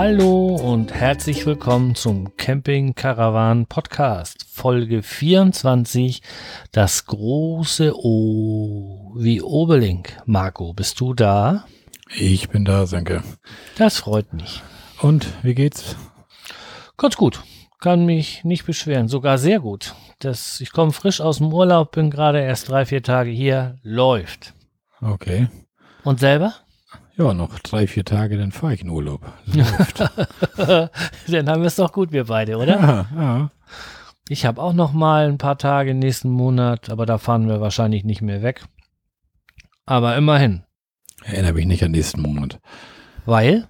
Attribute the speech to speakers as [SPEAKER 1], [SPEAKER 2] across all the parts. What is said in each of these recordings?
[SPEAKER 1] Hallo und herzlich willkommen zum Camping Caravan Podcast, Folge 24, das große O wie Obelink. Marco, bist du da?
[SPEAKER 2] Ich bin da, Senke.
[SPEAKER 1] Das freut mich.
[SPEAKER 2] Und wie geht's?
[SPEAKER 1] Ganz gut. Kann mich nicht beschweren, sogar sehr gut. Das, ich komme frisch aus dem Urlaub, bin gerade erst drei, vier Tage hier, läuft.
[SPEAKER 2] Okay.
[SPEAKER 1] Und selber?
[SPEAKER 2] Ja, noch drei, vier Tage, dann fahre ich in Urlaub.
[SPEAKER 1] Dann haben wir es doch gut, wir beide, oder?
[SPEAKER 2] Ja, ja.
[SPEAKER 1] Ich habe auch noch mal ein paar Tage nächsten Monat, aber da fahren wir wahrscheinlich nicht mehr weg. Aber immerhin.
[SPEAKER 2] Erinnere mich nicht an nächsten Monat.
[SPEAKER 1] Weil?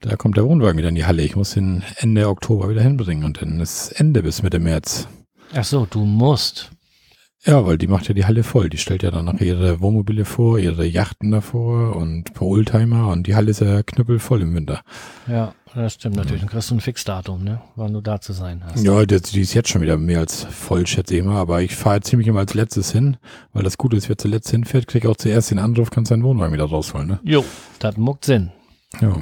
[SPEAKER 2] Da kommt der Wohnwagen wieder in die Halle. Ich muss ihn Ende Oktober wieder hinbringen und dann ist Ende bis Mitte März.
[SPEAKER 1] Ach so, du musst.
[SPEAKER 2] Ja, weil die macht ja die Halle voll. Die stellt ja dann noch ihre Wohnmobile vor, ihre Yachten davor und ein paar Oldtimer und die Halle ist ja knüppelvoll im Winter.
[SPEAKER 1] Ja, das stimmt natürlich. Dann kriegst du ein Fixdatum, ne? Wann du da zu sein hast.
[SPEAKER 2] Ja, die, die ist jetzt schon wieder mehr als voll, schätze ich mal. Aber ich fahre ziemlich immer als letztes hin, weil das Gute ist, wer zuletzt hinfährt, kriegt auch zuerst den Anruf, kann seinen Wohnwagen wieder rausholen, ne?
[SPEAKER 1] Jo, das muckt Sinn.
[SPEAKER 2] Ja.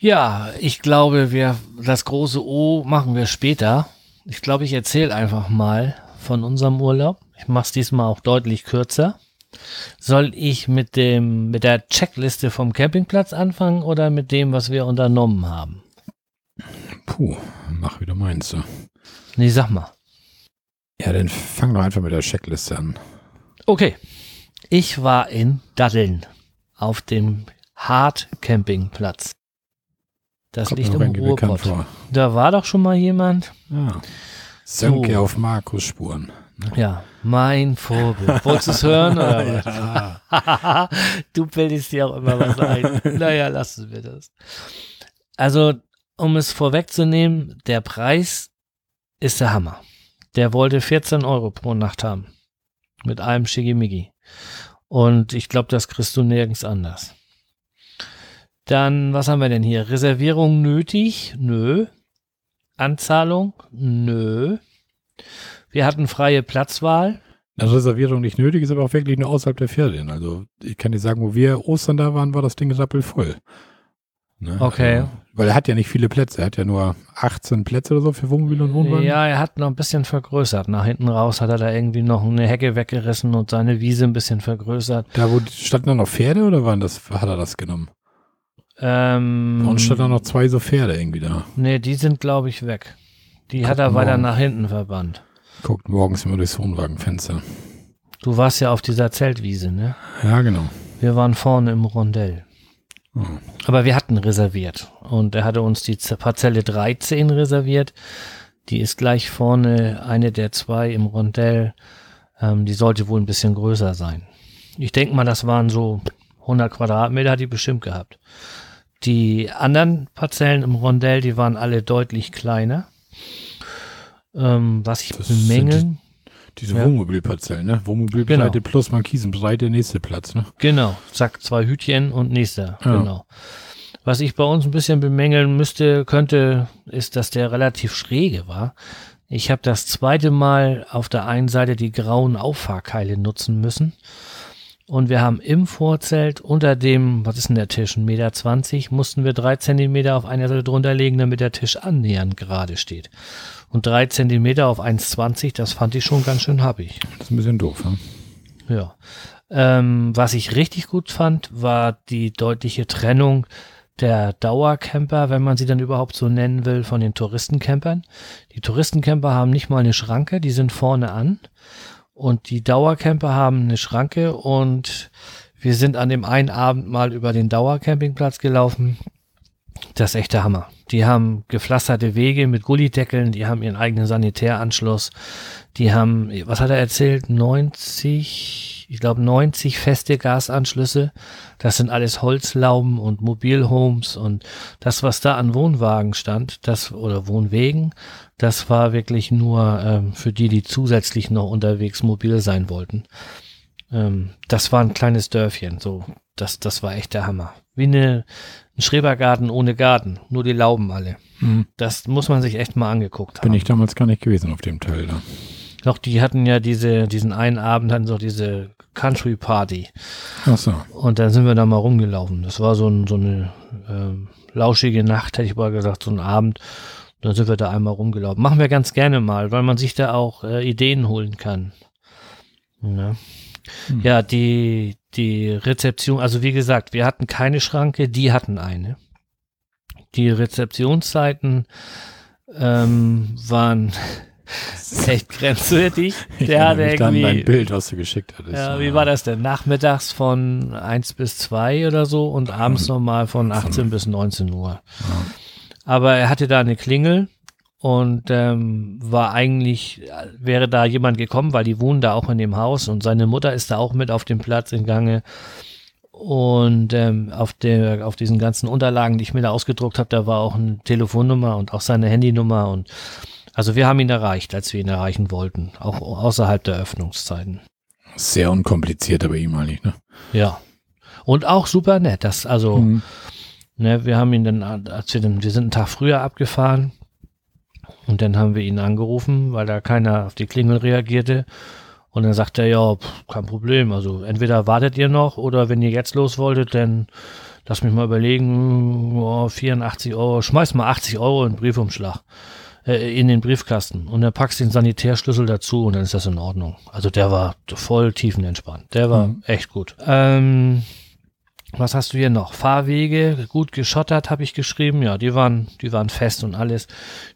[SPEAKER 1] Ja, ich glaube, wir das große O machen wir später. Ich glaube, ich erzähle einfach mal von unserem Urlaub. Ich mache es diesmal auch deutlich kürzer. Soll ich mit dem mit der Checkliste vom Campingplatz anfangen oder mit dem, was wir unternommen haben?
[SPEAKER 2] Puh, mach wieder meinst du.
[SPEAKER 1] Nee, sag mal.
[SPEAKER 2] Ja, dann fang doch einfach mit der Checkliste an.
[SPEAKER 1] Okay. Ich war in Datteln auf dem Hard Campingplatz. Das
[SPEAKER 2] Kommt
[SPEAKER 1] liegt im Ruhrpott. Da war doch schon mal jemand.
[SPEAKER 2] Ja. Sönke
[SPEAKER 1] So.
[SPEAKER 2] auf Markus Spuren.
[SPEAKER 1] Ja, mein Vorbild. Wolltest du es hören oder was? du bildest dir auch immer was ein. naja, lassen wir das. Also, um es vorwegzunehmen, der Preis ist der Hammer. Der wollte 14 Euro pro Nacht haben. Mit allem Schickimicki. Und ich glaube, das kriegst du nirgends anders. Dann, was haben wir denn hier? Reservierung nötig? Nö. Anzahlung? Nö. Wir hatten freie Platzwahl.
[SPEAKER 2] Eine Reservierung nicht nötig, ist aber auch wirklich nur außerhalb der Ferien. Also ich kann dir sagen, wo wir Ostern da waren, war das Ding rappelvoll. Ne?
[SPEAKER 1] Okay.
[SPEAKER 2] Also, weil er hat ja nicht viele Plätze. Er hat ja nur 18 Plätze oder so für Wohnmobil und Wohnwagen.
[SPEAKER 1] Ja, er hat noch ein bisschen vergrößert. Nach hinten raus hat er da irgendwie noch eine Hecke weggerissen und seine Wiese ein bisschen vergrößert.
[SPEAKER 2] Da wo standen da noch Pferde oder waren das, hat er das genommen?
[SPEAKER 1] Ähm,
[SPEAKER 2] Bei uns standen da noch zwei so Pferde irgendwie da.
[SPEAKER 1] nee, die sind, glaube ich, weg. Die hat
[SPEAKER 2] Guck
[SPEAKER 1] er
[SPEAKER 2] mal.
[SPEAKER 1] weiter nach hinten verbannt.
[SPEAKER 2] Guckt morgens immer durchs Wohnwagenfenster.
[SPEAKER 1] Du warst ja auf dieser Zeltwiese, ne?
[SPEAKER 2] Ja, genau.
[SPEAKER 1] Wir waren vorne im Rondell.
[SPEAKER 2] Oh.
[SPEAKER 1] Aber wir hatten reserviert. Und er hatte uns die Parzelle 13 reserviert. Die ist gleich vorne eine der zwei im Rondell. Ähm, die sollte wohl ein bisschen größer sein. Ich denke mal, das waren so 100 Quadratmeter, hat die bestimmt gehabt. Die anderen Parzellen im Rondell, die waren alle deutlich kleiner. Ähm, was ich
[SPEAKER 2] Das
[SPEAKER 1] bemängeln.
[SPEAKER 2] Diese
[SPEAKER 1] Ja.
[SPEAKER 2] Wohnmobilparzellen, ne? Wohnmobilbreite
[SPEAKER 1] Genau.
[SPEAKER 2] plus Markisenbreite, nächste Platz, ne?
[SPEAKER 1] Genau, zack, zwei Hütchen und nächster.
[SPEAKER 2] Ja.
[SPEAKER 1] Genau. Was ich bei uns ein bisschen bemängeln müsste, könnte, ist, dass der relativ schräge war. Ich habe das zweite Mal auf der einen Seite die grauen Auffahrkeile nutzen müssen. Und wir haben im Vorzelt unter dem, was ist denn der Tisch, 1,20 Meter, mussten wir drei Zentimeter auf einer Seite drunter legen, damit der Tisch annähernd gerade steht. Und drei Zentimeter auf 1,20, das fand ich schon ganz schön happig.
[SPEAKER 2] Das ist ein bisschen doof, ne?
[SPEAKER 1] Ja. Ähm, was ich richtig gut fand, war die deutliche Trennung der Dauercamper, wenn man sie dann überhaupt so nennen will, von den Touristencampern. Die Touristencamper haben nicht mal eine Schranke, die sind vorne an. Und die Dauercamper haben eine Schranke und wir sind an dem einen Abend mal über den Dauercampingplatz gelaufen. Das ist echt der Hammer. Die haben gepflasterte Wege mit Gullideckeln, die haben ihren eigenen Sanitäranschluss, die haben, was hat er erzählt, 90, ich glaube 90 feste Gasanschlüsse. Das sind alles Holzlauben und Mobilhomes und das, was da an Wohnwagen stand, das oder Wohnwegen, das war wirklich nur ähm, für die, die zusätzlich noch unterwegs mobil sein wollten. Ähm, das war ein kleines Dörfchen, so das, das war echt der Hammer. Wie eine, ein Schrebergarten ohne Garten, nur die Lauben alle.
[SPEAKER 2] Mhm.
[SPEAKER 1] Das muss man sich echt mal angeguckt haben.
[SPEAKER 2] Bin ich damals gar nicht gewesen auf dem Teil da.
[SPEAKER 1] noch, die hatten ja diese, diesen einen Abend hatten so diese Country Party.
[SPEAKER 2] Ach so.
[SPEAKER 1] Und dann sind wir da mal rumgelaufen. Das war so, ein, so eine ähm, lauschige Nacht, hätte ich mal gesagt, so ein Abend. Dann sind wir da einmal rumgelaufen. Machen wir ganz gerne mal, weil man sich da auch äh, Ideen holen kann. Ja. Hm. ja, die, die Rezeption, also wie gesagt, wir hatten keine Schranke, die hatten eine. Die Rezeptionszeiten ähm, waren echt grenzwertig.
[SPEAKER 2] Der hat irgendwie. Dann Bild, was du geschickt hattest.
[SPEAKER 1] Ja, wie war das denn? Nachmittags von 1 bis 2 oder so und abends nochmal von 18 bis 19 Uhr. Ja. Aber er hatte da eine Klingel und ähm, war eigentlich, wäre da jemand gekommen, weil die wohnen da auch in dem Haus und seine Mutter ist da auch mit auf dem Platz in Gange. Und ähm, auf, der, auf diesen ganzen Unterlagen, die ich mir da ausgedruckt habe, da war auch eine Telefonnummer und auch seine Handynummer. Und also wir haben ihn erreicht, als wir ihn erreichen wollten, auch außerhalb der Öffnungszeiten.
[SPEAKER 2] Sehr unkompliziert aber ihm eigentlich, ne?
[SPEAKER 1] Ja. Und auch super nett. Das, also, mhm. Ne, wir haben ihn dann, als wir dann, wir sind einen Tag früher abgefahren und dann haben wir ihn angerufen, weil da keiner auf die Klingel reagierte. Und dann sagt er, ja, pff, kein Problem. Also entweder wartet ihr noch oder wenn ihr jetzt los wolltet, dann lass mich mal überlegen, oh, 84 Euro, schmeiß mal 80 Euro in den Briefumschlag, äh, in den Briefkasten und dann packst den Sanitärschlüssel dazu und dann ist das in Ordnung. Also der war voll tiefenentspannt. Der war mhm. echt gut. Ähm, was hast du hier noch? Fahrwege, gut geschottert, habe ich geschrieben. Ja, die waren, die waren fest und alles.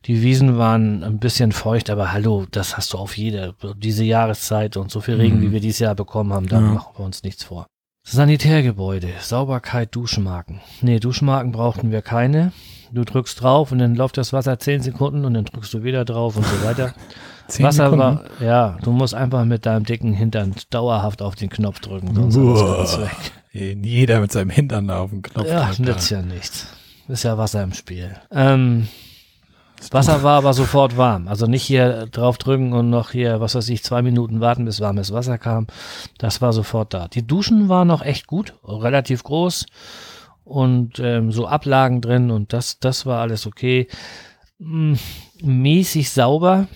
[SPEAKER 1] Die Wiesen waren ein bisschen feucht, aber hallo, das hast du auf jede, diese Jahreszeit und so viel Regen, mhm. wie wir dieses Jahr bekommen haben, da ja. machen wir uns nichts vor. Sanitärgebäude, Sauberkeit, Duschmarken. Nee, Duschmarken brauchten wir keine. Du drückst drauf und dann läuft das Wasser zehn Sekunden und dann drückst du wieder drauf und so weiter. Wasser Sekunden? war, ja, du musst einfach mit deinem dicken Hintern dauerhaft auf den Knopf drücken, sonst ist es weg.
[SPEAKER 2] Jeder mit seinem Hintern auf dem Knopf.
[SPEAKER 1] Ja, nützt ja nichts. Ist ja Wasser im Spiel. Ähm, Wasser war aber sofort warm. Also nicht hier drauf drücken und noch hier, was weiß ich, zwei Minuten warten, bis warmes Wasser kam. Das war sofort da. Die Duschen waren noch echt gut, relativ groß und ähm, so Ablagen drin und das, das war alles okay. Hm, mäßig sauber.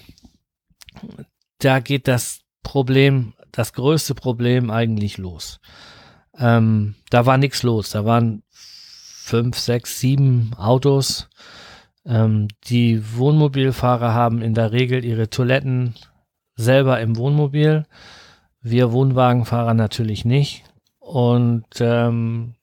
[SPEAKER 1] Da geht das Problem, das größte Problem eigentlich los. Ähm, da war nichts los. Da waren fünf, sechs, sieben Autos. Ähm, die Wohnmobilfahrer haben in der Regel ihre Toiletten selber im Wohnmobil. Wir Wohnwagenfahrer natürlich nicht. Und ähm,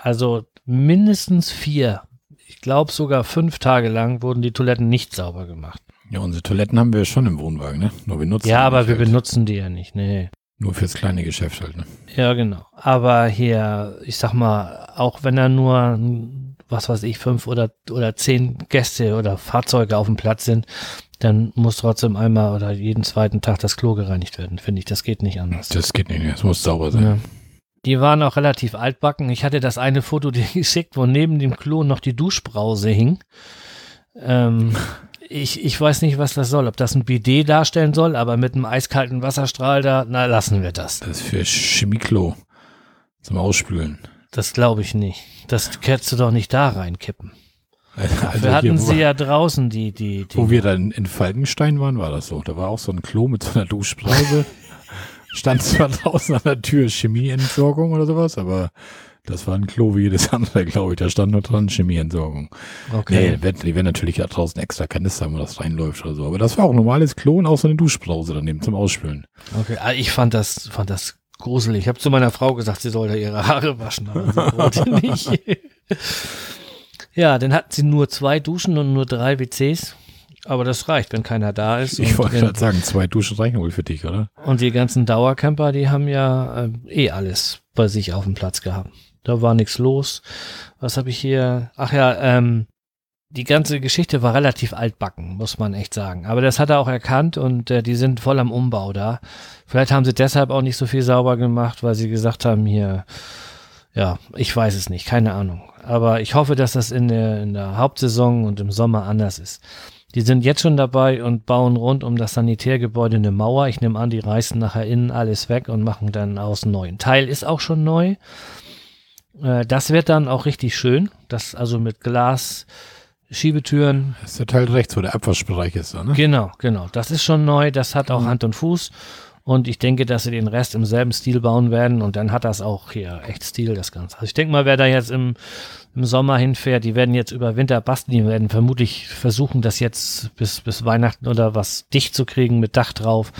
[SPEAKER 1] also mindestens vier, ich glaube sogar fünf Tage lang wurden die Toiletten nicht sauber gemacht.
[SPEAKER 2] Ja, unsere Toiletten haben wir schon im Wohnwagen, ne?
[SPEAKER 1] Nur benutzen Ja, aber wir halt. benutzen die ja nicht, nee.
[SPEAKER 2] Nur fürs kleine Geschäft halt, ne?
[SPEAKER 1] Ja, genau. Aber hier, ich sag mal, auch wenn da nur, was weiß ich, fünf oder, oder zehn Gäste oder Fahrzeuge auf dem Platz sind, dann muss trotzdem einmal oder jeden zweiten Tag das Klo gereinigt werden, finde ich. Das geht nicht anders.
[SPEAKER 2] Das geht nicht, es muss sauber sein. Ja.
[SPEAKER 1] Die waren auch relativ altbacken. Ich hatte das eine Foto dir geschickt, wo neben dem Klo noch die Duschbrause hing. Ähm, ich, ich weiß nicht, was das soll. Ob das ein Bidet darstellen soll, aber mit einem eiskalten Wasserstrahl da, na, lassen wir das.
[SPEAKER 2] Das ist für Chemieklo zum Ausspülen.
[SPEAKER 1] Das glaube ich nicht. Das kannst du doch nicht da reinkippen. Also wir hatten sie ja draußen, die, die, die.
[SPEAKER 2] Wo wir dann in Falkenstein waren, war das so. Da war auch so ein Klo mit so einer Duschbrause. Stand zwar draußen an der Tür Chemieentsorgung oder sowas, aber das war ein Klo wie jedes andere, glaube ich. Da stand nur dran Chemieentsorgung. Okay. Nee, die werden natürlich da draußen extra Kanister wo das reinläuft oder so. Aber das war auch ein normales Klo und auch so eine Duschbrause daneben zum Ausspülen.
[SPEAKER 1] Okay, ah, ich fand das, fand das gruselig. Ich habe zu meiner Frau gesagt, sie soll da ihre Haare waschen, aber sie wollte nicht. ja, dann hatten sie nur zwei Duschen und nur drei WCs. Aber das reicht, wenn keiner da ist.
[SPEAKER 2] Ich wollte gerade sagen, zwei Duschen reichen wohl für dich, oder?
[SPEAKER 1] Und die ganzen Dauercamper, die haben ja äh, eh alles bei sich auf dem Platz gehabt. Da war nichts los. Was habe ich hier? Ach ja, ähm, die ganze Geschichte war relativ altbacken, muss man echt sagen. Aber das hat er auch erkannt und äh, die sind voll am Umbau da. Vielleicht haben sie deshalb auch nicht so viel sauber gemacht, weil sie gesagt haben, hier, ja, ich weiß es nicht, keine Ahnung. Aber ich hoffe, dass das in der, in der Hauptsaison und im Sommer anders ist. Die sind jetzt schon dabei und bauen rund um das Sanitärgebäude eine Mauer. Ich nehme an, die reißen nachher innen alles weg und machen dann außen neuen. Teil ist auch schon neu. Äh, das wird dann auch richtig schön. Das also mit Glas, Schiebetüren.
[SPEAKER 2] Das ist der Teil rechts, wo der Abwaschbereich ist, ne?
[SPEAKER 1] Genau, genau. Das ist schon neu. Das hat auch
[SPEAKER 2] Mhm.
[SPEAKER 1] Hand und Fuß. Und ich denke, dass sie den Rest im selben Stil bauen werden. Und dann hat das auch hier echt Stil, das Ganze. Also ich denke mal, wer da jetzt im, im Sommer hinfährt, die werden jetzt über Winter basteln. Die werden vermutlich versuchen, das jetzt bis, bis Weihnachten oder was dicht zu kriegen mit Dach drauf.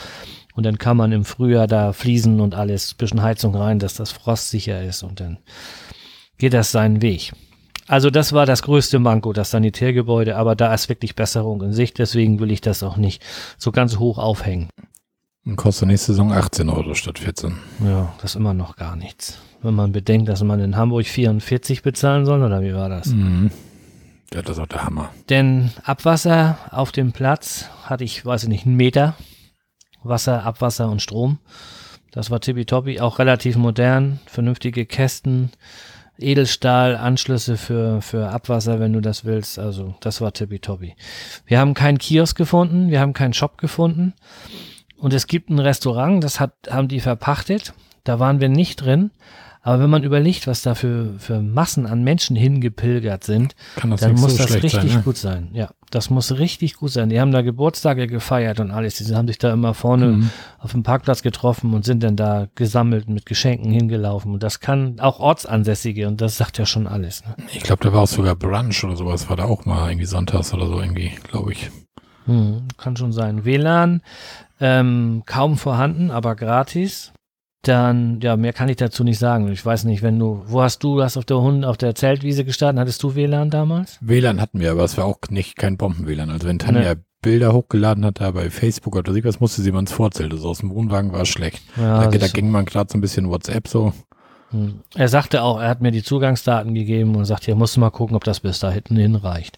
[SPEAKER 1] Und dann kann man im Frühjahr da Fliesen und alles, bisschen Heizung rein, dass das frostsicher ist. Und dann geht das seinen Weg. Also das war das größte Manko, das Sanitärgebäude, aber da ist wirklich Besserung in Sicht, deswegen will ich das auch nicht so ganz hoch aufhängen.
[SPEAKER 2] Und kostet nächste Saison 18 Euro statt 14.
[SPEAKER 1] Ja, das ist immer noch gar nichts. Wenn man bedenkt, dass man in Hamburg 44 bezahlen soll, oder wie war das?
[SPEAKER 2] Mhm. Ja, das ist auch der Hammer.
[SPEAKER 1] Denn Abwasser auf dem Platz hatte ich, weiß ich nicht, einen Meter. Wasser, Abwasser und Strom. Das war tippitoppi, auch relativ modern, vernünftige Kästen, Edelstahl, Anschlüsse für, für Abwasser, wenn du das willst. Also das war tippitoppi. Wir haben keinen Kiosk gefunden, wir haben keinen Shop gefunden. Und es gibt ein Restaurant, das hat, haben die verpachtet. Da waren wir nicht drin. Aber wenn man überlegt, was da für, für Massen an Menschen hingepilgert sind, dann muss
[SPEAKER 2] so
[SPEAKER 1] das richtig
[SPEAKER 2] sein, ne?
[SPEAKER 1] gut sein. Ja, das muss richtig gut sein. Die haben da Geburtstage gefeiert und alles. Die haben sich da immer vorne
[SPEAKER 2] Mhm.
[SPEAKER 1] auf dem Parkplatz getroffen und sind dann da gesammelt mit Geschenken hingelaufen. Und das kann auch Ortsansässige und das sagt ja schon alles. Ne?
[SPEAKER 2] Ich glaube, da war auch sogar Brunch oder sowas, war da auch mal irgendwie sonntags oder so irgendwie, glaube ich.
[SPEAKER 1] Hm, kann schon sein. WLAN ähm, kaum vorhanden, aber gratis. Dann, ja, mehr kann ich dazu nicht sagen. Ich weiß nicht, wenn du, wo hast du das auf der Hund, auf der Zeltwiese gestartet? Hattest du WLAN damals?
[SPEAKER 2] WLAN hatten wir, aber es war auch nicht kein Bomben-WLAN. Also wenn Tanja Bilder hochgeladen hat, da bei Facebook oder so was, musste sie mal ins Vorzelt. Also aus dem Wohnwagen war es schlecht.
[SPEAKER 1] Ja,
[SPEAKER 2] da, da ging man gerade so ein bisschen WhatsApp so.
[SPEAKER 1] Hm. Er sagte auch, er hat mir die Zugangsdaten gegeben und sagt, hier musst du mal gucken, ob das bis da hinten hinreicht.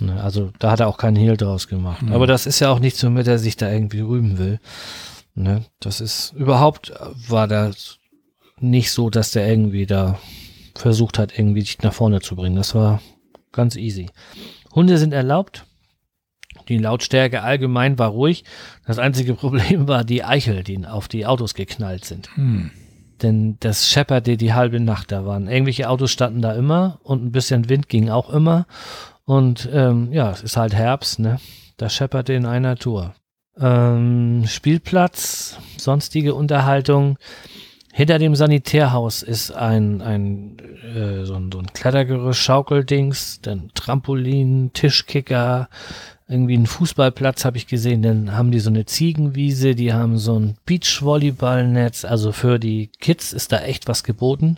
[SPEAKER 1] Ne, Also da hat er auch keinen Hehl draus gemacht.
[SPEAKER 2] Hm.
[SPEAKER 1] Aber das ist ja auch nicht so, mit der sich da irgendwie rühmen will. Ne? Das ist überhaupt war das nicht so, dass der irgendwie da versucht hat, irgendwie dich nach vorne zu bringen. Das war ganz easy. Hunde sind erlaubt. Die Lautstärke allgemein war ruhig. Das einzige Problem war die Eichel, die auf die Autos geknallt sind.
[SPEAKER 2] Hm.
[SPEAKER 1] Denn das schepperte die halbe Nacht. Da waren irgendwelche Autos standen da immer und ein bisschen Wind ging auch immer. Und ähm, ja, es ist halt Herbst, ne? Da schepperte in einer Tour. Ähm, Spielplatz, sonstige Unterhaltung. Hinter dem Sanitärhaus ist ein, ein, äh, so ein, so ein Klettergerüst, Schaukeldings, dann Trampolin, Tischkicker, irgendwie einen Fußballplatz habe ich gesehen, dann haben die so eine Ziegenwiese, die haben so ein Beachvolleyballnetz, also für die Kids ist da echt was geboten.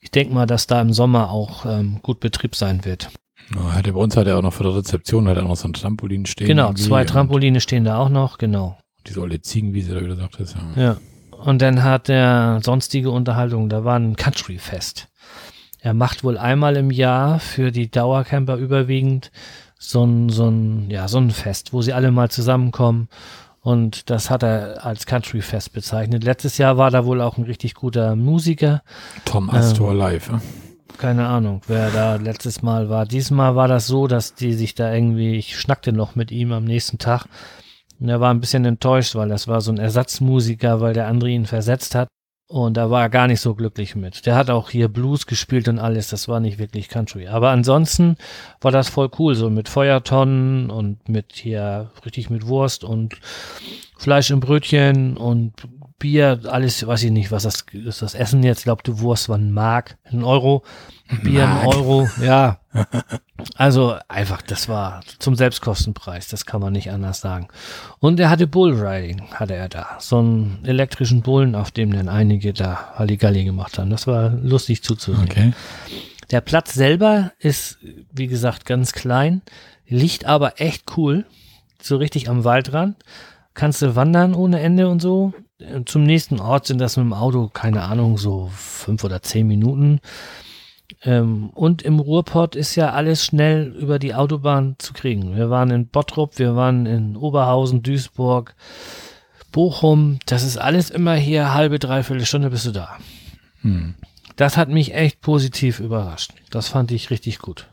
[SPEAKER 1] Ich denke mal, dass da im Sommer auch ähm, gut Betrieb sein wird.
[SPEAKER 2] Hatte, bei uns hat er auch noch für die Rezeption hat er auch noch so ein Trampolin stehen.
[SPEAKER 1] genau, zwei Trampoline stehen da auch noch, genau.
[SPEAKER 2] Diese alte Ziegenwiese, da wie du sagtest, ja.
[SPEAKER 1] Ja. Und dann hat er sonstige Unterhaltung, da war ein Country-Fest. Er macht wohl einmal im Jahr für die Dauercamper überwiegend so ein, so ein, ja, so ein Fest, wo sie alle mal zusammenkommen. Und das hat er als Country-Fest bezeichnet. Letztes Jahr war da wohl auch ein richtig guter Musiker.
[SPEAKER 2] Tom Astor live.
[SPEAKER 1] Keine Ahnung, wer da letztes Mal war. Diesmal war das so, dass die sich da irgendwie, ich schnackte noch mit ihm am nächsten Tag. Und er war ein bisschen enttäuscht, weil das war so ein Ersatzmusiker, weil der andere ihn versetzt hat. Und da war er gar nicht so glücklich mit. Der hat auch hier Blues gespielt und alles. Das war nicht wirklich Country. Aber ansonsten war das voll cool. So mit Feuertonnen und mit hier richtig mit Wurst und Fleisch im Brötchen und Bier. Alles, weiß ich nicht, was das ist. Das Essen jetzt. Ich glaube, die Wurst war ein Mark, ein Euro. Bier ein. Euro. Ja. Also einfach, das war zum Selbstkostenpreis. Das kann man nicht anders sagen. Und er hatte Bullriding, hatte er da. So einen elektrischen Bullen, auf dem dann einige da Halligalli gemacht haben. Das war lustig zuzusehen.
[SPEAKER 2] Okay.
[SPEAKER 1] Der Platz selber ist, wie gesagt, ganz klein, liegt aber echt cool. So richtig am Waldrand. Kannst du wandern ohne Ende und so. Zum nächsten Ort sind das mit dem Auto, keine Ahnung, so fünf oder zehn Minuten. Ähm, und im Ruhrpott ist ja alles schnell über die Autobahn zu kriegen. Wir waren in Bottrop, wir waren in Oberhausen, Duisburg, Bochum. Das ist alles immer hier halbe, dreiviertel Stunde bist du da.
[SPEAKER 2] Hm.
[SPEAKER 1] Das hat mich echt positiv überrascht. Das fand ich richtig gut.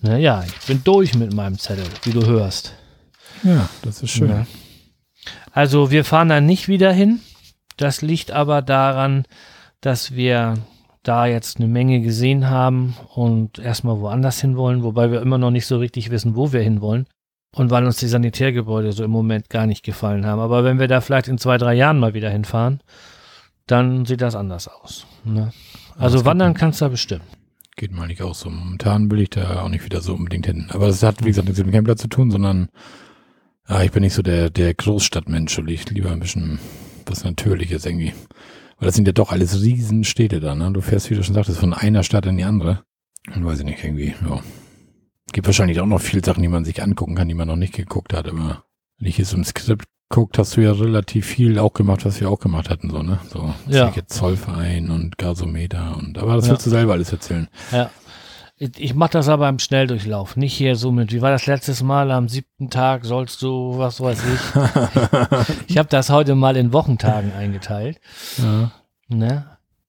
[SPEAKER 1] Naja, ich bin durch mit meinem Zettel, wie du hörst.
[SPEAKER 2] Ja, das ist schön.
[SPEAKER 1] Ja. Also wir fahren da nicht wieder hin. Das liegt aber daran, dass wir da jetzt eine Menge gesehen haben und erstmal woanders hinwollen, wobei wir immer noch nicht so richtig wissen, wo wir hinwollen. Und weil uns die Sanitärgebäude so im Moment gar nicht gefallen haben. Aber wenn wir da vielleicht in zwei, drei Jahren mal wieder hinfahren, dann sieht das anders aus. Ne? Also wandern kannst du da bestimmt.
[SPEAKER 2] Geht mal nicht auch so. Momentan will ich da auch nicht wieder so unbedingt hin. Aber das hat, wie gesagt, nichts mit dem Campingplatz zu tun, sondern ja, ich bin nicht so der, der Großstadtmensch und ich lieber ein bisschen was Natürliches irgendwie. Weil das sind ja doch alles Riesenstädte da, ne? Du fährst, wie du schon sagtest, von einer Stadt in die andere. Und weiß ich nicht, irgendwie, ja. Gibt wahrscheinlich auch noch viel Sachen, die man sich angucken kann, die man noch nicht geguckt hat, aber wenn ich hier so ein Skript guckt, hast du ja relativ viel auch gemacht, was wir auch gemacht hatten, so, ne? So,
[SPEAKER 1] Ja.
[SPEAKER 2] Zollverein und Gasometer und, aber das
[SPEAKER 1] Ja.
[SPEAKER 2] willst du selber alles erzählen.
[SPEAKER 1] Ja. Ich ich mach das aber im Schnelldurchlauf, nicht hier so mit, wie war das letztes Mal, am siebten Tag sollst du, was weiß ich. ich habe das heute mal in Wochentagen eingeteilt.
[SPEAKER 2] Ja.
[SPEAKER 1] Ne?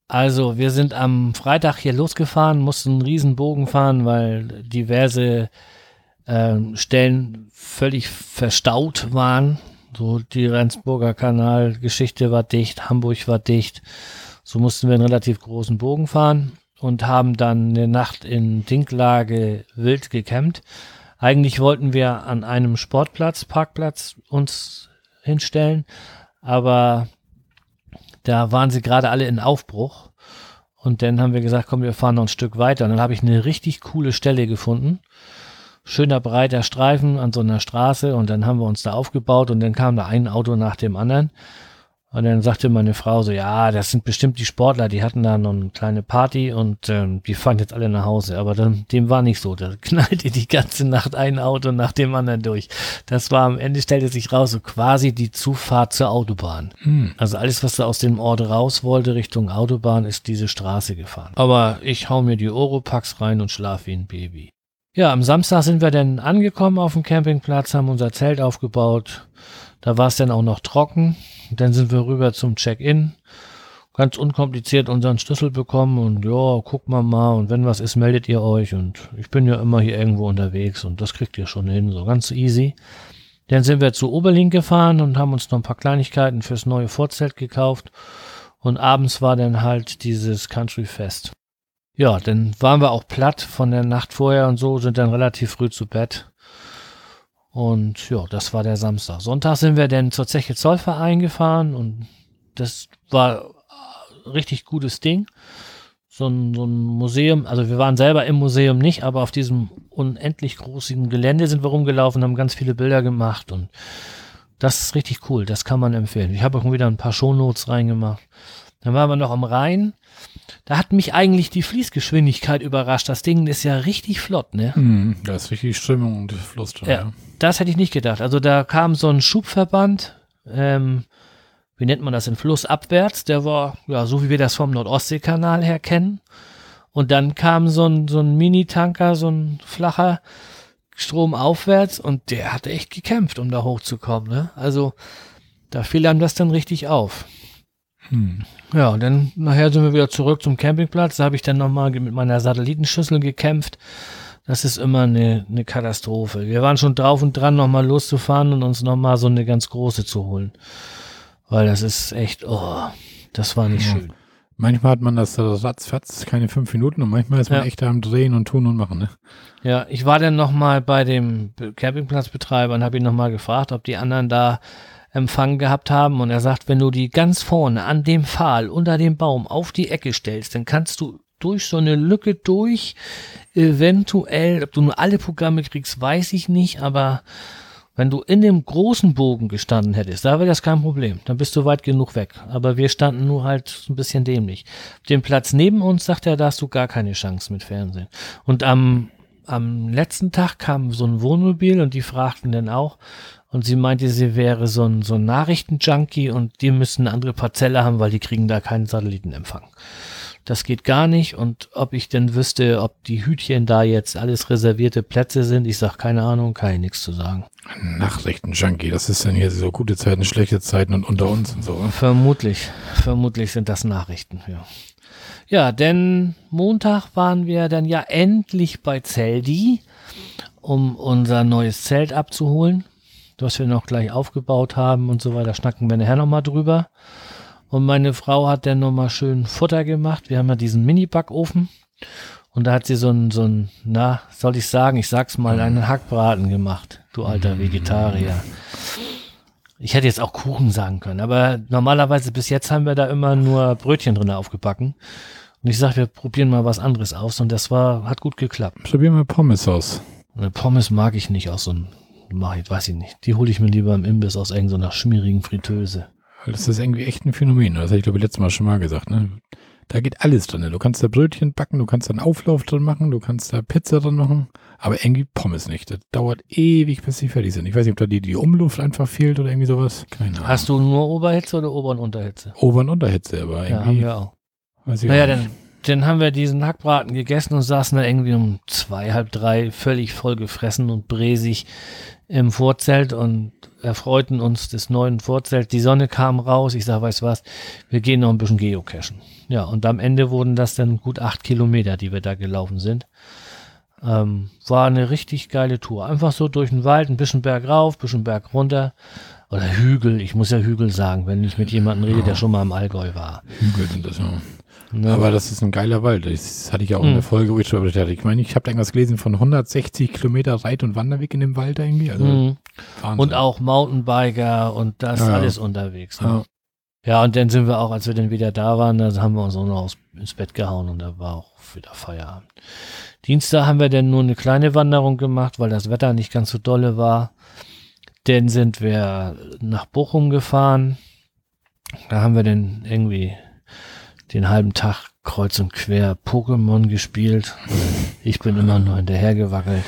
[SPEAKER 1] Also, wir sind am Freitag hier losgefahren, mussten einen riesen Bogen fahren, weil diverse ähm, Stellen völlig verstaut waren. So die Rendsburger Kanal-Geschichte war dicht, Hamburg war dicht. So mussten wir einen relativ großen Bogen fahren und haben dann eine Nacht in Dinklage wild gecampt. Eigentlich wollten wir an einem Sportplatz, Parkplatz uns hinstellen, aber da waren sie gerade alle in Aufbruch. Und dann haben wir gesagt, komm, wir fahren noch ein Stück weiter. Und dann habe ich eine richtig coole Stelle gefunden. Schöner breiter Streifen an so einer Straße. Und dann haben wir uns da aufgebaut und dann kam da ein Auto nach dem anderen. Und dann sagte meine Frau so, ja, das sind bestimmt die Sportler, die hatten da noch eine kleine Party und ähm, die fahren jetzt alle nach Hause. Aber dann, dem war nicht so. Da knallte die ganze Nacht ein Auto nach dem anderen durch. Das war am Ende, stellte sich raus, so quasi die Zufahrt zur Autobahn.
[SPEAKER 2] Hm.
[SPEAKER 1] Also alles, was da aus dem Ort raus wollte, Richtung Autobahn, ist diese Straße gefahren. Aber ich hau mir die Oropax rein und schlaf wie ein Baby. Ja, am Samstag sind wir dann angekommen auf dem Campingplatz, haben unser Zelt aufgebaut. Da war es dann auch noch trocken. Dann sind wir rüber zum Check-in. Ganz unkompliziert unseren Schlüssel bekommen und ja, guck mal mal und wenn was ist, meldet ihr euch und ich bin ja immer hier irgendwo unterwegs und das kriegt ihr schon hin, so ganz easy. Dann sind wir zu Oberlink gefahren und haben uns noch ein paar Kleinigkeiten fürs neue Vorzelt gekauft. Und abends war dann halt dieses Country Fest. Ja, dann waren wir auch platt von der Nacht vorher und so, sind dann relativ früh zu Bett. Und ja, das war der Samstag. Sonntag sind wir dann zur Zeche Zollverein gefahren und das war ein richtig gutes Ding. So ein, so ein Museum, also wir waren selber im Museum nicht, aber auf diesem unendlich großen Gelände sind wir rumgelaufen, haben ganz viele Bilder gemacht und das ist richtig cool, das kann man empfehlen. Ich habe auch wieder ein paar Shownotes reingemacht. Dann waren wir noch am Rhein. Da hat mich eigentlich die Fließgeschwindigkeit überrascht. Das Ding ist ja richtig flott, ne?
[SPEAKER 2] Hm. Da ist richtig Strömung und Fluss drin,
[SPEAKER 1] Ja.
[SPEAKER 2] ja.
[SPEAKER 1] Das hätte ich nicht gedacht. Also da kam so ein Schubverband, ähm, wie nennt man das, in Flussabwärts, der war, ja, so wie wir das vom Nordostseekanal her kennen. Und dann kam so ein, so ein Mini-Tanker, so ein flacher Strom aufwärts und der hat echt gekämpft, um da hochzukommen, ne? Also da fiel einem das dann richtig auf.
[SPEAKER 2] Hm.
[SPEAKER 1] Ja, und dann nachher sind wir wieder zurück zum Campingplatz. Da habe ich dann nochmal mit meiner Satellitenschüssel gekämpft. Das ist immer eine, eine Katastrophe. Wir waren schon drauf und dran, nochmal loszufahren und uns nochmal so eine ganz große zu holen. Weil das ist echt, oh, das war nicht
[SPEAKER 2] Ja.
[SPEAKER 1] schön.
[SPEAKER 2] Manchmal hat man das so ratzfatz, keine fünf Minuten und manchmal ist man
[SPEAKER 1] Ja.
[SPEAKER 2] echt am Drehen und Tun und Machen, ne?
[SPEAKER 1] Ja, ich war dann nochmal bei dem Be- Campingplatzbetreiber und habe ihn nochmal gefragt, ob die anderen da Empfang gehabt haben. Und er sagt, wenn du die ganz vorne an dem Pfahl unter dem Baum auf die Ecke stellst, dann kannst du durch so eine Lücke durch, eventuell, ob du nur alle Programme kriegst, weiß ich nicht, aber wenn du in dem großen Bogen gestanden hättest, da wäre das kein Problem. Dann bist du weit genug weg. Aber wir standen nur halt ein bisschen dämlich. Dem Platz neben uns, sagt er, da hast du gar keine Chance mit Fernsehen. Und am, am letzten Tag kam so ein Wohnmobil und die fragten dann auch. Und sie meinte, sie wäre so ein, so ein Nachrichtenjunkie und die müssen eine andere Parzelle haben, weil die kriegen da keinen Satellitenempfang. Das geht gar nicht. Und ob ich denn wüsste, ob die Hütchen da jetzt alles reservierte Plätze sind, ich sag keine Ahnung, kann ich nichts zu sagen.
[SPEAKER 2] Nachrichten-Junkie, das ist dann hier so gute Zeiten, schlechte Zeiten und unter uns und so. ne?
[SPEAKER 1] Vermutlich, vermutlich sind das Nachrichten, ja. Ja, denn Montag waren wir dann ja endlich bei Zeldi, um unser neues Zelt abzuholen, das wir noch gleich aufgebaut haben und so weiter. Schnacken wir nachher nochmal drüber. Und meine Frau hat dann nochmal schön Futter gemacht. Wir haben ja diesen Mini-Backofen. Und da hat sie so ein, so ein, na, soll ich sagen, ich sag's mal, einen Hackbraten gemacht, du alter Vegetarier. Ich hätte jetzt auch Kuchen sagen können, aber normalerweise bis jetzt haben wir da immer nur Brötchen drin aufgebacken. Und ich sag, wir probieren mal was anderes aus und das war, hat gut geklappt.
[SPEAKER 2] Probieren wir Pommes aus.
[SPEAKER 1] Eine Pommes mag ich nicht aus so einem, mach ich, weiß ich nicht. Die hole ich mir lieber im Imbiss aus irgendeiner schmierigen Fritteuse.
[SPEAKER 2] Das ist irgendwie echt ein Phänomen. Das habe ich, glaube ich, letztes Mal schon mal gesagt. Ne? Da geht alles drin. Du kannst da Brötchen backen, du kannst da einen Auflauf drin machen, du kannst da Pizza drin machen, aber irgendwie Pommes nicht. Das dauert ewig, bis sie fertig sind. Ich weiß nicht, ob da die, die Umluft einfach fehlt oder irgendwie sowas. Keine Ahnung.
[SPEAKER 1] Hast du nur Oberhitze oder Ober- und Unterhitze?
[SPEAKER 2] Ober- und Unterhitze, aber
[SPEAKER 1] Ja, haben
[SPEAKER 2] irgendwie.
[SPEAKER 1] wir auch.
[SPEAKER 2] weiß ich
[SPEAKER 1] Naja, dann. Dann haben wir diesen Hackbraten gegessen und saßen da irgendwie um zwei, halb drei völlig voll gefressen und bräsig im Vorzelt und erfreuten uns des neuen Vorzelt. Die Sonne kam raus. Ich sag, weißt was, wir gehen noch ein bisschen geocachen. Ja, und am Ende wurden das dann gut acht Kilometer, die wir da gelaufen sind. Ähm, war eine richtig geile Tour. Einfach so durch den Wald, ein bisschen Berg rauf, ein bisschen Berg runter. Oder Hügel, ich muss ja Hügel sagen, wenn ich mit jemandem rede, der schon mal im Allgäu war.
[SPEAKER 2] Hügel sind das, ja.
[SPEAKER 1] Ne?
[SPEAKER 2] Aber das ist ein geiler Wald. Das hatte ich ja auch in
[SPEAKER 1] Mhm.
[SPEAKER 2] der Folge, wo ich schon berichtet hatte. Ich meine, ich habe da irgendwas gelesen von 160 Kilometer Reit- und Wanderweg in dem Wald irgendwie. Also
[SPEAKER 1] Mhm. Und auch Mountainbiker und das
[SPEAKER 2] Ja, ja.
[SPEAKER 1] alles unterwegs. Ne?
[SPEAKER 2] Ja.
[SPEAKER 1] Ja. und dann sind wir auch, als wir dann wieder da waren, da haben wir uns auch noch ins Bett gehauen und da war auch wieder Feierabend. Dienstag haben wir dann nur eine kleine Wanderung gemacht, weil das Wetter nicht ganz so dolle war. Dann sind wir nach Bochum gefahren. Da haben wir dann irgendwie den halben Tag kreuz und quer Pokémon gespielt. Ich bin immer nur hinterhergewackelt.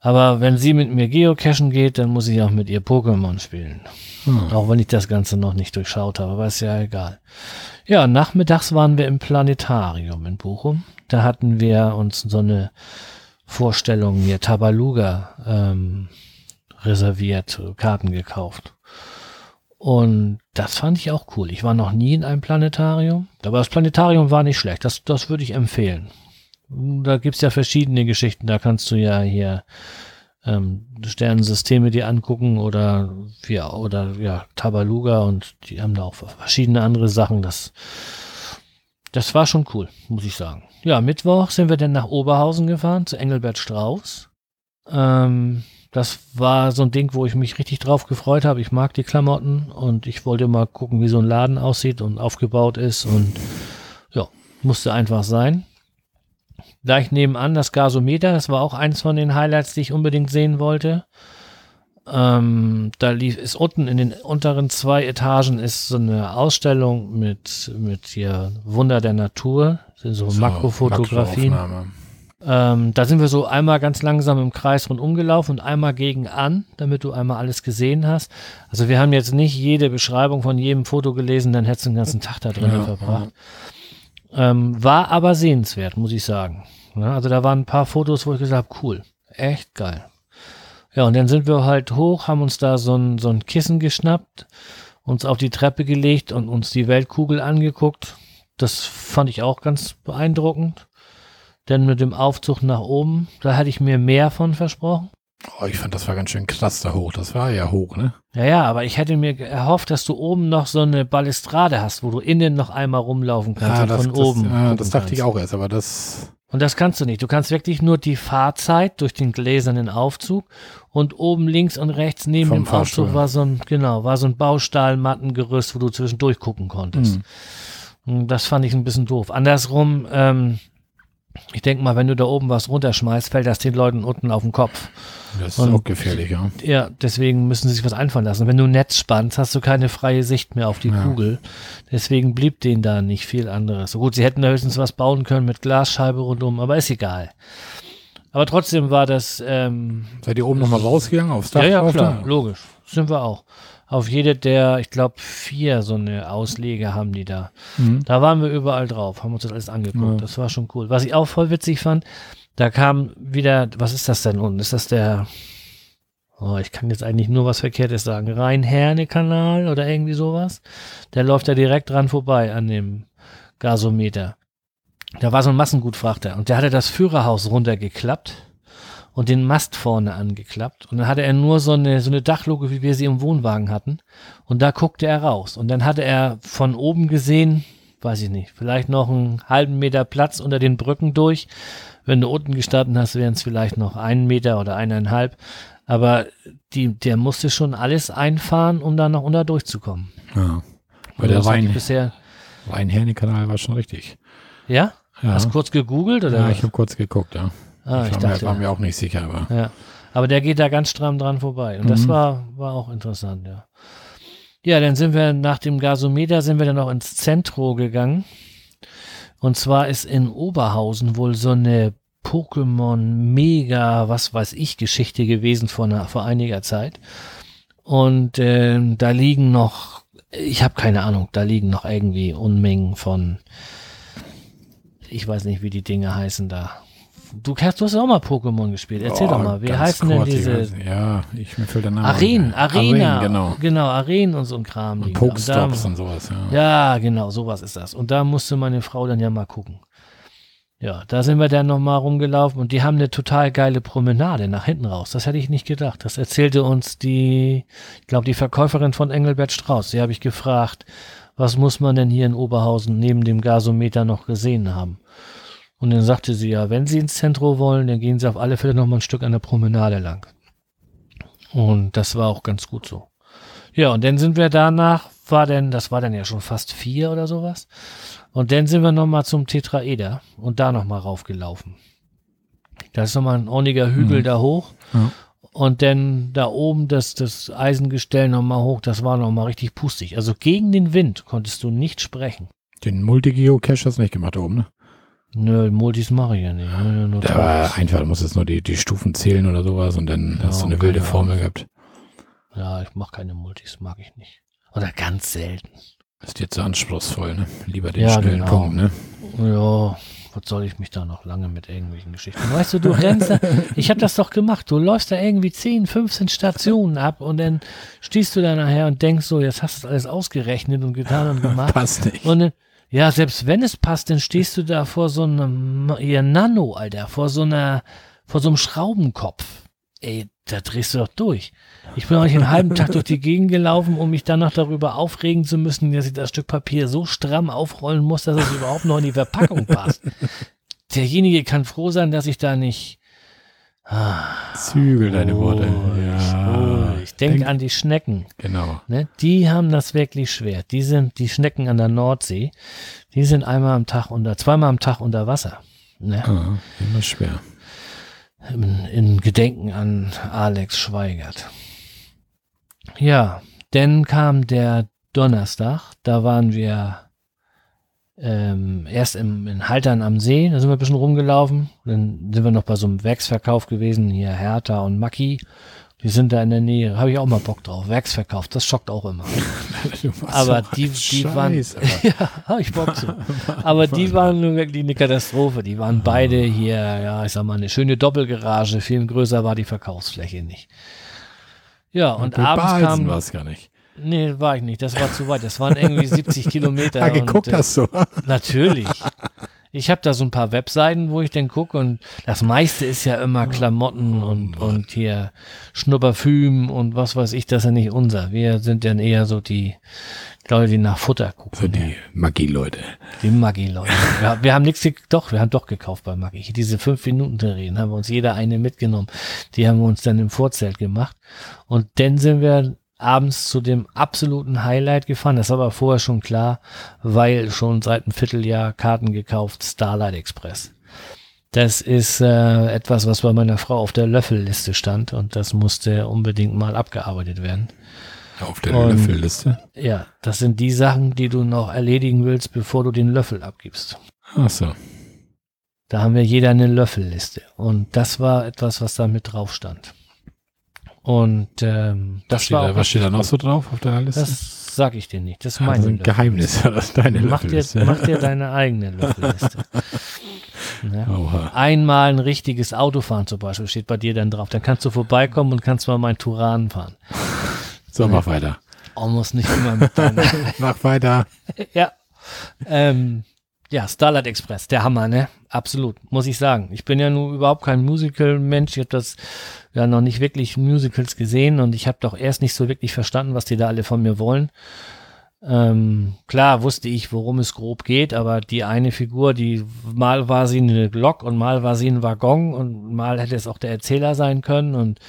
[SPEAKER 1] Aber wenn sie mit mir geocachen geht, dann muss ich auch mit ihr Pokémon spielen.
[SPEAKER 2] Hm.
[SPEAKER 1] Auch wenn ich das Ganze noch nicht durchschaut habe, aber ist ja egal. Ja, nachmittags waren wir im Planetarium in Bochum. Da hatten wir uns so eine Vorstellung hier Tabaluga ähm, reserviert, Karten gekauft. Und das fand ich auch cool. Ich war noch nie in einem Planetarium, aber das Planetarium war nicht schlecht. Das, das würde ich empfehlen. Da gibt's ja verschiedene Geschichten. Da kannst du ja hier ähm, Sternensysteme dir angucken oder ja, oder ja, Tabaluga und die haben da auch verschiedene andere Sachen. Das, das war schon cool, muss ich sagen. Ja, Mittwoch sind wir dann nach Oberhausen gefahren, zu Engelbert Strauß. Ähm, das war so ein Ding, wo ich mich richtig drauf gefreut habe. Ich mag die Klamotten und ich wollte mal gucken, wie so ein Laden aussieht und aufgebaut ist und ja, musste einfach sein. Gleich nebenan das Gasometer, das war auch eins von den Highlights, die ich unbedingt sehen wollte. Ähm, da lief, ist unten in den unteren zwei Etagen ist so eine Ausstellung mit, mit hier Wunder der Natur, sind so,
[SPEAKER 2] So,
[SPEAKER 1] Makrofotografien. Ähm, da sind wir so einmal ganz langsam im Kreis rundum gelaufen und einmal gegen an, damit du einmal alles gesehen hast. Also wir haben jetzt nicht jede Beschreibung von jedem Foto gelesen, dann hättest du den ganzen Tag da drin
[SPEAKER 2] Ja,
[SPEAKER 1] verbracht. Ähm, war aber sehenswert, muss ich sagen. Ja, also da waren ein paar Fotos, wo ich gesagt habe, cool, echt geil. Ja, und dann sind wir halt hoch, haben uns da so ein, so ein Kissen geschnappt, uns auf die Treppe gelegt und uns die Weltkugel angeguckt. Das fand ich auch ganz beeindruckend. Denn mit dem Aufzug nach oben, da hatte ich mir mehr von versprochen.
[SPEAKER 2] Oh, ich fand, das war ganz schön krass da hoch. Das war ja hoch, ne?
[SPEAKER 1] Ja, ja, aber ich hätte mir erhofft, dass du oben noch so eine Balustrade hast, wo du innen noch einmal rumlaufen kannst und
[SPEAKER 2] das,
[SPEAKER 1] von oben.
[SPEAKER 2] Das, ja,
[SPEAKER 1] gucken
[SPEAKER 2] das dachte
[SPEAKER 1] kannst.
[SPEAKER 2] ich auch erst, aber das.
[SPEAKER 1] Und das kannst du nicht. Du kannst wirklich nur die Fahrzeit durch den gläsernen Aufzug und oben links und rechts neben
[SPEAKER 2] Vom
[SPEAKER 1] dem
[SPEAKER 2] Fahrstuhl.
[SPEAKER 1] Aufzug war so ein, genau, war so ein Baustahlmattengerüst, wo du zwischendurch gucken konntest.
[SPEAKER 2] Hm.
[SPEAKER 1] Und Das fand ich ein bisschen doof. Andersrum, ähm, ich denke mal, wenn du da oben was runterschmeißt, fällt das den Leuten unten auf den Kopf.
[SPEAKER 2] Das ist
[SPEAKER 1] Und-
[SPEAKER 2] auch gefährlich, ja.
[SPEAKER 1] Ja, deswegen müssen sie sich was einfallen lassen. Wenn du ein Netz spannst, hast du keine freie Sicht mehr auf die
[SPEAKER 2] Ja.
[SPEAKER 1] Kugel. Deswegen blieb denen da nicht viel anderes. So gut, sie hätten da höchstens was bauen können mit Glasscheibe rundum, aber ist egal. Aber trotzdem war das, ähm,
[SPEAKER 2] Seid ihr oben nochmal rausgegangen aufs Dach?
[SPEAKER 1] ja, ja, klar, logisch. Sind wir auch. Auf jede der, ich glaube, vier so eine Ausleger haben die da.
[SPEAKER 2] Mhm.
[SPEAKER 1] Da waren wir überall drauf, haben uns das alles angeguckt.
[SPEAKER 2] Ja.
[SPEAKER 1] Das war schon cool. Was ich auch voll witzig fand, da kam wieder, was ist das denn unten? Ist das der, oh, ich kann jetzt eigentlich nur was Verkehrtes sagen, Rhein-Herne-Kanal oder irgendwie sowas? Der läuft da direkt dran vorbei an dem Gasometer. Da war so ein Massengutfrachter und der hatte das Führerhaus runtergeklappt und den Mast vorne angeklappt. Und dann hatte er nur so eine, so eine Dachluke, wie wir sie im Wohnwagen hatten. Und da guckte er raus. Und dann hatte er von oben gesehen, weiß ich nicht, vielleicht noch einen halben Meter Platz unter den Brücken durch. Wenn du unten gestanden hast, wären es vielleicht noch einen Meter oder eineinhalb. Aber die, der musste schon alles einfahren, um da noch unter durchzukommen.
[SPEAKER 2] Ja. Weil
[SPEAKER 1] Also
[SPEAKER 2] der Wein,
[SPEAKER 1] bisher,
[SPEAKER 2] Wein-Herne-Kanal war schon richtig.
[SPEAKER 1] ja?
[SPEAKER 2] Ja,
[SPEAKER 1] Hast du kurz gegoogelt oder?
[SPEAKER 2] ja ich habe kurz geguckt, ja.
[SPEAKER 1] Ah,
[SPEAKER 2] ich
[SPEAKER 1] ich
[SPEAKER 2] war,
[SPEAKER 1] dachte,
[SPEAKER 2] mir, war mir auch nicht sicher, aber
[SPEAKER 1] Ja. Aber der geht da ganz stramm dran vorbei. Und das
[SPEAKER 2] Mhm.
[SPEAKER 1] war, war auch interessant, ja. Ja, dann sind wir nach dem Gasometer sind wir dann noch ins Zentro gegangen. Und zwar ist in Oberhausen wohl so eine Pokémon Mega, was weiß ich, Geschichte gewesen vor, einer, vor einiger Zeit. Und ähm, da liegen noch, ich habe keine Ahnung, da liegen noch irgendwie Unmengen von, ich weiß nicht, wie die Dinge heißen da. Du, hast- du hast auch mal Pokémon gespielt. Erzähl
[SPEAKER 2] Oh,
[SPEAKER 1] doch mal, wie heißen denn
[SPEAKER 2] kurz,
[SPEAKER 1] diese.
[SPEAKER 2] Ja, ich mir fällt der Name.
[SPEAKER 1] Arenen. Arena,
[SPEAKER 2] Arenen, genau.
[SPEAKER 1] genau, Arenen und so ein Kram.
[SPEAKER 2] Und Pokestops und sowas, ja.
[SPEAKER 1] Ja, genau, sowas ist das. Und da musste meine Frau dann ja mal gucken. Ja, da sind wir dann nochmal rumgelaufen und die haben eine total geile Promenade nach hinten raus. Das hätte ich nicht gedacht. Das erzählte uns die, ich glaube, die Verkäuferin von Engelbert Strauß. Die habe ich gefragt, was muss man denn hier in Oberhausen neben dem Gasometer noch gesehen haben? Und dann sagte sie, ja, wenn Sie ins Zentrum wollen, dann gehen Sie auf alle Fälle noch mal ein Stück an der Promenade lang. Und das war auch ganz gut so. Ja, und dann sind wir danach, war denn, das war dann ja schon fast vier oder sowas. Und dann sind wir nochmal zum Tetraeder und da nochmal raufgelaufen. Da ist nochmal ein ordentlicher Hügel
[SPEAKER 2] Mhm.
[SPEAKER 1] da hoch.
[SPEAKER 2] Ja.
[SPEAKER 1] Und dann da oben das, das Eisengestell nochmal hoch, das war nochmal richtig pustig. Also gegen den Wind konntest du nicht sprechen.
[SPEAKER 2] Den Multi-Geocache hast du nicht gemacht da oben, ne?
[SPEAKER 1] Nö, Multis mache ich ja nicht. Nur
[SPEAKER 2] Der war einfach, du musstest nur die, die Stufen zählen oder sowas und dann
[SPEAKER 1] Ja,
[SPEAKER 2] hast du eine wilde Formel gehabt.
[SPEAKER 1] Ja, ich mache keine Multis, mag ich nicht. Oder ganz selten.
[SPEAKER 2] Ist dir zu anspruchsvoll, ne? Lieber den
[SPEAKER 1] Ja,
[SPEAKER 2] schnellen
[SPEAKER 1] genau.
[SPEAKER 2] Punkt, ne?
[SPEAKER 1] Ja, was soll ich mich da noch lange mit irgendwelchen Geschichten? Weißt du, du rennst da, ich habe das doch gemacht. Du läufst da irgendwie 10, 15 Stationen ab und dann stehst du da nachher und denkst so, jetzt hast du das alles ausgerechnet und getan und gemacht.
[SPEAKER 2] Passt nicht.
[SPEAKER 1] Und dann, ja, selbst wenn es passt, dann stehst du da vor so einem, ihr Nano, Alter, vor so einer, vor so einem Schraubenkopf. Ey, da drehst du doch durch. Ich bin auch nicht einen halben Tag durch die Gegend gelaufen, um mich dann noch darüber aufregen zu müssen, dass ich das Stück Papier so stramm aufrollen muss, dass es überhaupt noch in die Verpackung passt. Derjenige kann froh sein, dass ich da nicht.
[SPEAKER 2] Zügel deine Worte.
[SPEAKER 1] Ruhig,
[SPEAKER 2] Ja.
[SPEAKER 1] Ruhig. Denk,
[SPEAKER 2] Denk-
[SPEAKER 1] an die Schnecken.
[SPEAKER 2] Genau.
[SPEAKER 1] Ne? Die haben das wirklich schwer. Die sind die Schnecken an der Nordsee. Die sind einmal am Tag unter, zweimal am Tag unter Wasser. Ne?
[SPEAKER 2] Ah, immer schwer.
[SPEAKER 1] In, in Gedenken an Alex Schweigert. Ja, dann kam der Donnerstag. Da waren wir ähm, erst im, in Haltern am See. Da sind wir ein bisschen rumgelaufen. Dann sind wir noch bei so einem Werksverkauf gewesen. Hier Hertha und Macki. Die sind da in der Nähe. Habe ich auch mal Bock drauf. Werksverkauf, das schockt auch immer. Aber die, die waren,
[SPEAKER 2] Scheiß,
[SPEAKER 1] ja, ich Bock zu. Aber die waren nun wirklich eine Katastrophe. Die waren beide hier, ja, ich sag mal, eine schöne Doppelgarage. Viel größer war die Verkaufsfläche nicht. Ja, und
[SPEAKER 2] Bei
[SPEAKER 1] abends kam,
[SPEAKER 2] war es gar nicht.
[SPEAKER 1] nee, war ich nicht. Das war zu weit. Das waren irgendwie 70 Kilometer.
[SPEAKER 2] Ja, geguckt
[SPEAKER 1] und, äh,
[SPEAKER 2] hast du.
[SPEAKER 1] Natürlich. Ich habe da so ein paar Webseiten, wo ich dann gucke und das meiste ist ja immer Klamotten und, und hier Schnupperfüm und was weiß ich, das ist ja nicht unser. Wir sind dann eher so die Leute, die nach Futter gucken.
[SPEAKER 2] So die Magie-Leute.
[SPEAKER 1] Die Maggi-Leute. Wir, wir haben nichts, doch, wir haben doch gekauft bei Maggi. Diese fünf Minuten Terrinen haben wir uns jeder eine mitgenommen. Die haben wir uns dann im Vorzelt gemacht. Und dann sind wir abends zu dem absoluten Highlight gefahren. Das war aber vorher schon klar, weil schon seit einem Vierteljahr Karten gekauft, Starlight Express. Das ist äh, etwas, was bei meiner Frau auf der Löffelliste stand und das musste unbedingt mal abgearbeitet werden.
[SPEAKER 2] Auf der
[SPEAKER 1] Und-
[SPEAKER 2] Löffelliste.
[SPEAKER 1] Ja, das sind die Sachen, die du noch erledigen willst, bevor du den Löffel abgibst.
[SPEAKER 2] Ach so.
[SPEAKER 1] Da haben wir jeder eine Löffelliste. Und das war etwas, was da mit drauf stand. Und ähm, das
[SPEAKER 2] Was steht,
[SPEAKER 1] war
[SPEAKER 2] da, was steht da noch so drauf auf deiner Liste?
[SPEAKER 1] Das sag ich dir nicht. Das ist
[SPEAKER 2] Ah,
[SPEAKER 1] meine
[SPEAKER 2] das sind
[SPEAKER 1] Löffelliste.
[SPEAKER 2] Geheimnisse. Das ist deine
[SPEAKER 1] Mach dir, mach dir deine eigene Löffelliste. ja.
[SPEAKER 2] Oha.
[SPEAKER 1] Einmal ein richtiges Autofahren zum Beispiel steht bei dir dann drauf. Dann kannst du vorbeikommen und kannst mal meinen Turan fahren.
[SPEAKER 2] So, mach weiter.
[SPEAKER 1] Oh, muss nicht immer mit deiner
[SPEAKER 2] Mach weiter.
[SPEAKER 1] Ja. Ähm, Ja, Starlight Express, der Hammer, ne? Absolut, muss ich sagen. Ich bin ja nun überhaupt kein Musical-Mensch. Ich habe das ja noch nicht wirklich Musicals gesehen und ich habe doch erst nicht so wirklich verstanden, was die da alle von mir wollen. Ähm, klar wusste ich, worum es grob geht, aber die eine Figur, die mal war sie eine Lok und mal war sie ein Waggon und mal hätte es auch der Erzähler sein können und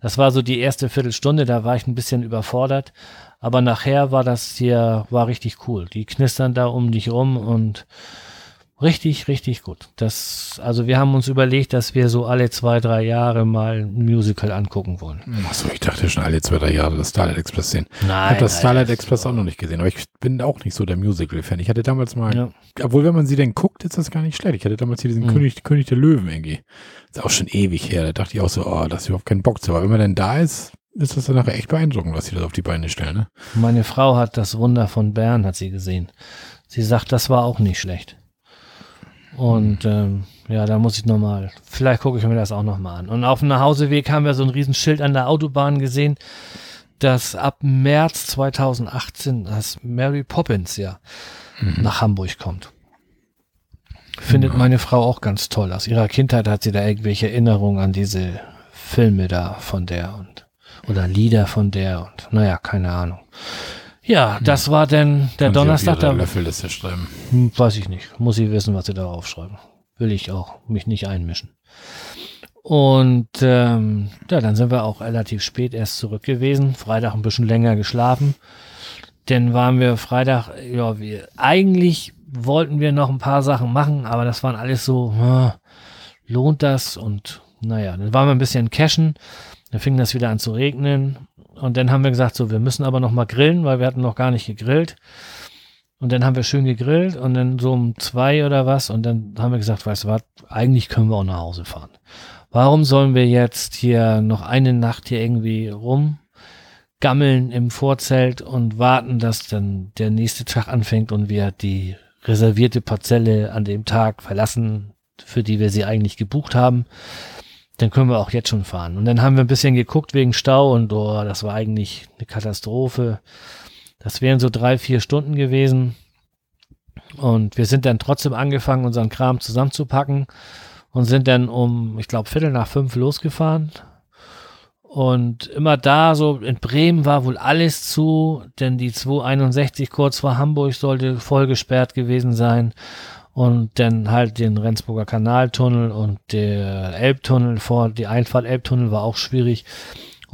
[SPEAKER 1] das war so die erste Viertelstunde, da war ich ein bisschen überfordert. Aber nachher war das hier, war richtig cool. Die knistern da um dich rum und richtig, richtig gut. Das, also wir haben uns überlegt, dass wir so alle zwei, drei Jahre mal ein Musical angucken wollen.
[SPEAKER 2] Achso, ich dachte schon alle zwei, drei Jahre das Starlight Express sehen.
[SPEAKER 1] Nein.
[SPEAKER 2] Ich habe das Starlight Express auch noch nicht gesehen, aber ich bin auch nicht so der Musical-Fan. Ich hatte damals mal,
[SPEAKER 1] Ja.
[SPEAKER 2] obwohl wenn man sie denn guckt, ist das gar nicht schlecht. Ich hatte damals hier diesen
[SPEAKER 1] Mhm.
[SPEAKER 2] König, König der Löwen irgendwie. Ist auch schon ewig her. Da dachte ich auch so, oh, das ist überhaupt keinen Bock zu. Aber wenn man denn da ist, ist das dann nachher echt beeindruckend, was sie das auf die Beine stellen, ne?
[SPEAKER 1] Meine Frau hat das Wunder von Bern, hat sie gesehen. Sie sagt, das war auch nicht schlecht. Und ähm, ja, da muss ich nochmal, vielleicht gucke ich mir das auch nochmal an. Und auf dem Nachhauseweg haben wir so ein Riesenschild an der Autobahn gesehen, dass ab März 2018 das Mary Poppins ja nach Hamburg kommt. Findet meine Frau auch ganz toll. Aus ihrer Kindheit hat sie da irgendwelche Erinnerungen an diese Filme da von der und oder Lieder von der und naja, keine Ahnung. Ja, das war denn der
[SPEAKER 2] sie
[SPEAKER 1] Donnerstag,
[SPEAKER 2] auf ihre
[SPEAKER 1] da
[SPEAKER 2] Löffelliste schreiben.
[SPEAKER 1] hm, weiß ich nicht. Muss ich wissen, was sie da aufschreiben. Will ich auch mich nicht einmischen. Und ähm, ja, dann sind wir auch relativ spät erst zurück gewesen. Freitag ein bisschen länger geschlafen. Denn waren wir Freitag, ja, wir eigentlich wollten wir noch ein paar Sachen machen, aber das waren alles so, ah, lohnt das? Und naja, dann waren wir ein bisschen cashen. Dann fing das wieder an zu regnen. Und dann haben wir gesagt, so, wir müssen aber noch mal grillen, weil wir hatten noch gar nicht gegrillt. Und dann haben wir schön gegrillt und dann so um zwei oder was. Und dann haben wir gesagt, weißt du was, eigentlich können wir auch nach Hause fahren. Warum sollen wir jetzt hier noch eine Nacht hier irgendwie rumgammeln im Vorzelt und warten, dass dann der nächste Tag anfängt und wir die reservierte Parzelle an dem Tag verlassen, für die wir sie eigentlich gebucht haben? Dann können wir auch jetzt schon fahren. Und dann haben wir ein bisschen geguckt wegen Stau und oh, das war eigentlich eine Katastrophe. Das wären so drei, vier Stunden gewesen. Und wir sind dann trotzdem angefangen, unseren Kram zusammenzupacken und sind dann um, ich glaube, Viertel nach fünf losgefahren. Und immer da, so in Bremen war wohl alles zu, denn die 261 kurz vor Hamburg sollte voll gesperrt gewesen sein. Und dann halt den Rendsburger Kanaltunnel und der Elbtunnel vor, die Einfahrt Elbtunnel war auch schwierig.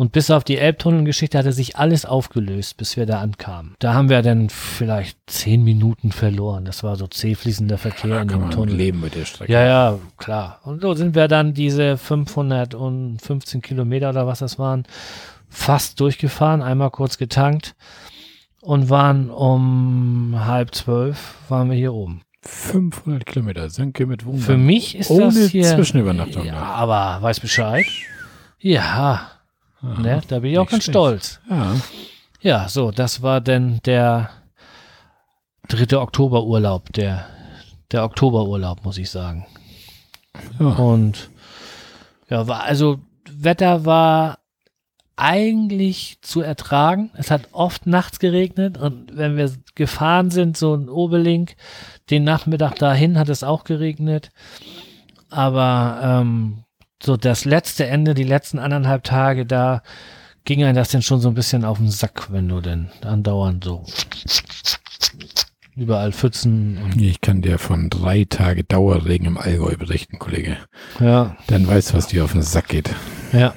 [SPEAKER 1] Und bis auf die Elbtunnelgeschichte hatte sich alles aufgelöst, bis wir da ankamen. Da haben wir dann vielleicht zehn Minuten verloren. Das war so zäh fließender Verkehr
[SPEAKER 2] Da
[SPEAKER 1] in dem Tunnel.
[SPEAKER 2] leben mit der Strecke.
[SPEAKER 1] Ja, ja, klar. Und so sind wir dann diese 515 Kilometer oder was das waren, fast durchgefahren, einmal kurz getankt und waren um halb zwölf, waren wir hier oben.
[SPEAKER 2] 500 Kilometer, Sönke mit Wohnwagen.
[SPEAKER 1] Für mich ist
[SPEAKER 2] Ohne
[SPEAKER 1] das hier...
[SPEAKER 2] Zwischenübernachtung.
[SPEAKER 1] Ja, aber weiß Bescheid. Ja,
[SPEAKER 2] Aha.
[SPEAKER 1] ne, da bin ich auch ganz
[SPEAKER 2] schlecht.
[SPEAKER 1] stolz.
[SPEAKER 2] Ja.
[SPEAKER 1] Ja, so, das war denn der dritte Oktoberurlaub, der, der Oktoberurlaub, muss ich sagen.
[SPEAKER 2] ja.
[SPEAKER 1] Und ja, war, also Wetter war eigentlich zu ertragen. Es hat oft nachts geregnet und wenn wir gefahren sind, so ein Obelink, den Nachmittag dahin hat es auch geregnet. Aber ähm, so das letzte Ende, die letzten anderthalb Tage, da ging einem das denn schon so ein bisschen auf den Sack, wenn du denn andauernd so überall Pfützen
[SPEAKER 2] Ich kann dir von drei Tage Dauerregen im Allgäu berichten, Kollege.
[SPEAKER 1] ja,
[SPEAKER 2] Dann weißt du, was dir auf den Sack geht.
[SPEAKER 1] Ja.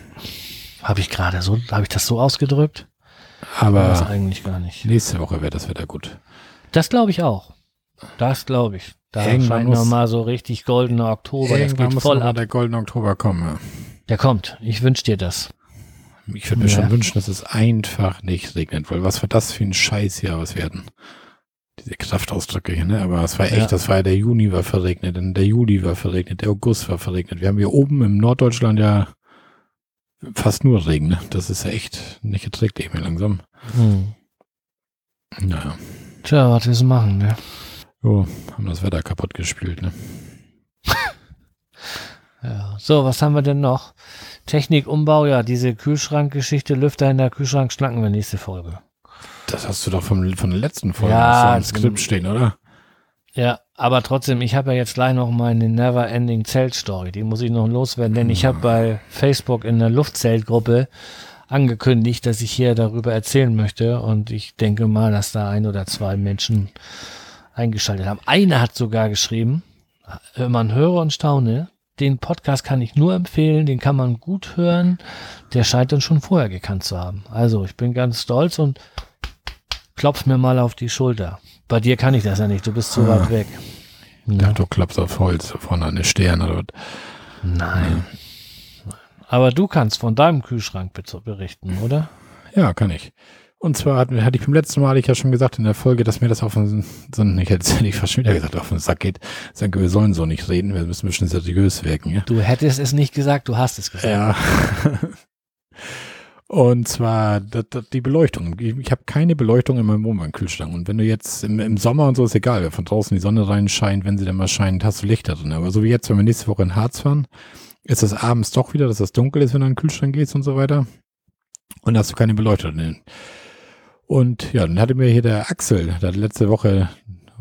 [SPEAKER 1] Habe ich gerade so, habe ich das so ausgedrückt? das
[SPEAKER 2] Aber
[SPEAKER 1] eigentlich gar nicht.
[SPEAKER 2] nächste Woche wäre das Wetter gut.
[SPEAKER 1] Das glaube ich auch. Das glaube ich. Da
[SPEAKER 2] Irgendwann
[SPEAKER 1] scheint
[SPEAKER 2] muss-
[SPEAKER 1] noch mal so richtig goldener Oktober. Das geht
[SPEAKER 2] muss
[SPEAKER 1] voll ab.
[SPEAKER 2] der goldene Oktober kommen.
[SPEAKER 1] Der kommt. Ich wünsche dir das.
[SPEAKER 2] ja. Ich würde mir
[SPEAKER 1] Ja.
[SPEAKER 2] schon wünschen, dass es einfach nicht regnet, weil was war das für ein Scheiß hier, was hatten? Diese Kraftausdrücke hier, ne? Aber es war echt,
[SPEAKER 1] Ja.
[SPEAKER 2] das war ja der Juni war verregnet, der Juli war verregnet, der August war verregnet. Wir haben hier oben im Norddeutschland ja fast nur Regen, ne? Das ist ja echt nicht erträglich mehr langsam.
[SPEAKER 1] Hm.
[SPEAKER 2] Naja.
[SPEAKER 1] Tja, was willst du machen, ne?
[SPEAKER 2] Jo, haben das Wetter kaputt gespielt, ne?
[SPEAKER 1] Ja. So, was haben wir denn noch? Technikumbau, ja, diese Kühlschrankgeschichte, Lüfter in der Kühlschrank schnacken wir nächste Folge.
[SPEAKER 2] Das hast du doch vom, von der letzten Folge
[SPEAKER 1] Ja,
[SPEAKER 2] so im Skript stehen, oder?
[SPEAKER 1] Ja, Aber trotzdem, ich habe ja jetzt gleich noch meine Never Ending Zelt Story. Die muss ich noch loswerden, denn ich habe bei Facebook in der Luftzeltgruppe angekündigt, dass ich hier darüber erzählen möchte. Und ich denke mal, dass da ein oder zwei Menschen eingeschaltet haben. Einer hat sogar geschrieben, man höre und staune, den Podcast kann ich nur empfehlen, den kann man gut hören. Der scheint dann schon vorher gekannt zu haben. Also ich bin ganz stolz und klopf mir mal auf die Schulter. Bei dir kann ich das ja nicht, du bist zu ah. weit weg.
[SPEAKER 2] Dachte, du klopfst auf Holz von einer Sterne oder
[SPEAKER 1] Nein. Ja. Aber du kannst von deinem Kühlschrank berichten, oder?
[SPEAKER 2] Ja, kann ich. Und zwar hatte, hatte ich beim letzten Mal, hatte ich ja schon gesagt in der Folge, dass mir das auf den, so ich hätte es nicht fast wieder gesagt, auf den Sack geht. Ich sage, wir sollen so nicht reden, wir müssen ein bisschen seriös wirken. Ja?
[SPEAKER 1] Du hättest es nicht gesagt, du hast es gesagt.
[SPEAKER 2] Ja. Und zwar das, das, die Beleuchtung. Ich, ich habe keine Beleuchtung in meinem Wohnwagnkühlschrank. Und wenn du jetzt im, Sommer und so ist egal, wenn von draußen die Sonne reinscheint, wenn sie dann mal scheint, hast du Lichter drin. Aber so wie jetzt, wenn wir nächste Woche in Harz fahren, ist es abends doch wieder, dass es dunkel ist, wenn du in den Kühlschrank gehst und so weiter. Und hast du keine Beleuchtung drin. Und ja, dann hatte mir hier der Axel, der hat letzte Woche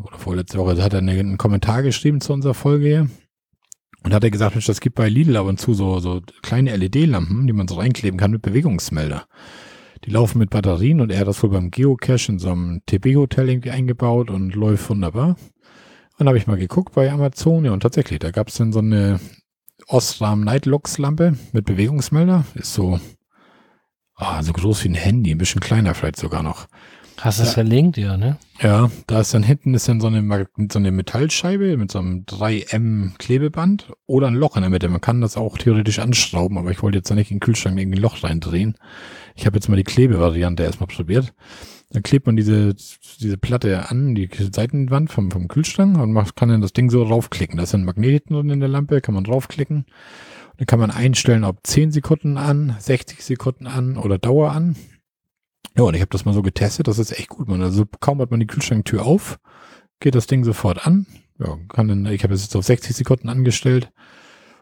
[SPEAKER 2] oder vorletzte Woche, hat er einen Kommentar geschrieben zu unserer Folge hier. Und hat er gesagt, Mensch, das gibt bei Lidl ab und zu so, so kleine LED-Lampen, die man so reinkleben kann mit Bewegungsmelder. Die laufen mit Batterien und er hat das wohl beim Geocache in so einem TB-Hotel irgendwie eingebaut und läuft wunderbar. Und dann habe ich mal geguckt bei Amazon, ja, und tatsächlich, da gab es dann so eine Osram Nightlux Lampe mit Bewegungsmelder. Ist so Ah, so groß wie ein Handy, ein bisschen kleiner vielleicht sogar noch.
[SPEAKER 1] Hast du es ja. verlinkt, ja, ne?
[SPEAKER 2] Ja, da ist dann hinten ist dann so eine, so eine Metallscheibe mit so einem 3M Klebeband oder ein Loch in der Mitte. Man kann das auch theoretisch anschrauben, aber ich wollte jetzt da nicht in den Kühlschrank irgendwie ein Loch reindrehen. Ich habe jetzt mal die Klebevariante erstmal probiert. Dann klebt man diese, diese Platte an, die Seitenwand vom, vom Kühlschrank und macht, kann dann das Ding so raufklicken. Da sind Magneten drin in der Lampe, kann man draufklicken. Dann kann man einstellen, ob 10 Sekunden an, 60 Sekunden an oder Dauer an. Ja, und ich habe das mal so getestet, das ist echt gut. Man, also kaum hat man die Kühlschranktür auf, geht das Ding sofort an. Ja, kann dann, ich habe es jetzt auf 60 Sekunden angestellt.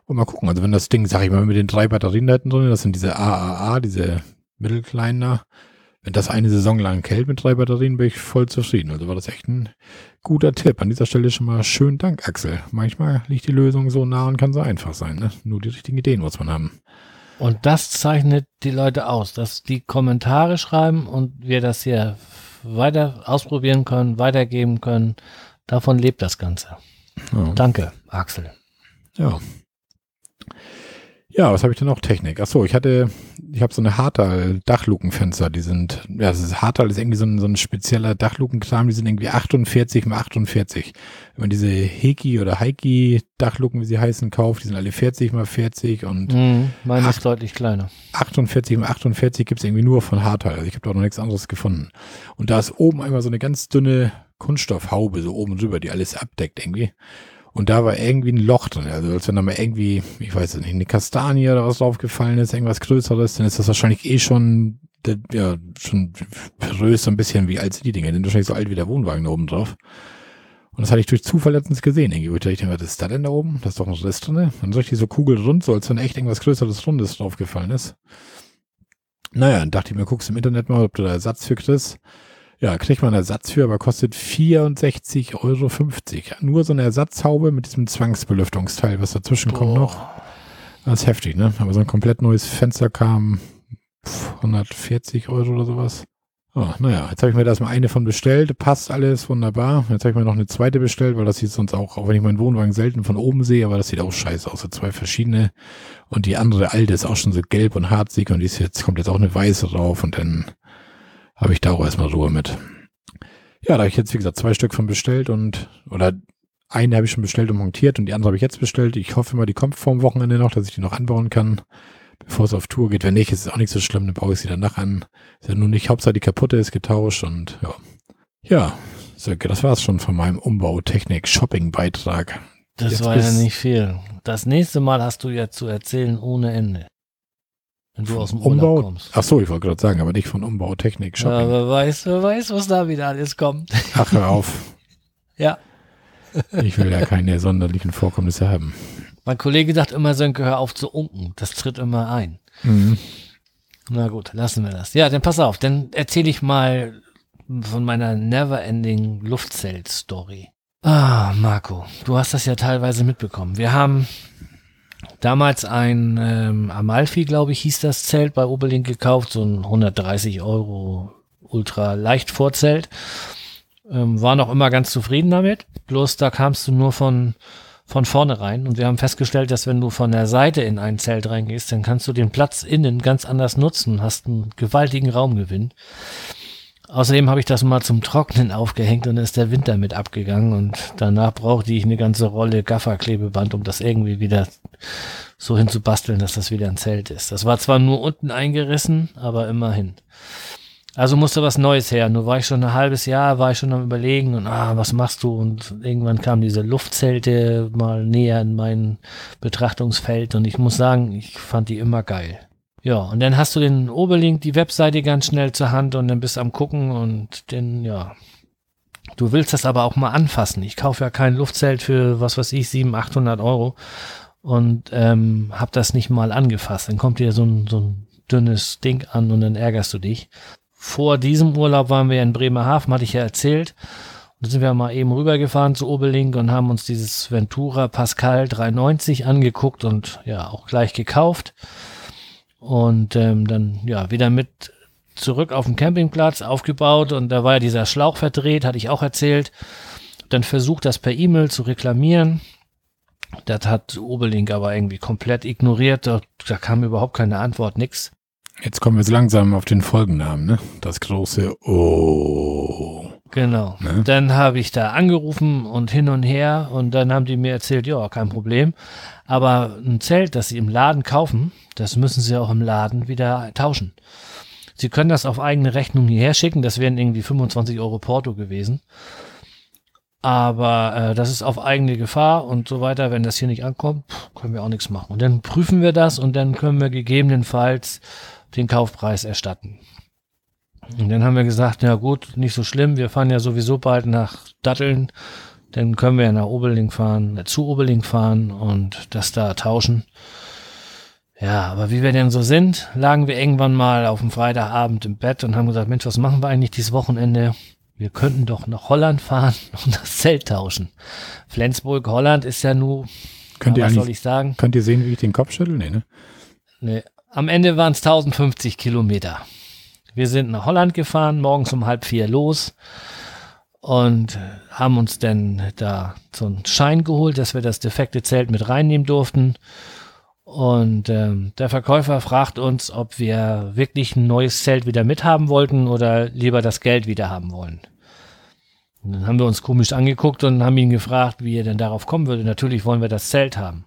[SPEAKER 2] Und mal gucken, also wenn das Ding, sag ich mal, mit den drei Batterien da drin, das sind diese AAA, diese mittelkleinen da, wenn das eine Saison lang hält mit drei Batterien, bin ich voll zufrieden. Also war das echt ein guter Tipp. An dieser Stelle schon mal schönen Dank, Axel. Manchmal liegt die Lösung so nah und kann so einfach sein. Ne? Nur die richtigen Ideen muss man haben.
[SPEAKER 1] Und das zeichnet die Leute aus, dass die Kommentare schreiben und wir das hier weiter ausprobieren können, weitergeben können. Davon lebt das Ganze. Ja. Danke, Axel.
[SPEAKER 2] Ja. Ja, was habe ich denn noch? Technik. Ach so, ich hatte, ich habe so eine Hartal Dachlukenfenster, die sind, ja, das ist Hartal ist irgendwie so ein, so ein spezieller Dachlukenkram, die sind irgendwie 48 mal 48. Wenn man diese Heki oder Heiki Dachluken, wie sie heißen, kauft, die sind alle 40 mal 40 und
[SPEAKER 1] mm, meine ist deutlich kleiner.
[SPEAKER 2] 48 mal 48 gibt's irgendwie nur von Hartal. Also ich habe da noch nichts anderes gefunden. Und da ist oben einmal so eine ganz dünne Kunststoffhaube so oben drüber, die alles abdeckt irgendwie. Und da war irgendwie ein Loch drin. Also als wenn da mal irgendwie, ich weiß nicht, eine Kastanie oder was draufgefallen ist, irgendwas Größeres, dann ist das wahrscheinlich eh schon, ja, schon so ein bisschen wie alt sind die Dinge. Sind wahrscheinlich so alt wie der Wohnwagen da oben drauf. Und das hatte ich durch Zufall letztens gesehen. Irgendwie. Ich dachte, was ist da denn da oben? Da ist doch ein Riss drin. Dann so richtig so kugelrund, so als wenn echt irgendwas Größeres Rundes draufgefallen ist. Naja, dann dachte ich mir, guckst im Internet mal, ob du da Ersatz für kriegst. Ja, kriegt man Ersatz für, aber kostet 64,50 Euro. Nur so eine Ersatzhaube mit diesem Zwangsbelüftungsteil, was dazwischen Boah. kommt noch. Das ist heftig, ne? Aber so ein komplett neues Fenster kam 140 Euro oder sowas. Oh, naja, jetzt habe ich mir da erstmal eine von bestellt. Passt alles wunderbar. Jetzt habe ich mir noch eine zweite bestellt, weil das sieht sonst auch, auch wenn ich meinen Wohnwagen selten von oben sehe, aber das sieht auch scheiße aus. So zwei verschiedene. Und die andere alte ist auch schon so gelb und harzig und die ist jetzt, kommt jetzt auch eine weiße drauf und dann habe ich da auch erstmal Ruhe mit. Ja, da habe ich jetzt, wie gesagt, zwei Stück von bestellt und, oder eine habe ich schon bestellt und montiert und die andere habe ich jetzt bestellt. Ich hoffe mal, die kommt vorm Wochenende noch, dass ich die noch anbauen kann, bevor es auf Tour geht. Wenn nicht, ist es auch nicht so schlimm, dann baue ich sie danach an. Ist ja nur nicht, Hauptsache die kaputte ist getauscht und ja. Ja, so, das war's schon von meinem Umbau-Technik-Shopping-Beitrag.
[SPEAKER 1] Das jetzt war ja nicht viel. Das nächste Mal hast du ja zu erzählen ohne Ende. Wenn du aus dem Umbau Urlaub kommst.
[SPEAKER 2] Ach so, ich wollte gerade sagen, aber nicht von Umbau, Technik, Shopping. Ja,
[SPEAKER 1] aber weißt du, weißt, was da wieder alles kommt.
[SPEAKER 2] Ach, hör auf.
[SPEAKER 1] ja.
[SPEAKER 2] Ich will ja keine sonderlichen Vorkommnisse haben.
[SPEAKER 1] Mein Kollege sagt immer, Sönke, hör auf zu unken. Das tritt immer ein. Mhm. Na gut, lassen wir das. Ja, dann pass auf, dann erzähle ich mal von meiner Neverending Luftzelt-Story. Ah, Marco, du hast das ja teilweise mitbekommen. Wir haben damals ein ähm, Amalfi, glaube ich, hieß das Zelt bei Oberlink gekauft, so ein 130 Euro ultra leicht Vorzelt. Ähm, war noch immer ganz zufrieden damit. Bloß da kamst du nur von von vorne rein und wir haben festgestellt, dass wenn du von der Seite in ein Zelt reingehst, dann kannst du den Platz innen ganz anders nutzen, hast einen gewaltigen Raumgewinn. Außerdem habe ich das mal zum Trocknen aufgehängt und ist der Winter mit abgegangen und danach brauchte ich eine ganze Rolle Gafferklebeband, um das irgendwie wieder so hinzubasteln, dass das wieder ein Zelt ist. Das war zwar nur unten eingerissen, aber immerhin. Also musste was Neues her. Nur war ich schon ein halbes Jahr, war ich schon am überlegen und ah, was machst du? Und irgendwann kamen diese Luftzelte mal näher in mein Betrachtungsfeld und ich muss sagen, ich fand die immer geil. Ja, und dann hast du den Oberlink, die Webseite ganz schnell zur Hand und dann bist du am gucken und dann, ja. Du willst das aber auch mal anfassen. Ich kaufe ja kein Luftzelt für, was weiß ich, 700, 800 Euro und ähm, hab das nicht mal angefasst. Dann kommt dir so ein, so ein dünnes Ding an und dann ärgerst du dich. Vor diesem Urlaub waren wir in Bremerhaven, hatte ich ja erzählt. Und sind wir mal eben rübergefahren zu Oberlink und haben uns dieses Ventura Pascal 390 angeguckt und ja, auch gleich gekauft. Und ähm, dann ja wieder mit zurück auf den Campingplatz aufgebaut und da war ja dieser Schlauch verdreht, hatte ich auch erzählt. Dann versucht das per E-Mail zu reklamieren. Das hat Oberlink aber irgendwie komplett ignoriert. Da, da kam überhaupt keine Antwort, nix.
[SPEAKER 2] Jetzt kommen wir langsam auf den Folgennamen, ne? Das große Oh.
[SPEAKER 1] Genau. Ne? Dann habe ich da angerufen und hin und her und dann haben die mir erzählt, ja, kein Problem. Aber ein Zelt, das sie im Laden kaufen, das müssen sie auch im Laden wieder tauschen. Sie können das auf eigene Rechnung hierher schicken, das wären irgendwie 25 Euro Porto gewesen. Aber äh, das ist auf eigene Gefahr und so weiter. Wenn das hier nicht ankommt, können wir auch nichts machen. Und dann prüfen wir das und dann können wir gegebenenfalls den Kaufpreis erstatten. Und dann haben wir gesagt, ja gut, nicht so schlimm, wir fahren ja sowieso bald nach Datteln, dann können wir ja nach Oberling fahren, äh, zu Oberling fahren und das da tauschen. Ja, aber wie wir denn so sind, lagen wir irgendwann mal auf dem Freitagabend im Bett und haben gesagt, Mensch, was machen wir eigentlich dieses Wochenende? Wir könnten doch nach Holland fahren und das Zelt tauschen. Flensburg, Holland ist ja nur,
[SPEAKER 2] könnt
[SPEAKER 1] ja,
[SPEAKER 2] ihr
[SPEAKER 1] was soll ich sagen?
[SPEAKER 2] Könnt ihr sehen, wie ich den Kopf schüttel? Nee, ne?
[SPEAKER 1] Nee. Am Ende waren es 1050 Kilometer. Wir sind nach Holland gefahren, morgens um halb vier los und haben uns dann da so einen Schein geholt, dass wir das defekte Zelt mit reinnehmen durften. Und ähm, der Verkäufer fragt uns, ob wir wirklich ein neues Zelt wieder mithaben wollten oder lieber das Geld wieder haben wollen. Und dann haben wir uns komisch angeguckt und haben ihn gefragt, wie er denn darauf kommen würde. Natürlich wollen wir das Zelt haben.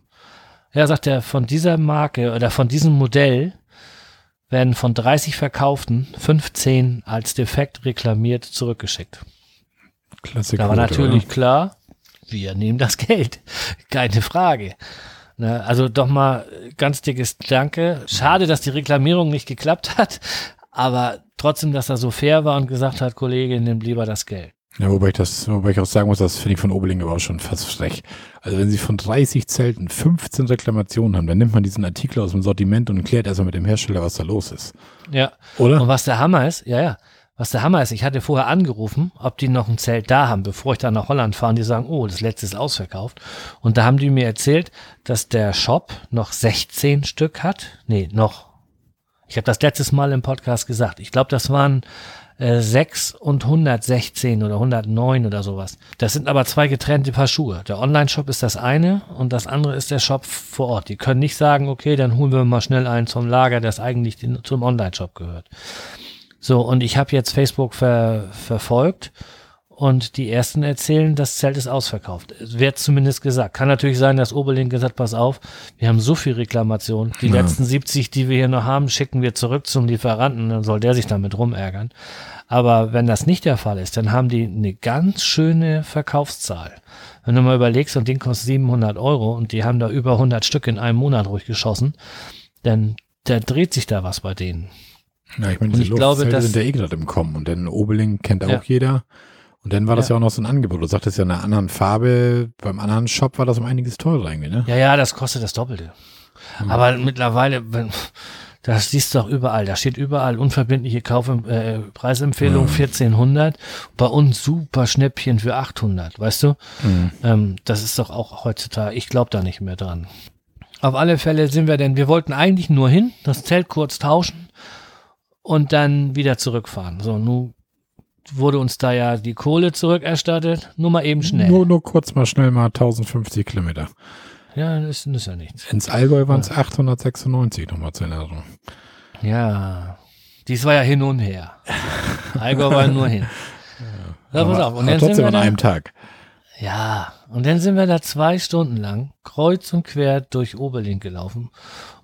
[SPEAKER 1] Ja, sagt er, von dieser Marke oder von diesem Modell werden von 30 verkauften 15 als defekt reklamiert zurückgeschickt.
[SPEAKER 2] Klasse
[SPEAKER 1] da war natürlich oder? klar, wir nehmen das Geld. Keine Frage. Ne, also doch mal ganz dickes Danke. Schade, dass die Reklamierung nicht geklappt hat, aber trotzdem, dass er so fair war und gesagt hat, Kollege, nimm lieber das Geld.
[SPEAKER 2] Ja, wobei ich das, wobei ich auch sagen muss, das finde ich von Oberling aber auch schon fast frech. Also wenn sie von 30 Zelten 15 Reklamationen haben, dann nimmt man diesen Artikel aus dem Sortiment und klärt erstmal mit dem Hersteller, was da los ist.
[SPEAKER 1] Ja. Oder? Und was der Hammer ist, ja, ja. Was der Hammer ist, ich hatte vorher angerufen, ob die noch ein Zelt da haben, bevor ich dann nach Holland fahre. Und die sagen, oh, das letzte ist ausverkauft. Und da haben die mir erzählt, dass der Shop noch 16 Stück hat. Nee, noch. Ich habe das letztes Mal im Podcast gesagt. Ich glaube, das waren äh, 6 und 116 oder 109 oder sowas. Das sind aber zwei getrennte Paar Schuhe. Der Online-Shop ist das eine und das andere ist der Shop vor Ort. Die können nicht sagen, okay, dann holen wir mal schnell einen zum Lager, das eigentlich den, zum Online-Shop gehört. So, und ich habe jetzt Facebook ver, verfolgt und die ersten erzählen, das Zelt ist ausverkauft. Es wird zumindest gesagt. Kann natürlich sein, dass Oberlin gesagt, pass auf, wir haben so viel Reklamation. Die ja. letzten 70, die wir hier noch haben, schicken wir zurück zum Lieferanten, dann soll der sich damit rumärgern. Aber wenn das nicht der Fall ist, dann haben die eine ganz schöne Verkaufszahl. Wenn du mal überlegst, und Ding kostet 700 Euro und die haben da über 100 Stück in einem Monat ruhig geschossen, dann, dann dreht sich da was bei denen.
[SPEAKER 2] Ja, ich meine, diese ich glaube, dass, sind ja eh gerade im Kommen und den Oberling kennt auch ja. jeder. Und dann war das ja. ja auch noch so ein Angebot. Du sagtest ja in einer anderen Farbe. Beim anderen Shop war das um einiges teurer irgendwie, ne?
[SPEAKER 1] Ja, ja, das kostet das Doppelte. Hm. Aber mittlerweile, wenn, Das siehst du auch überall. Da steht überall unverbindliche Kauf äh, Preisempfehlung
[SPEAKER 2] Ja.
[SPEAKER 1] 1400. Bei uns super Schnäppchen für 800, weißt du?
[SPEAKER 2] Mhm.
[SPEAKER 1] Ähm, das ist doch auch heutzutage, ich glaube da nicht mehr dran. Auf alle Fälle sind wir denn, wir wollten eigentlich nur hin, das Zelt kurz tauschen und dann wieder zurückfahren. So, nun wurde uns da ja die Kohle zurückerstattet, nur mal eben schnell.
[SPEAKER 2] Nur, nur kurz mal schnell mal 1050 Kilometer.
[SPEAKER 1] ja, das ist ja nichts.
[SPEAKER 2] Ins Allgäu waren es 896 nochmal zur Erinnerung.
[SPEAKER 1] Ja, dies war ja hin und her. Allgäu war nur hin. Ja, pass
[SPEAKER 2] Aber-
[SPEAKER 1] auf. Und dann sind
[SPEAKER 2] trotzdem
[SPEAKER 1] wir
[SPEAKER 2] an
[SPEAKER 1] da,
[SPEAKER 2] einem Tag.
[SPEAKER 1] Ja, und dann sind wir da zwei Stunden lang kreuz und quer durch Oberlink gelaufen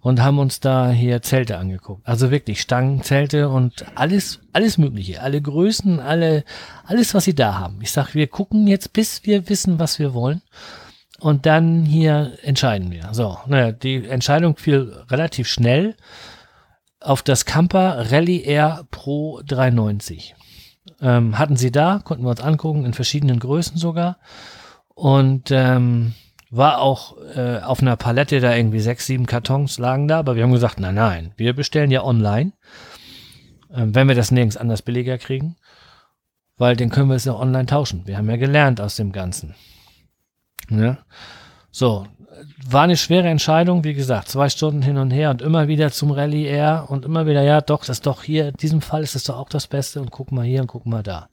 [SPEAKER 1] und haben uns da hier Zelte angeguckt. Also wirklich Stangen, Zelte und alles, alles Mögliche, alle Größen, alle, alles, was sie da haben. Ich sag, wir gucken jetzt, bis wir wissen, was wir wollen. Und dann hier entscheiden wir. So, naja, die Entscheidung fiel relativ schnell auf das Camper Rally Air Pro 390 ähm, hatten sie da, konnten wir uns angucken, in verschiedenen Größen sogar. Und ähm, war auch äh, auf einer Palette da irgendwie sechs, sieben Kartons lagen da, aber wir haben gesagt, nein, nein, wir bestellen ja online, ähm, wenn wir das nirgends anders billiger kriegen, weil dann können wir es ja online tauschen. Wir haben ja gelernt aus dem Ganzen. Ne? So, war eine schwere Entscheidung, wie gesagt, zwei Stunden hin und her und immer wieder zum Rallye Air und immer wieder, ja, doch, das ist doch hier, in diesem Fall ist das doch auch das Beste und guck mal hier und guck mal da.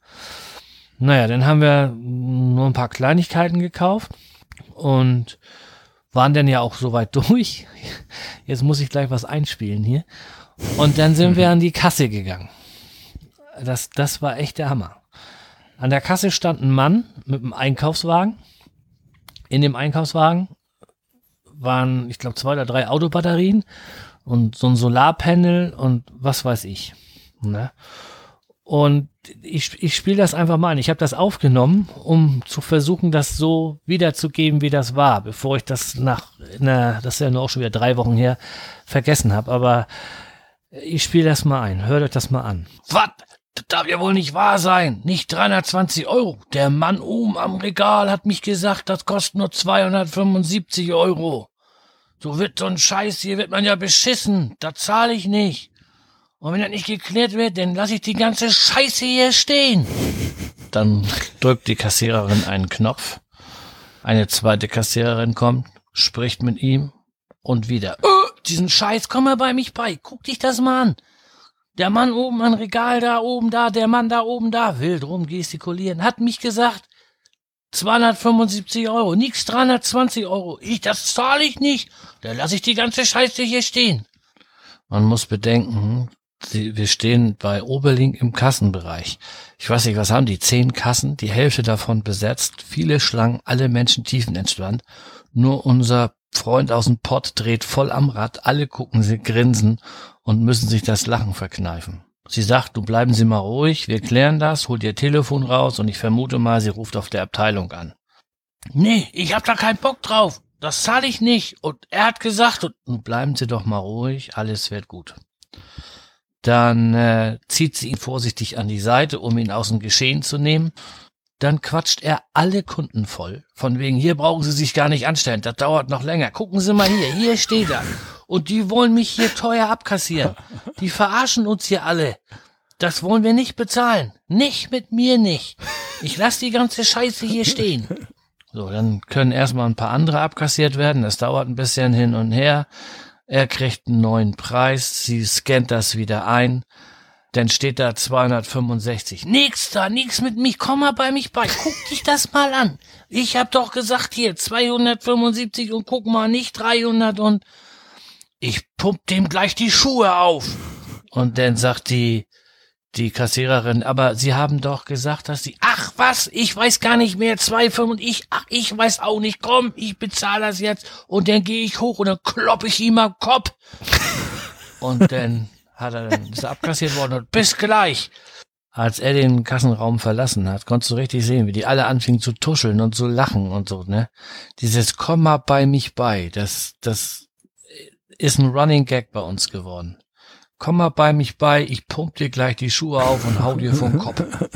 [SPEAKER 1] Naja, dann haben wir nur ein paar Kleinigkeiten gekauft und waren dann ja auch soweit durch. Jetzt muss ich gleich was einspielen hier. Und dann sind wir an die Kasse gegangen. Das, das war echt der Hammer. An der Kasse stand ein Mann mit einem Einkaufswagen. In dem Einkaufswagen waren, ich glaube, zwei oder drei Autobatterien und so ein Solarpanel und was weiß ich. Ne? Und ich, ich spiele das einfach mal an. Ich habe das aufgenommen, um zu versuchen, das so wiederzugeben, wie das war, bevor ich das nach, na, das ist ja nur auch schon wieder drei Wochen her, vergessen habe. Aber ich spiele das mal ein. Hört euch das mal an. Was? Das darf ja wohl nicht wahr sein. Nicht 320 Euro. Der Mann oben am Regal hat mich gesagt, das kostet nur 275 Euro. So wird so ein Scheiß, hier wird man ja beschissen. Das zahle ich nicht. Und wenn das nicht geklärt wird, dann lasse ich die ganze Scheiße hier stehen. Dann drückt die Kassiererin einen Knopf. Eine zweite Kassiererin kommt, spricht mit ihm und wieder. Oh, diesen Scheiß, komm mal bei mich bei. Guck dich das mal an. Der Mann oben am Regal da oben da, der Mann da oben da, wild rum gestikulieren, hat mich gesagt, 275 Euro, nix 320 Euro. Ich, das zahle ich nicht. Da lasse ich die ganze Scheiße hier stehen. Man muss bedenken, sie, wir stehen bei Oberlink im Kassenbereich. Ich weiß nicht, was haben die? Zehn Kassen, die Hälfte davon besetzt, viele Schlangen, alle Menschen tiefenentspannt. Nur unser Freund aus dem Pott dreht voll am Rad, alle gucken sie, grinsen und müssen sich das Lachen verkneifen. Sie sagt, du bleiben Sie mal ruhig, wir klären das, holt ihr Telefon raus und ich vermute mal, sie ruft auf der Abteilung an. Nee, ich hab da keinen Bock drauf. Das zahle ich nicht. Und er hat gesagt, und nun bleiben Sie doch mal ruhig, alles wird gut. Dann äh, zieht sie ihn vorsichtig an die Seite, um ihn aus dem Geschehen zu nehmen. Dann quatscht er alle Kunden voll. Von wegen, hier brauchen Sie sich gar nicht anstellen, das dauert noch länger. Gucken Sie mal hier, hier steht er. Und die wollen mich hier teuer abkassieren. Die verarschen uns hier alle. Das wollen wir nicht bezahlen. Nicht mit mir nicht. Ich lasse die ganze Scheiße hier stehen. So, dann können erstmal ein paar andere abkassiert werden. Das dauert ein bisschen hin und her. Er kriegt einen neuen Preis. Sie scannt das wieder ein. Dann steht da 265. Nix da, nix mit mich. Komm mal bei mich bei. Guck dich das mal an. Ich hab doch gesagt hier 275 und guck mal nicht 300 und ich pump dem gleich die Schuhe auf. Und dann sagt die die Kassiererin, aber Sie haben doch gesagt, dass Sie, ach was, ich weiß gar nicht mehr, zwei Firmen und ich, ach, ich weiß auch nicht, komm, ich bezahle das jetzt und dann gehe ich hoch und dann klopp ich ihm am Kopf. Und dann hat er dann, ist er abkassiert worden und bis gleich. Als er den Kassenraum verlassen hat, konntest du richtig sehen, wie die alle anfingen zu tuscheln und zu lachen und so, ne? Dieses Komm mal bei mich bei, das, das ist ein Running Gag bei uns geworden. Komm mal bei mich bei, ich pump dir gleich die Schuhe auf und hau dir vom Kopf.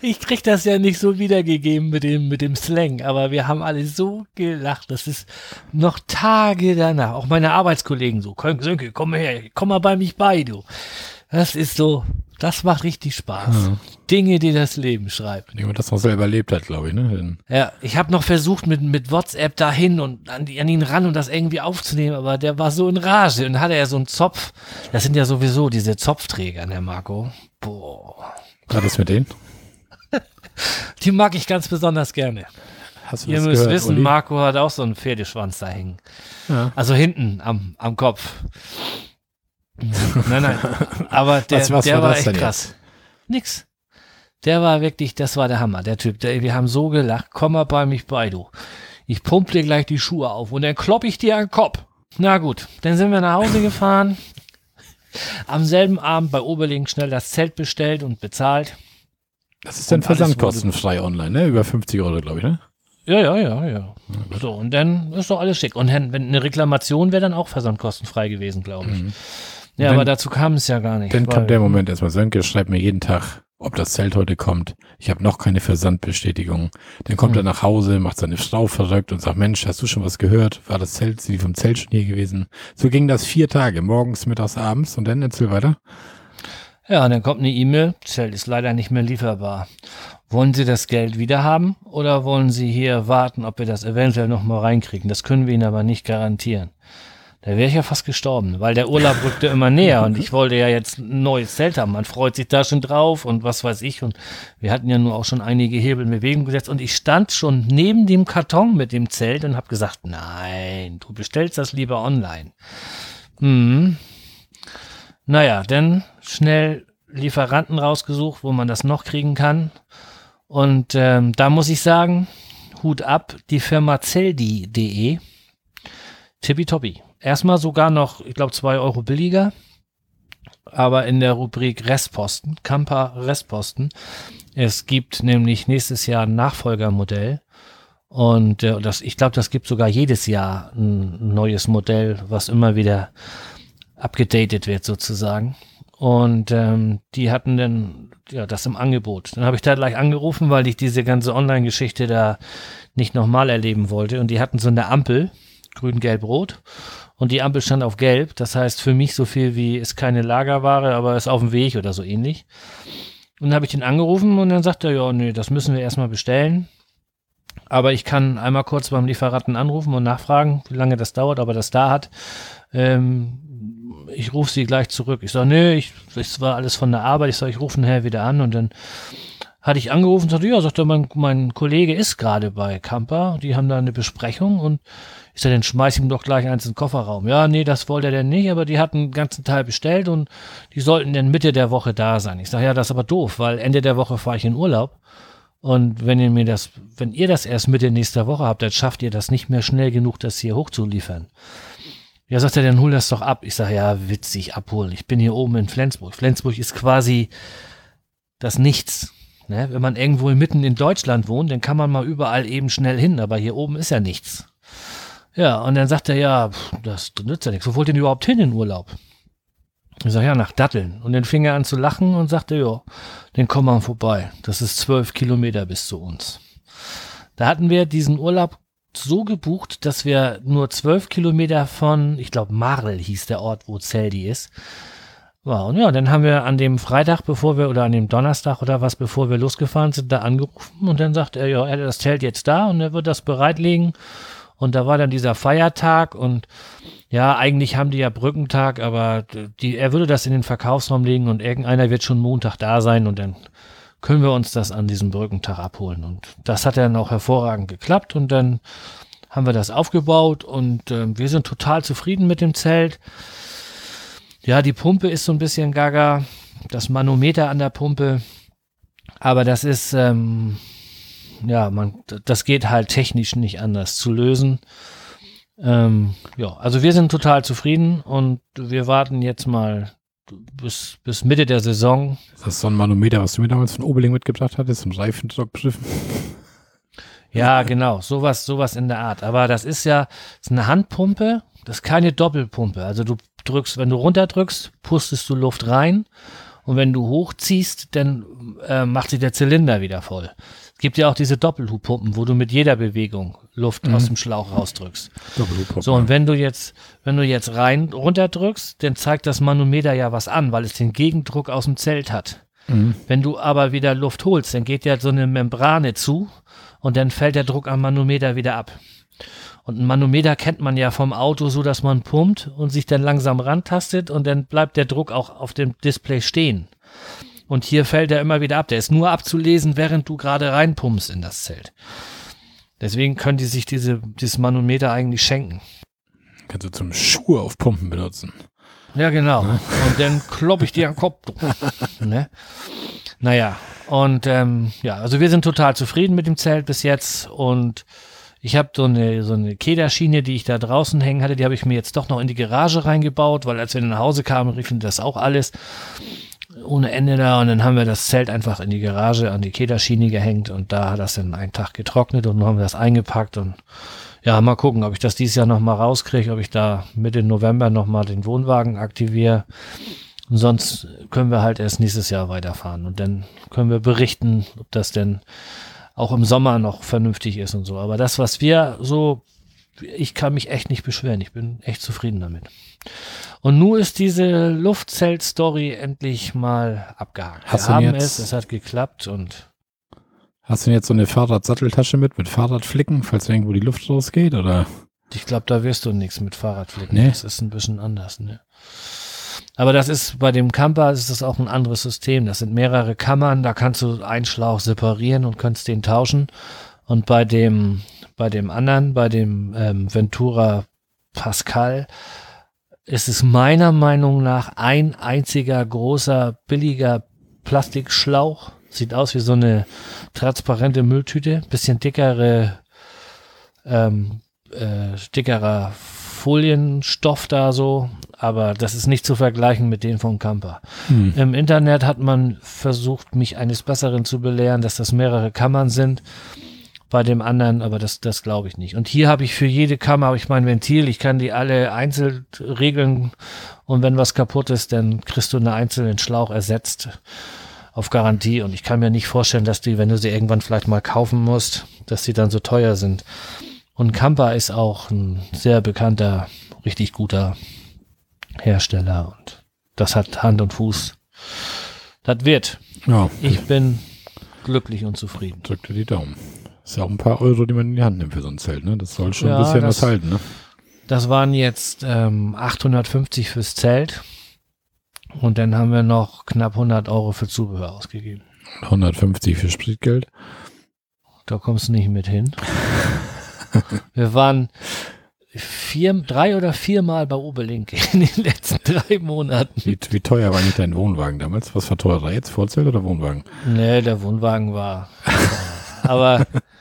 [SPEAKER 1] ich krieg das ja nicht so wiedergegeben mit dem, mit dem Slang, aber wir haben alle so gelacht. Das ist noch Tage danach. Auch meine Arbeitskollegen so. Sönke, komm her, komm mal bei mich bei, du. Das ist so, das macht richtig Spaß. Ja. Dinge, die das Leben schreibt.
[SPEAKER 2] Wenn jemand das noch selber erlebt hat, glaube ich, ne?
[SPEAKER 1] Ja, ich habe noch versucht, mit, mit WhatsApp dahin und an, an ihn ran und das irgendwie aufzunehmen, aber der war so in Rage und hatte ja so einen Zopf. Das sind ja sowieso diese Zopfträger, ne, Marco? Boah.
[SPEAKER 2] War das mit denen?
[SPEAKER 1] die mag ich ganz besonders gerne. Hast du Ihr müsst gehört, wissen, Uli? Marco hat auch so einen Pferdeschwanz da hängen. Ja. Also hinten am, am Kopf. Nein, nein. Aber der, was, was der war, war echt krass. Jetzt? Nix. Der war wirklich, das war der Hammer, der Typ. Der, wir haben so gelacht. Komm mal bei mich bei, du. Ich pump dir gleich die Schuhe auf und dann klopp ich dir an den Kopf. Na gut, dann sind wir nach Hause gefahren. Am selben Abend bei Oberlingen schnell das Zelt bestellt und bezahlt.
[SPEAKER 2] Das ist dann versandkostenfrei online, ne? Über 50 Euro, glaube ich, ne?
[SPEAKER 1] Ja, ja, ja, ja. So, und dann ist doch alles schick. Und wenn eine Reklamation wäre dann auch versandkostenfrei gewesen, glaube ich. Mhm. Ja, wenn, aber dazu kam es ja gar nicht.
[SPEAKER 2] Dann kommt der Moment erstmal, Sönke schreibt mir jeden Tag, ob das Zelt heute kommt. Ich habe noch keine Versandbestätigung. Dann kommt mhm. er nach Hause, macht seine Frau verrückt und sagt, Mensch, hast du schon was gehört? War das Zelt, sind die vom Zelt schon hier gewesen? So ging das vier Tage, morgens, mittags, abends und dann erzähl weiter.
[SPEAKER 1] Ja, und dann kommt eine E-Mail, Zelt ist leider nicht mehr lieferbar. Wollen Sie das Geld wieder haben oder wollen Sie hier warten, ob wir das eventuell nochmal reinkriegen? Das können wir Ihnen aber nicht garantieren. Da wäre ich ja fast gestorben, weil der Urlaub rückte immer näher und ich wollte ja jetzt ein neues Zelt haben. Man freut sich da schon drauf und was weiß ich. Und wir hatten ja nur auch schon einige Hebel in Bewegung gesetzt und ich stand schon neben dem Karton mit dem Zelt und habe gesagt, nein, du bestellst das lieber online. Hm. Naja, dann schnell Lieferanten rausgesucht, wo man das noch kriegen kann. Und ähm, da muss ich sagen, Hut ab, die Firma Zeldi.de. Tippitoppi erstmal sogar noch, ich glaube, zwei Euro billiger. Aber in der Rubrik Restposten, Camper Restposten. Es gibt nämlich nächstes Jahr ein Nachfolgermodell. Und äh, das, ich glaube, das gibt sogar jedes Jahr ein neues Modell, was immer wieder abgedatet wird sozusagen. Und ähm, die hatten dann ja das im Angebot. Dann habe ich da gleich angerufen, weil ich diese ganze Online-Geschichte da nicht nochmal erleben wollte. Und die hatten so eine Ampel, grün, gelb, rot und die Ampel stand auf gelb. Das heißt für mich so viel wie ist keine Lagerware, aber ist auf dem Weg oder so ähnlich. Und dann habe ich den angerufen und dann sagt er, ja, nee, das müssen wir erstmal bestellen. Aber ich kann einmal kurz beim Lieferanten anrufen und nachfragen, wie lange das dauert, aber das da hat. Ähm, ich rufe sie gleich zurück. Ich sage, nee, ich, das war alles von der Arbeit. Ich sage, ich rufe nachher wieder an und dann hatte ich angerufen und sagte, ja, sagte, mein, mein Kollege ist gerade bei Camper. Die haben da eine Besprechung und ich sage, dann schmeiß ihm doch gleich eins in den Kofferraum. Ja, nee, das wollte er denn nicht, aber die hatten den ganzen Teil bestellt und die sollten dann Mitte der Woche da sein. Ich sage, ja, das ist aber doof, weil Ende der Woche fahre ich in Urlaub. Und wenn ihr mir das, wenn ihr das erst Mitte nächster Woche habt, dann schafft ihr das nicht mehr schnell genug, das hier hochzuliefern. Ja, sagt er, dann hol das doch ab. Ich sage, ja, witzig, abholen. Ich bin hier oben in Flensburg. Flensburg ist quasi das Nichts. Ne? Wenn man irgendwo mitten in Deutschland wohnt, dann kann man mal überall eben schnell hin, aber hier oben ist ja nichts. Ja, und dann sagt er, ja, das nützt ja nichts. Wo wollt ihr denn überhaupt hin in Urlaub? Ich sag, ja, nach Datteln. Und dann fing er an zu lachen und sagte, ja, den kommen wir vorbei. Das ist zwölf Kilometer bis zu uns. Da hatten wir diesen Urlaub so gebucht, dass wir nur zwölf Kilometer von, ich glaube, Marl hieß der Ort, wo Zeldi ist. Ja, und ja, dann haben wir an dem Freitag, bevor wir, oder an dem Donnerstag oder was, bevor wir losgefahren sind, da angerufen und dann sagt er, ja, er hat das Zelt jetzt da und er wird das bereitlegen und da war dann dieser Feiertag und ja, eigentlich haben die ja Brückentag, aber die, er würde das in den Verkaufsraum legen und irgendeiner wird schon Montag da sein und dann können wir uns das an diesem Brückentag abholen. Und das hat dann auch hervorragend geklappt und dann haben wir das aufgebaut und äh, wir sind total zufrieden mit dem Zelt. Ja, die Pumpe ist so ein bisschen gaga, das Manometer an der Pumpe, aber das ist, ähm, ja, man, das geht halt technisch nicht anders zu lösen. Ähm, ja, also wir sind total zufrieden und wir warten jetzt mal bis, bis Mitte der Saison.
[SPEAKER 2] Ist das so ein Manometer, was du mir damals von Oberling mitgebracht hattest, zum Reifendruck beschiffen?
[SPEAKER 1] Ja, genau, sowas, sowas in der Art. Aber das ist ja ist eine Handpumpe, das ist keine Doppelpumpe. Also du drückst, wenn du runterdrückst, pustest du Luft rein Und wenn du hochziehst, dann äh, macht sich der Zylinder wieder voll. Es gibt ja auch diese Doppelhubpumpen, wo du mit jeder Bewegung Luft
[SPEAKER 2] Mhm.
[SPEAKER 1] aus dem Schlauch rausdrückst. So, und wenn du jetzt, wenn du jetzt rein runterdrückst, dann zeigt das Manometer ja was an, weil es den Gegendruck aus dem Zelt hat.
[SPEAKER 2] Mhm.
[SPEAKER 1] Wenn du aber wieder Luft holst, dann geht ja so eine Membrane zu und dann fällt der Druck am Manometer wieder ab. Und ein Manometer kennt man ja vom Auto so, dass man pumpt und sich dann langsam rantastet und dann bleibt der Druck auch auf dem Display stehen. Und hier fällt er immer wieder ab. Der ist nur abzulesen, während du gerade reinpumpst in das Zelt. Deswegen können die sich diese, dieses Manometer eigentlich schenken.
[SPEAKER 2] Kannst du zum Schuhe auf Pumpen benutzen.
[SPEAKER 1] Ja, genau. Und dann klopp ich dir am Kopf. ne? Naja, und ähm, ja, also wir sind total zufrieden mit dem Zelt bis jetzt und ich habe so eine, so eine Kederschiene, die ich da draußen hängen hatte, die habe ich mir jetzt doch noch in die Garage reingebaut, weil als wir nach Hause kamen, riefen das auch alles ohne Ende da und dann haben wir das Zelt einfach in die Garage an die Kederschiene gehängt und da hat das dann einen Tag getrocknet und dann haben wir das eingepackt und ja, mal gucken, ob ich das dieses Jahr nochmal rauskriege, ob ich da Mitte November nochmal den Wohnwagen aktiviere. Und sonst können wir halt erst nächstes Jahr weiterfahren und dann können wir berichten, ob das denn auch im Sommer noch vernünftig ist und so. Aber das, was wir so, ich kann mich echt nicht beschweren. Ich bin echt zufrieden damit. Und nun ist diese Luftzelt-Story endlich mal abgehakt.
[SPEAKER 2] Hast
[SPEAKER 1] wir haben
[SPEAKER 2] jetzt-
[SPEAKER 1] es, es hat geklappt und
[SPEAKER 2] Hast du denn jetzt so eine Fahrradsatteltasche mit, mit Fahrradflicken, falls irgendwo die Luft rausgeht, oder?
[SPEAKER 1] Ich glaube, da wirst du nichts mit Fahrradflicken.
[SPEAKER 2] Nee.
[SPEAKER 1] Das ist ein bisschen anders, ne? Aber das ist bei dem Camper ist das auch ein anderes System. Das sind mehrere Kammern, da kannst du einen Schlauch separieren und kannst den tauschen. Und bei dem, bei dem anderen, bei dem ähm, Ventura Pascal, ist es meiner Meinung nach ein einziger großer, billiger Plastikschlauch. Sieht aus wie so eine transparente Mülltüte, bisschen dickere ähm, äh, dickerer Folienstoff da so, aber das ist nicht zu vergleichen mit dem vom Camper.
[SPEAKER 2] Hm.
[SPEAKER 1] Im Internet hat man versucht, mich eines Besseren zu belehren, dass das mehrere Kammern sind. Bei dem anderen, aber das, das glaube ich nicht. Und hier habe ich für jede Kammer habe ich mein Ventil. Ich kann die alle einzeln regeln. Und wenn was kaputt ist, dann kriegst du einen einzelnen Schlauch ersetzt auf Garantie. Und ich kann mir nicht vorstellen, dass die, wenn du sie irgendwann vielleicht mal kaufen musst, dass die dann so teuer sind. Und Camper ist auch ein sehr bekannter, richtig guter Hersteller. Und das hat Hand und Fuß. Das wird.
[SPEAKER 2] Ja,
[SPEAKER 1] Ich bin glücklich und zufrieden.
[SPEAKER 2] drück dir die Daumen. Ist ja auch ein paar Euro, die man in die Hand nimmt für so ein Zelt, ne? Das soll schon
[SPEAKER 1] Ja,
[SPEAKER 2] ein bisschen
[SPEAKER 1] das-
[SPEAKER 2] was halten, ne?
[SPEAKER 1] Das waren jetzt ähm, 850 fürs Zelt. Und dann haben wir noch knapp 100 Euro für Zubehör ausgegeben.
[SPEAKER 2] 150 für Spritgeld.
[SPEAKER 1] Da kommst du nicht mit hin. Wir waren vier, drei oder viermal bei Obelink in den letzten drei Monaten.
[SPEAKER 2] Wie, wie teuer war nicht dein Wohnwagen damals? Was war teurer jetzt? Vorzelt oder Wohnwagen?
[SPEAKER 1] Nee, der Wohnwagen war. Aber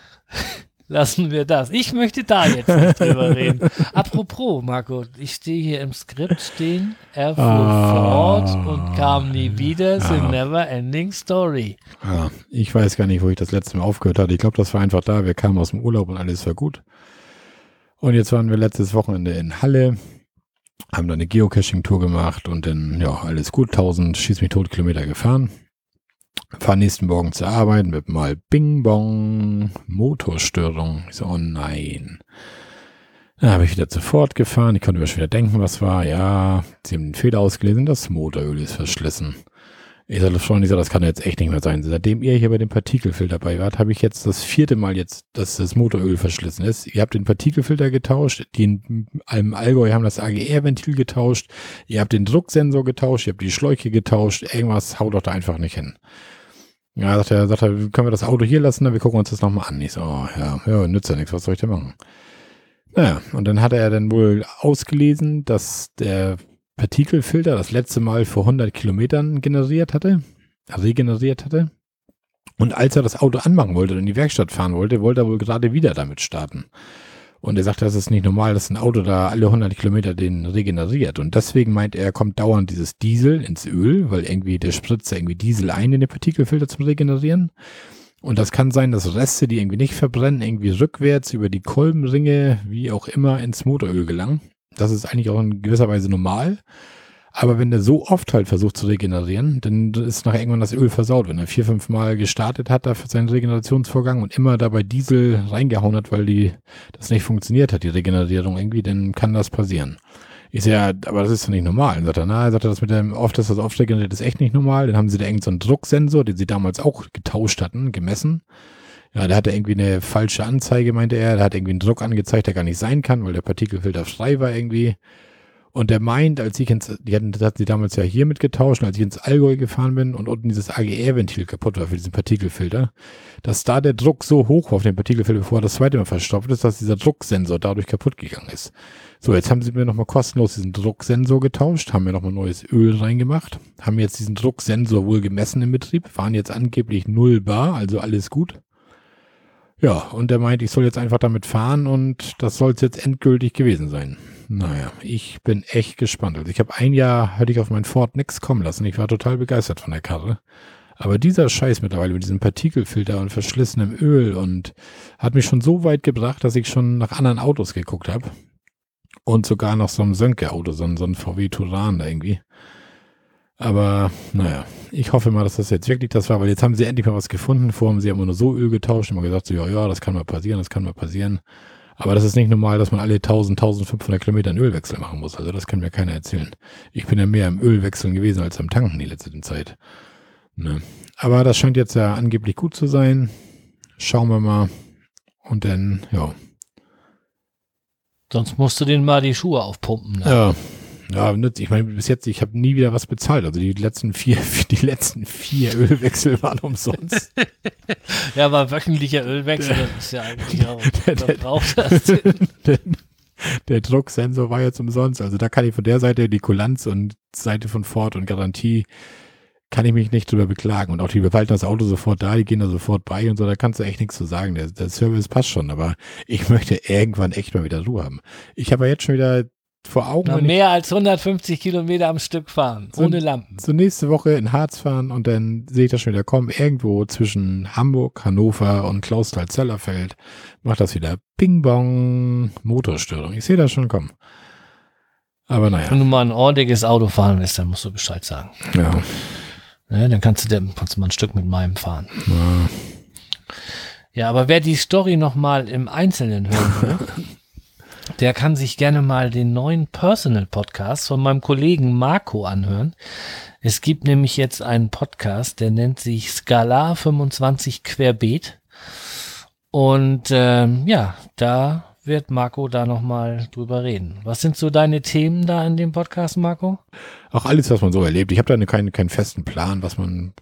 [SPEAKER 1] lassen wir das. Ich möchte da jetzt nicht drüber reden. Apropos, Marco, ich stehe hier im Skript stehen. Er fuhr
[SPEAKER 2] Ah.
[SPEAKER 1] fort und kam nie wieder. A
[SPEAKER 2] Ah.
[SPEAKER 1] never ending story.
[SPEAKER 2] Ja, ich weiß gar nicht, wo ich das letzte Mal aufgehört hatte. Ich glaube, das war einfach da. Wir kamen aus dem Urlaub und alles war gut. Und jetzt waren wir letztes Wochenende in Halle, haben dann eine Geocaching-Tour gemacht und dann, ja, alles gut. 1000 schieß mich tot Kilometer gefahren. Fahr nächsten Morgen zur Arbeit mit mal Bing Bong, Motorstörung. Ich so, oh nein. Dann habe ich wieder sofort gefahren. Ich konnte mir schon wieder denken, was war. Ja, sie haben den Fehler ausgelesen, das Motoröl ist verschlissen. Ich sage, Freunde, ich sag, das kann jetzt echt nicht mehr sein. Seitdem ihr hier bei dem Partikelfilter dabei wart, habe ich jetzt das vierte Mal jetzt, dass das Motoröl verschlissen ist. Ihr habt den Partikelfilter getauscht, die in einem Allgäu haben das AGR-Ventil getauscht, ihr habt den Drucksensor getauscht, ihr habt die Schläuche getauscht, irgendwas haut doch da einfach nicht hin. Ja, sagt er, sagt er, können wir das Auto hier lassen, dann wir gucken uns das nochmal an. Ich so, oh, ja, ja, nützt ja nichts, was soll ich denn machen? Naja, und dann hat er dann wohl ausgelesen, dass der Partikelfilter das letzte Mal vor 100 Kilometern generiert hatte, regeneriert hatte. Und als er das Auto anmachen wollte und in die Werkstatt fahren wollte, wollte er wohl gerade wieder damit starten. Und er sagte, das ist nicht normal, dass ein Auto da alle 100 Kilometer den regeneriert. Und deswegen meint er, kommt dauernd dieses Diesel ins Öl, weil irgendwie der spritzt irgendwie Diesel ein in den Partikelfilter zum Regenerieren. Und das kann sein, dass Reste, die irgendwie nicht verbrennen, irgendwie rückwärts über die Kolbenringe, wie auch immer, ins Motoröl gelangen. Das ist eigentlich auch in gewisser Weise normal. Aber wenn der so oft halt versucht zu regenerieren, dann ist nachher irgendwann das Öl versaut. Wenn er vier, fünf Mal gestartet hat dafür seinen Regenerationsvorgang und immer dabei Diesel reingehauen hat, weil die das nicht funktioniert hat, die Regenerierung irgendwie, dann kann das passieren. Ich sehe ja, aber das ist doch nicht normal. Dann sagt er, na, er sagt das mit dem oft, dass das oft regeneriert, ist echt nicht normal. Dann haben sie da irgendeinen so einen Drucksensor, den sie damals auch getauscht hatten, gemessen. Ja, der hatte irgendwie eine falsche Anzeige, meinte er. Der hat irgendwie einen Druck angezeigt, der gar nicht sein kann, weil der Partikelfilter frei war irgendwie. Und der meint, als ich ins, die hatten, das hatten sie damals ja hier mitgetauscht, als ich ins Allgäu gefahren bin und unten dieses AGR-Ventil kaputt war für diesen Partikelfilter, dass da der Druck so hoch war auf den Partikelfilter, bevor er das zweite Mal verstopft ist, dass dieser Drucksensor dadurch kaputt gegangen ist. So, jetzt haben sie mir nochmal kostenlos diesen Drucksensor getauscht, haben mir nochmal neues Öl reingemacht, haben jetzt diesen Drucksensor wohl gemessen im Betrieb, waren jetzt angeblich null bar, also alles gut. Ja, und er meint, ich soll jetzt einfach damit fahren und das soll es jetzt endgültig gewesen sein. Naja, ich bin echt gespannt. Also ich habe ein Jahr, hatte ich auf meinen Ford nix kommen lassen. Ich war total begeistert von der Karre. Aber dieser Scheiß mittlerweile mit diesem Partikelfilter und verschlissenem Öl und hat mich schon so weit gebracht, dass ich schon nach anderen Autos geguckt habe. Und sogar nach so einem Sönke-Auto, so, so ein VW Turan da irgendwie. Aber naja, ich hoffe mal, dass das jetzt wirklich das war, weil jetzt haben sie endlich mal was gefunden. Vorher haben sie immer nur so Öl getauscht, immer gesagt, so, ja, ja, das kann mal passieren, das kann mal passieren. Aber das ist nicht normal, dass man alle 1000, 1500 Kilometer einen Ölwechsel machen muss. Also das kann mir keiner erzählen. Ich bin ja mehr im Ölwechseln gewesen als am Tanken die letzte Zeit. Ne? Aber das scheint jetzt ja angeblich gut zu sein. Schauen wir mal. Und dann, ja.
[SPEAKER 1] Sonst musst du den mal die Schuhe aufpumpen.
[SPEAKER 2] Ne? Ja, ja, ich meine, bis jetzt, ich habe nie wieder was bezahlt. Also die letzten vier, die letzten vier Ölwechsel waren umsonst.
[SPEAKER 1] ja, aber wöchentlicher Ölwechsel, das ist ja eigentlich auch, der, der.
[SPEAKER 2] Der, der, Drucksensor war jetzt umsonst. Also da kann ich von der Seite die Kulanz und Seite von Ford und Garantie kann ich mich nicht drüber beklagen. Und auch die behalten das Auto sofort da, die gehen da sofort bei und so, da kannst du echt nichts zu sagen. Der, der Service passt schon, aber ich möchte irgendwann echt mal wieder Ruhe haben. Ich habe ja jetzt schon wieder vor Augen.
[SPEAKER 1] Noch mehr als 150 Kilometer am Stück fahren, so, ohne Lampen.
[SPEAKER 2] So nächste Woche in Harz fahren und dann sehe ich das schon wieder kommen. Irgendwo zwischen Hamburg, Hannover und Klausthal-Zellerfeld macht das wieder Ping-Bong Motorstörung. Ich sehe das schon kommen. Aber naja.
[SPEAKER 1] Wenn du mal ein ordentliches Auto fahren willst, dann musst du Bescheid sagen.
[SPEAKER 2] Ja.
[SPEAKER 1] ja dann kannst du, dann kannst du mal ein Stück mit meinem fahren. Ja. Ja, aber wer die Story nochmal im Einzelnen hören will, der kann sich gerne mal den neuen Personal Podcast von meinem Kollegen Marco anhören. Es gibt nämlich jetzt einen Podcast, der nennt sich Skalar 25 Querbeet. Und ähm, ja, da wird Marco da nochmal drüber reden. Was sind so deine Themen da in dem Podcast, Marco?
[SPEAKER 2] Auch alles, was man so erlebt. Ich habe da keinen, keinen festen Plan, was man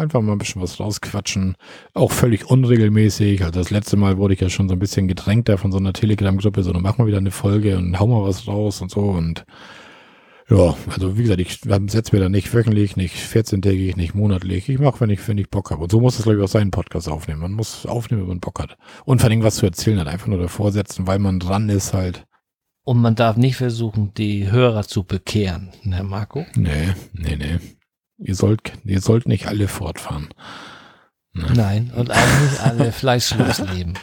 [SPEAKER 2] einfach mal ein bisschen was rausquatschen. Auch völlig unregelmäßig. Also das letzte Mal wurde ich ja schon so ein bisschen gedrängt da von so einer Telegram-Gruppe, so dann machen wir wieder eine Folge und hauen mal was raus und so und ja, also wie gesagt, ich setze mir da nicht wöchentlich, nicht 14-tägig, nicht monatlich. Ich mache, wenn ich, wenn ich Bock habe. Und so muss es, glaube ich, auch seinen Podcast aufnehmen. Man muss aufnehmen, wenn man Bock hat. Und vor allem was zu erzählen hat. Einfach nur davor setzen, weil man dran ist halt.
[SPEAKER 1] Und man darf nicht versuchen, die Hörer zu bekehren, ne, Marco?
[SPEAKER 2] Nee, nee, nee. Ihr sollt, ihr sollt nicht alle fortfahren.
[SPEAKER 1] Ne? Nein, und auch nicht alle fleischlos leben.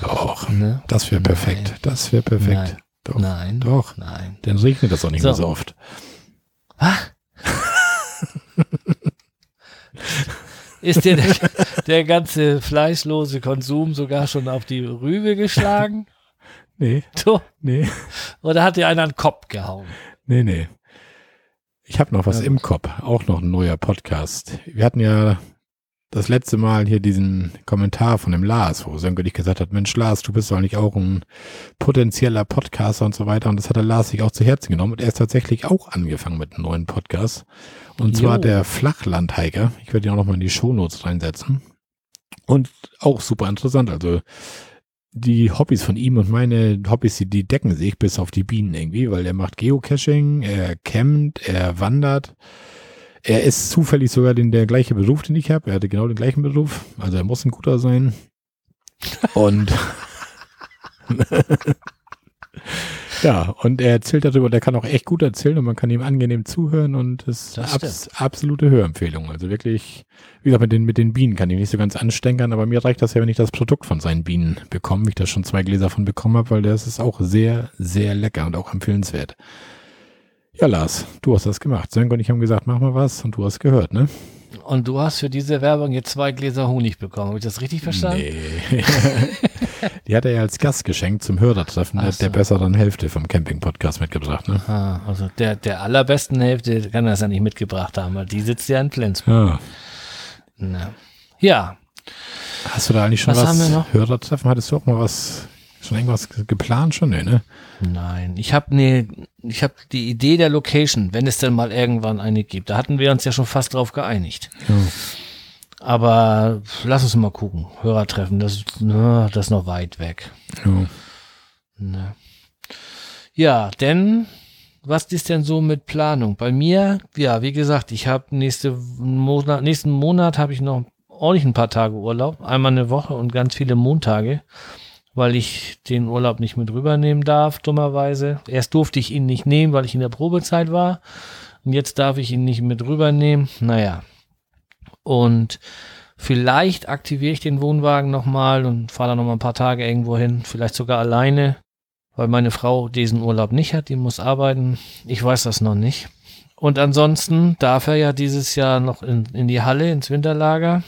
[SPEAKER 2] Doch, ne? das wäre perfekt. Nein. Das wäre perfekt.
[SPEAKER 1] Nein.
[SPEAKER 2] Doch.
[SPEAKER 1] Nein.
[SPEAKER 2] Doch.
[SPEAKER 1] Nein.
[SPEAKER 2] Dann regnet das auch nicht so. mehr so oft.
[SPEAKER 1] Was? Ist dir der, der, ganze fleischlose Konsum sogar schon auf die Rübe geschlagen?
[SPEAKER 2] Nee.
[SPEAKER 1] Du?
[SPEAKER 2] Nee.
[SPEAKER 1] Oder hat dir einer einen Kopf gehauen?
[SPEAKER 2] Nee, nee. Ich habe noch was ja. im Kopf, auch noch ein neuer Podcast. Wir hatten ja das letzte Mal hier diesen Kommentar von dem Lars, wo Sönke dich gesagt hat, Mensch Lars, du bist doch eigentlich auch ein potenzieller Podcaster und so weiter. Und das hat der Lars sich auch zu Herzen genommen. Und er ist tatsächlich auch angefangen mit einem neuen Podcast. Und jo. zwar der Flachlandhiker. Ich werde ihn auch noch mal in die Shownotes reinsetzen. Und auch super interessant. Also die Hobbys von ihm und meine Hobbys, die, die decken sich bis auf die Bienen irgendwie, weil er macht Geocaching, er campt, er wandert. Er ist zufällig sogar den, der gleiche Beruf, den ich habe. Er hatte genau den gleichen Beruf. Also er muss ein guter sein. Und Ja, und er erzählt darüber, der kann auch echt gut erzählen und man kann ihm angenehm zuhören und es ist abs absolute Hörempfehlung. Also wirklich, wie gesagt, mit den, mit den Bienen kann ich nicht so ganz anstenkern, aber mir reicht das ja, wenn ich das Produkt von seinen Bienen bekomme, wie ich da schon zwei Gläser von bekommen habe, weil das ist auch sehr, sehr lecker und auch empfehlenswert. Ja, Lars, du hast das gemacht. Sönke und ich haben gesagt, mach mal was und du hast gehört, ne?
[SPEAKER 1] Und du hast für diese Werbung jetzt zwei Gläser Honig bekommen. Habe ich das richtig verstanden?
[SPEAKER 2] Nee. Die hat er ja als Gast geschenkt zum Hörertreffen
[SPEAKER 1] so.
[SPEAKER 2] der besseren Hälfte vom Camping-Podcast mitgebracht, ne?
[SPEAKER 1] Ah, also der, der allerbesten Hälfte kann das ja nicht mitgebracht haben, weil die sitzt ja in Flensburg.
[SPEAKER 2] Ja.
[SPEAKER 1] Ja,
[SPEAKER 2] Hast du da eigentlich schon
[SPEAKER 1] Was
[SPEAKER 2] was? Hörertreffen? Hattest du auch mal was, schon irgendwas ge- geplant schon? Nee, ne?
[SPEAKER 1] nein. Ich habe ne, ich habe die Idee der Location, wenn es denn mal irgendwann eine gibt. Da hatten wir uns ja schon fast drauf geeinigt.
[SPEAKER 2] Ja.
[SPEAKER 1] Aber lass uns mal gucken. Hörertreffen, das, na, das ist noch weit weg.
[SPEAKER 2] Ja.
[SPEAKER 1] Ne. Ja, denn was ist denn so mit Planung? Bei mir, ja, wie gesagt, ich habe nächste Monat, nächsten Monat habe ich noch ordentlich ein paar Tage Urlaub, einmal eine Woche und ganz viele Montage, weil ich den Urlaub nicht mit rübernehmen darf, dummerweise. Erst durfte ich ihn nicht nehmen, weil ich in der Probezeit war. Und jetzt darf ich ihn nicht mit rübernehmen. Naja. Und vielleicht aktiviere ich den Wohnwagen nochmal und fahre dann nochmal ein paar Tage irgendwo hin, vielleicht sogar alleine weil meine Frau diesen Urlaub nicht hat, die muss arbeiten. Ich weiß das noch nicht. Und ansonsten darf er ja dieses Jahr noch in, in die Halle, ins Winterlager.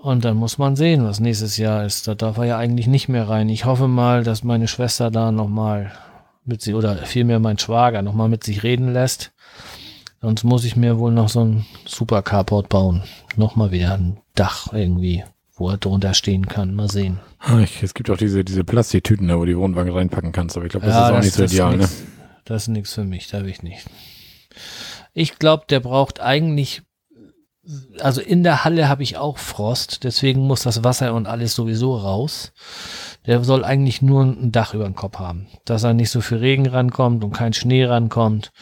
[SPEAKER 1] Und dann muss man sehen, was nächstes Jahr ist. Da darf er ja eigentlich nicht mehr rein. Ich hoffe mal, dass meine Schwester da nochmal mit sie, oder vielmehr mein Schwager nochmal mit sich reden lässt. Sonst muss ich mir wohl noch so ein Super Carport bauen. Nochmal wieder ein Dach irgendwie, wo er drunter stehen kann. Mal sehen.
[SPEAKER 2] Ah, es gibt auch diese, diese Plastiktüten, da wo du die Wohnwagen reinpacken kannst, aber ich glaube, das ist auch nicht so ideal, ne?
[SPEAKER 1] nix, Das ist nichts für mich, da will ich nicht. Ich glaube, der braucht eigentlich, also in der Halle habe ich auch Frost, deswegen muss das Wasser und alles sowieso raus. Der soll eigentlich nur ein Dach über dem Kopf haben, dass er nicht so viel Regen rankommt und kein Schnee rankommt.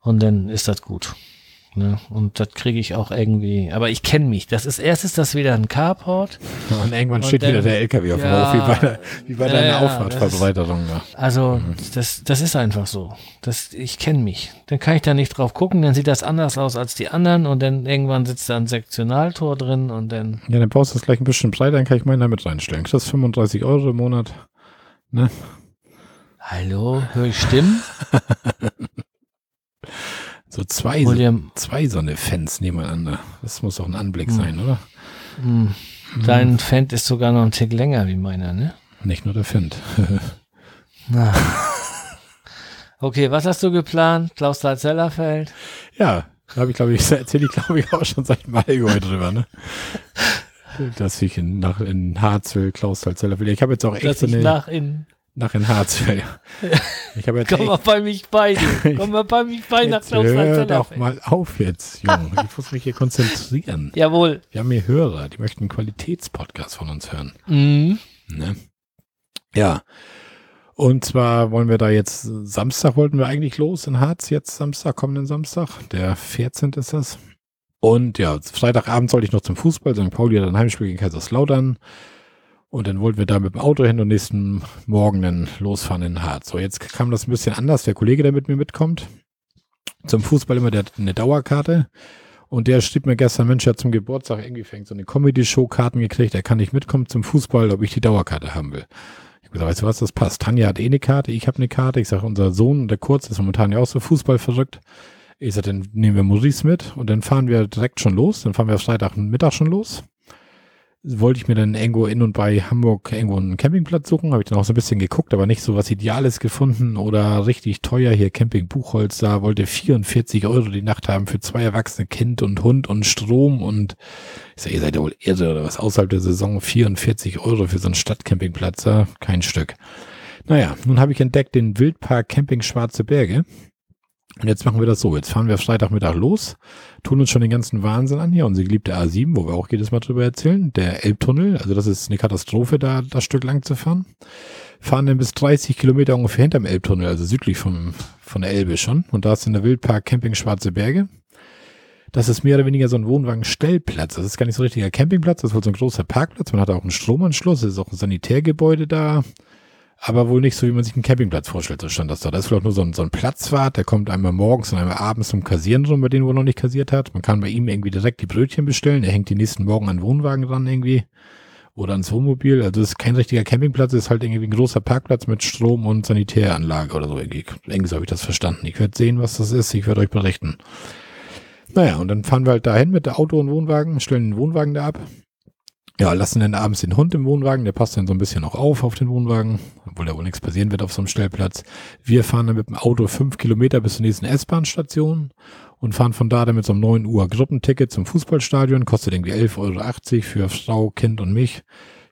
[SPEAKER 1] Und dann ist das gut. Ne? Und das kriege ich auch irgendwie. Aber ich kenne mich. Das ist erst ist das wieder ein Carport.
[SPEAKER 2] Und irgendwann
[SPEAKER 1] Und
[SPEAKER 2] steht wieder
[SPEAKER 1] dann-
[SPEAKER 2] der LKW auf dem
[SPEAKER 1] Ja.
[SPEAKER 2] Hof, wie bei, der, wie bei deiner
[SPEAKER 1] ja,
[SPEAKER 2] Auffahrtverbreiterung da.
[SPEAKER 1] Also, das, das ist einfach so. Das, ich kenne mich. Dann kann ich da nicht drauf gucken, dann sieht das anders aus als die anderen und dann irgendwann sitzt da ein Sektionaltor drin und dann.
[SPEAKER 2] Ja, dann baust du das gleich ein bisschen breiter, dann kann ich meinen damit reinstellen. Das ist 35 Euro im Monat. Ne?
[SPEAKER 1] Hallo, höre ich Stimmen?
[SPEAKER 2] So zwei, zwei so eine Fans nebeneinander. Das muss doch ein Anblick
[SPEAKER 1] Hm.
[SPEAKER 2] sein, oder?
[SPEAKER 1] hm, dein Fendt ist sogar noch ein Tick länger wie meiner, ne?
[SPEAKER 2] Nicht nur der.
[SPEAKER 1] Na. Okay, was hast du geplant? Klaus Zellerfeld?
[SPEAKER 2] ja, da habe ich, glaube ich, erzähle ich, glaube ich, auch schon seit Mai drüber, ne? Dass ich in, nach, in Harz will, Klaus Zeller will. Ich habe jetzt auch echt
[SPEAKER 1] Dass
[SPEAKER 2] so
[SPEAKER 1] ich
[SPEAKER 2] eine,
[SPEAKER 1] nach in.
[SPEAKER 2] Nach in Harz will. Ich habe jetzt
[SPEAKER 1] Komm
[SPEAKER 2] echt,
[SPEAKER 1] mal bei mich bei dir. Komm mal bei mich bei nach
[SPEAKER 2] hör doch mal auf jetzt, Junge. Ich muss mich hier konzentrieren.
[SPEAKER 1] Jawohl.
[SPEAKER 2] Wir haben hier Hörer, die möchten einen Qualitätspodcast von uns hören.
[SPEAKER 1] Mhm.
[SPEAKER 2] Ne? Ja. Und zwar wollen wir da jetzt, Samstag wollten wir eigentlich los in Harz, jetzt Samstag, kommenden Samstag, der 14. ist das. Und ja, Freitagabend sollte ich noch zum Fußball, St. Pauli hat ein Heimspiel gegen Kaiserslautern. Und dann wollten wir da mit dem Auto hin und nächsten Morgen dann losfahren in Harz. So, jetzt kam das ein bisschen anders. Der Kollege, der mit mir mitkommt, zum Fußball immer, der hat eine Dauerkarte. Und der schrieb mir gestern, Mensch, er hat zum Geburtstag irgendwie fängt so eine Comedy-Show-Karten gekriegt, er kann nicht mitkommen zum Fußball, ob ich die Dauerkarte haben will. Ich hab gesagt, weißt du was, das passt. Tanja hat eh eine Karte, ich habe eine Karte. Ich sage, unser Sohn, der Kurz, ist momentan ja auch so Fußball verrückt. Ich sage, dann nehmen wir Maurice mit und dann fahren wir direkt schon los. Dann fahren wir Freitagmittag schon los. Wollte ich mir dann irgendwo in und bei Hamburg irgendwo einen Campingplatz suchen. Habe ich dann auch so ein bisschen geguckt, aber nicht so was Ideales gefunden oder richtig teuer. Hier Camping Buchholz, da wollte 44 Euro die Nacht haben für zwei erwachsene Kind und Hund und Strom und ich sage, ihr seid ja wohl irre oder was außerhalb der Saison 44 Euro für so einen Stadtcampingplatz, kein Stück. Naja, nun habe ich entdeckt den Wildpark Camping Schwarze Berge. Und jetzt machen wir das so. Jetzt fahren wir Freitagmittag los, tun uns schon den ganzen Wahnsinn an hier. Unsere geliebte A7, wo wir auch jedes Mal drüber erzählen. Der Elbtunnel, also das ist eine Katastrophe, da das Stück lang zu fahren. Fahren dann bis 30 Kilometer ungefähr hinterm Elbtunnel, also südlich vom, von der Elbe schon. Und da ist in der Wildpark Camping Schwarze Berge. Das ist mehr oder weniger so ein Wohnwagenstellplatz. Das ist gar nicht so ein richtiger Campingplatz, das ist wohl so ein großer Parkplatz. Man hat auch einen Stromanschluss, es ist auch ein Sanitärgebäude da. Aber wohl nicht so, wie man sich einen Campingplatz vorstellt, so stand das da. Da ist vielleicht nur so ein, so ein Platzwart, der kommt einmal morgens und einmal abends zum Kassieren rum, bei denen wo noch nicht kassiert hat. Man kann bei ihm irgendwie direkt die Brötchen bestellen. Er hängt die nächsten Morgen an den Wohnwagen ran irgendwie. oder ans Wohnmobil. Also das ist kein richtiger Campingplatz, es ist halt irgendwie ein großer Parkplatz mit Strom und Sanitäranlage oder so. Irgendwie, irgendwie so habe ich das verstanden. Ich werde sehen, was das ist. Ich werde euch berichten. Naja, und dann fahren wir halt dahin mit der Auto und Wohnwagen, stellen den Wohnwagen da ab. Ja, lassen dann abends den Hund im Wohnwagen, der passt dann so ein bisschen auch auf auf den Wohnwagen, obwohl da wohl nichts passieren wird auf so einem Stellplatz. Wir fahren dann mit dem Auto fünf Kilometer bis zur nächsten S-Bahn-Station und fahren von da dann mit so einem 9 Uhr Gruppenticket zum Fußballstadion, kostet irgendwie 11,80 Euro für Frau, Kind und mich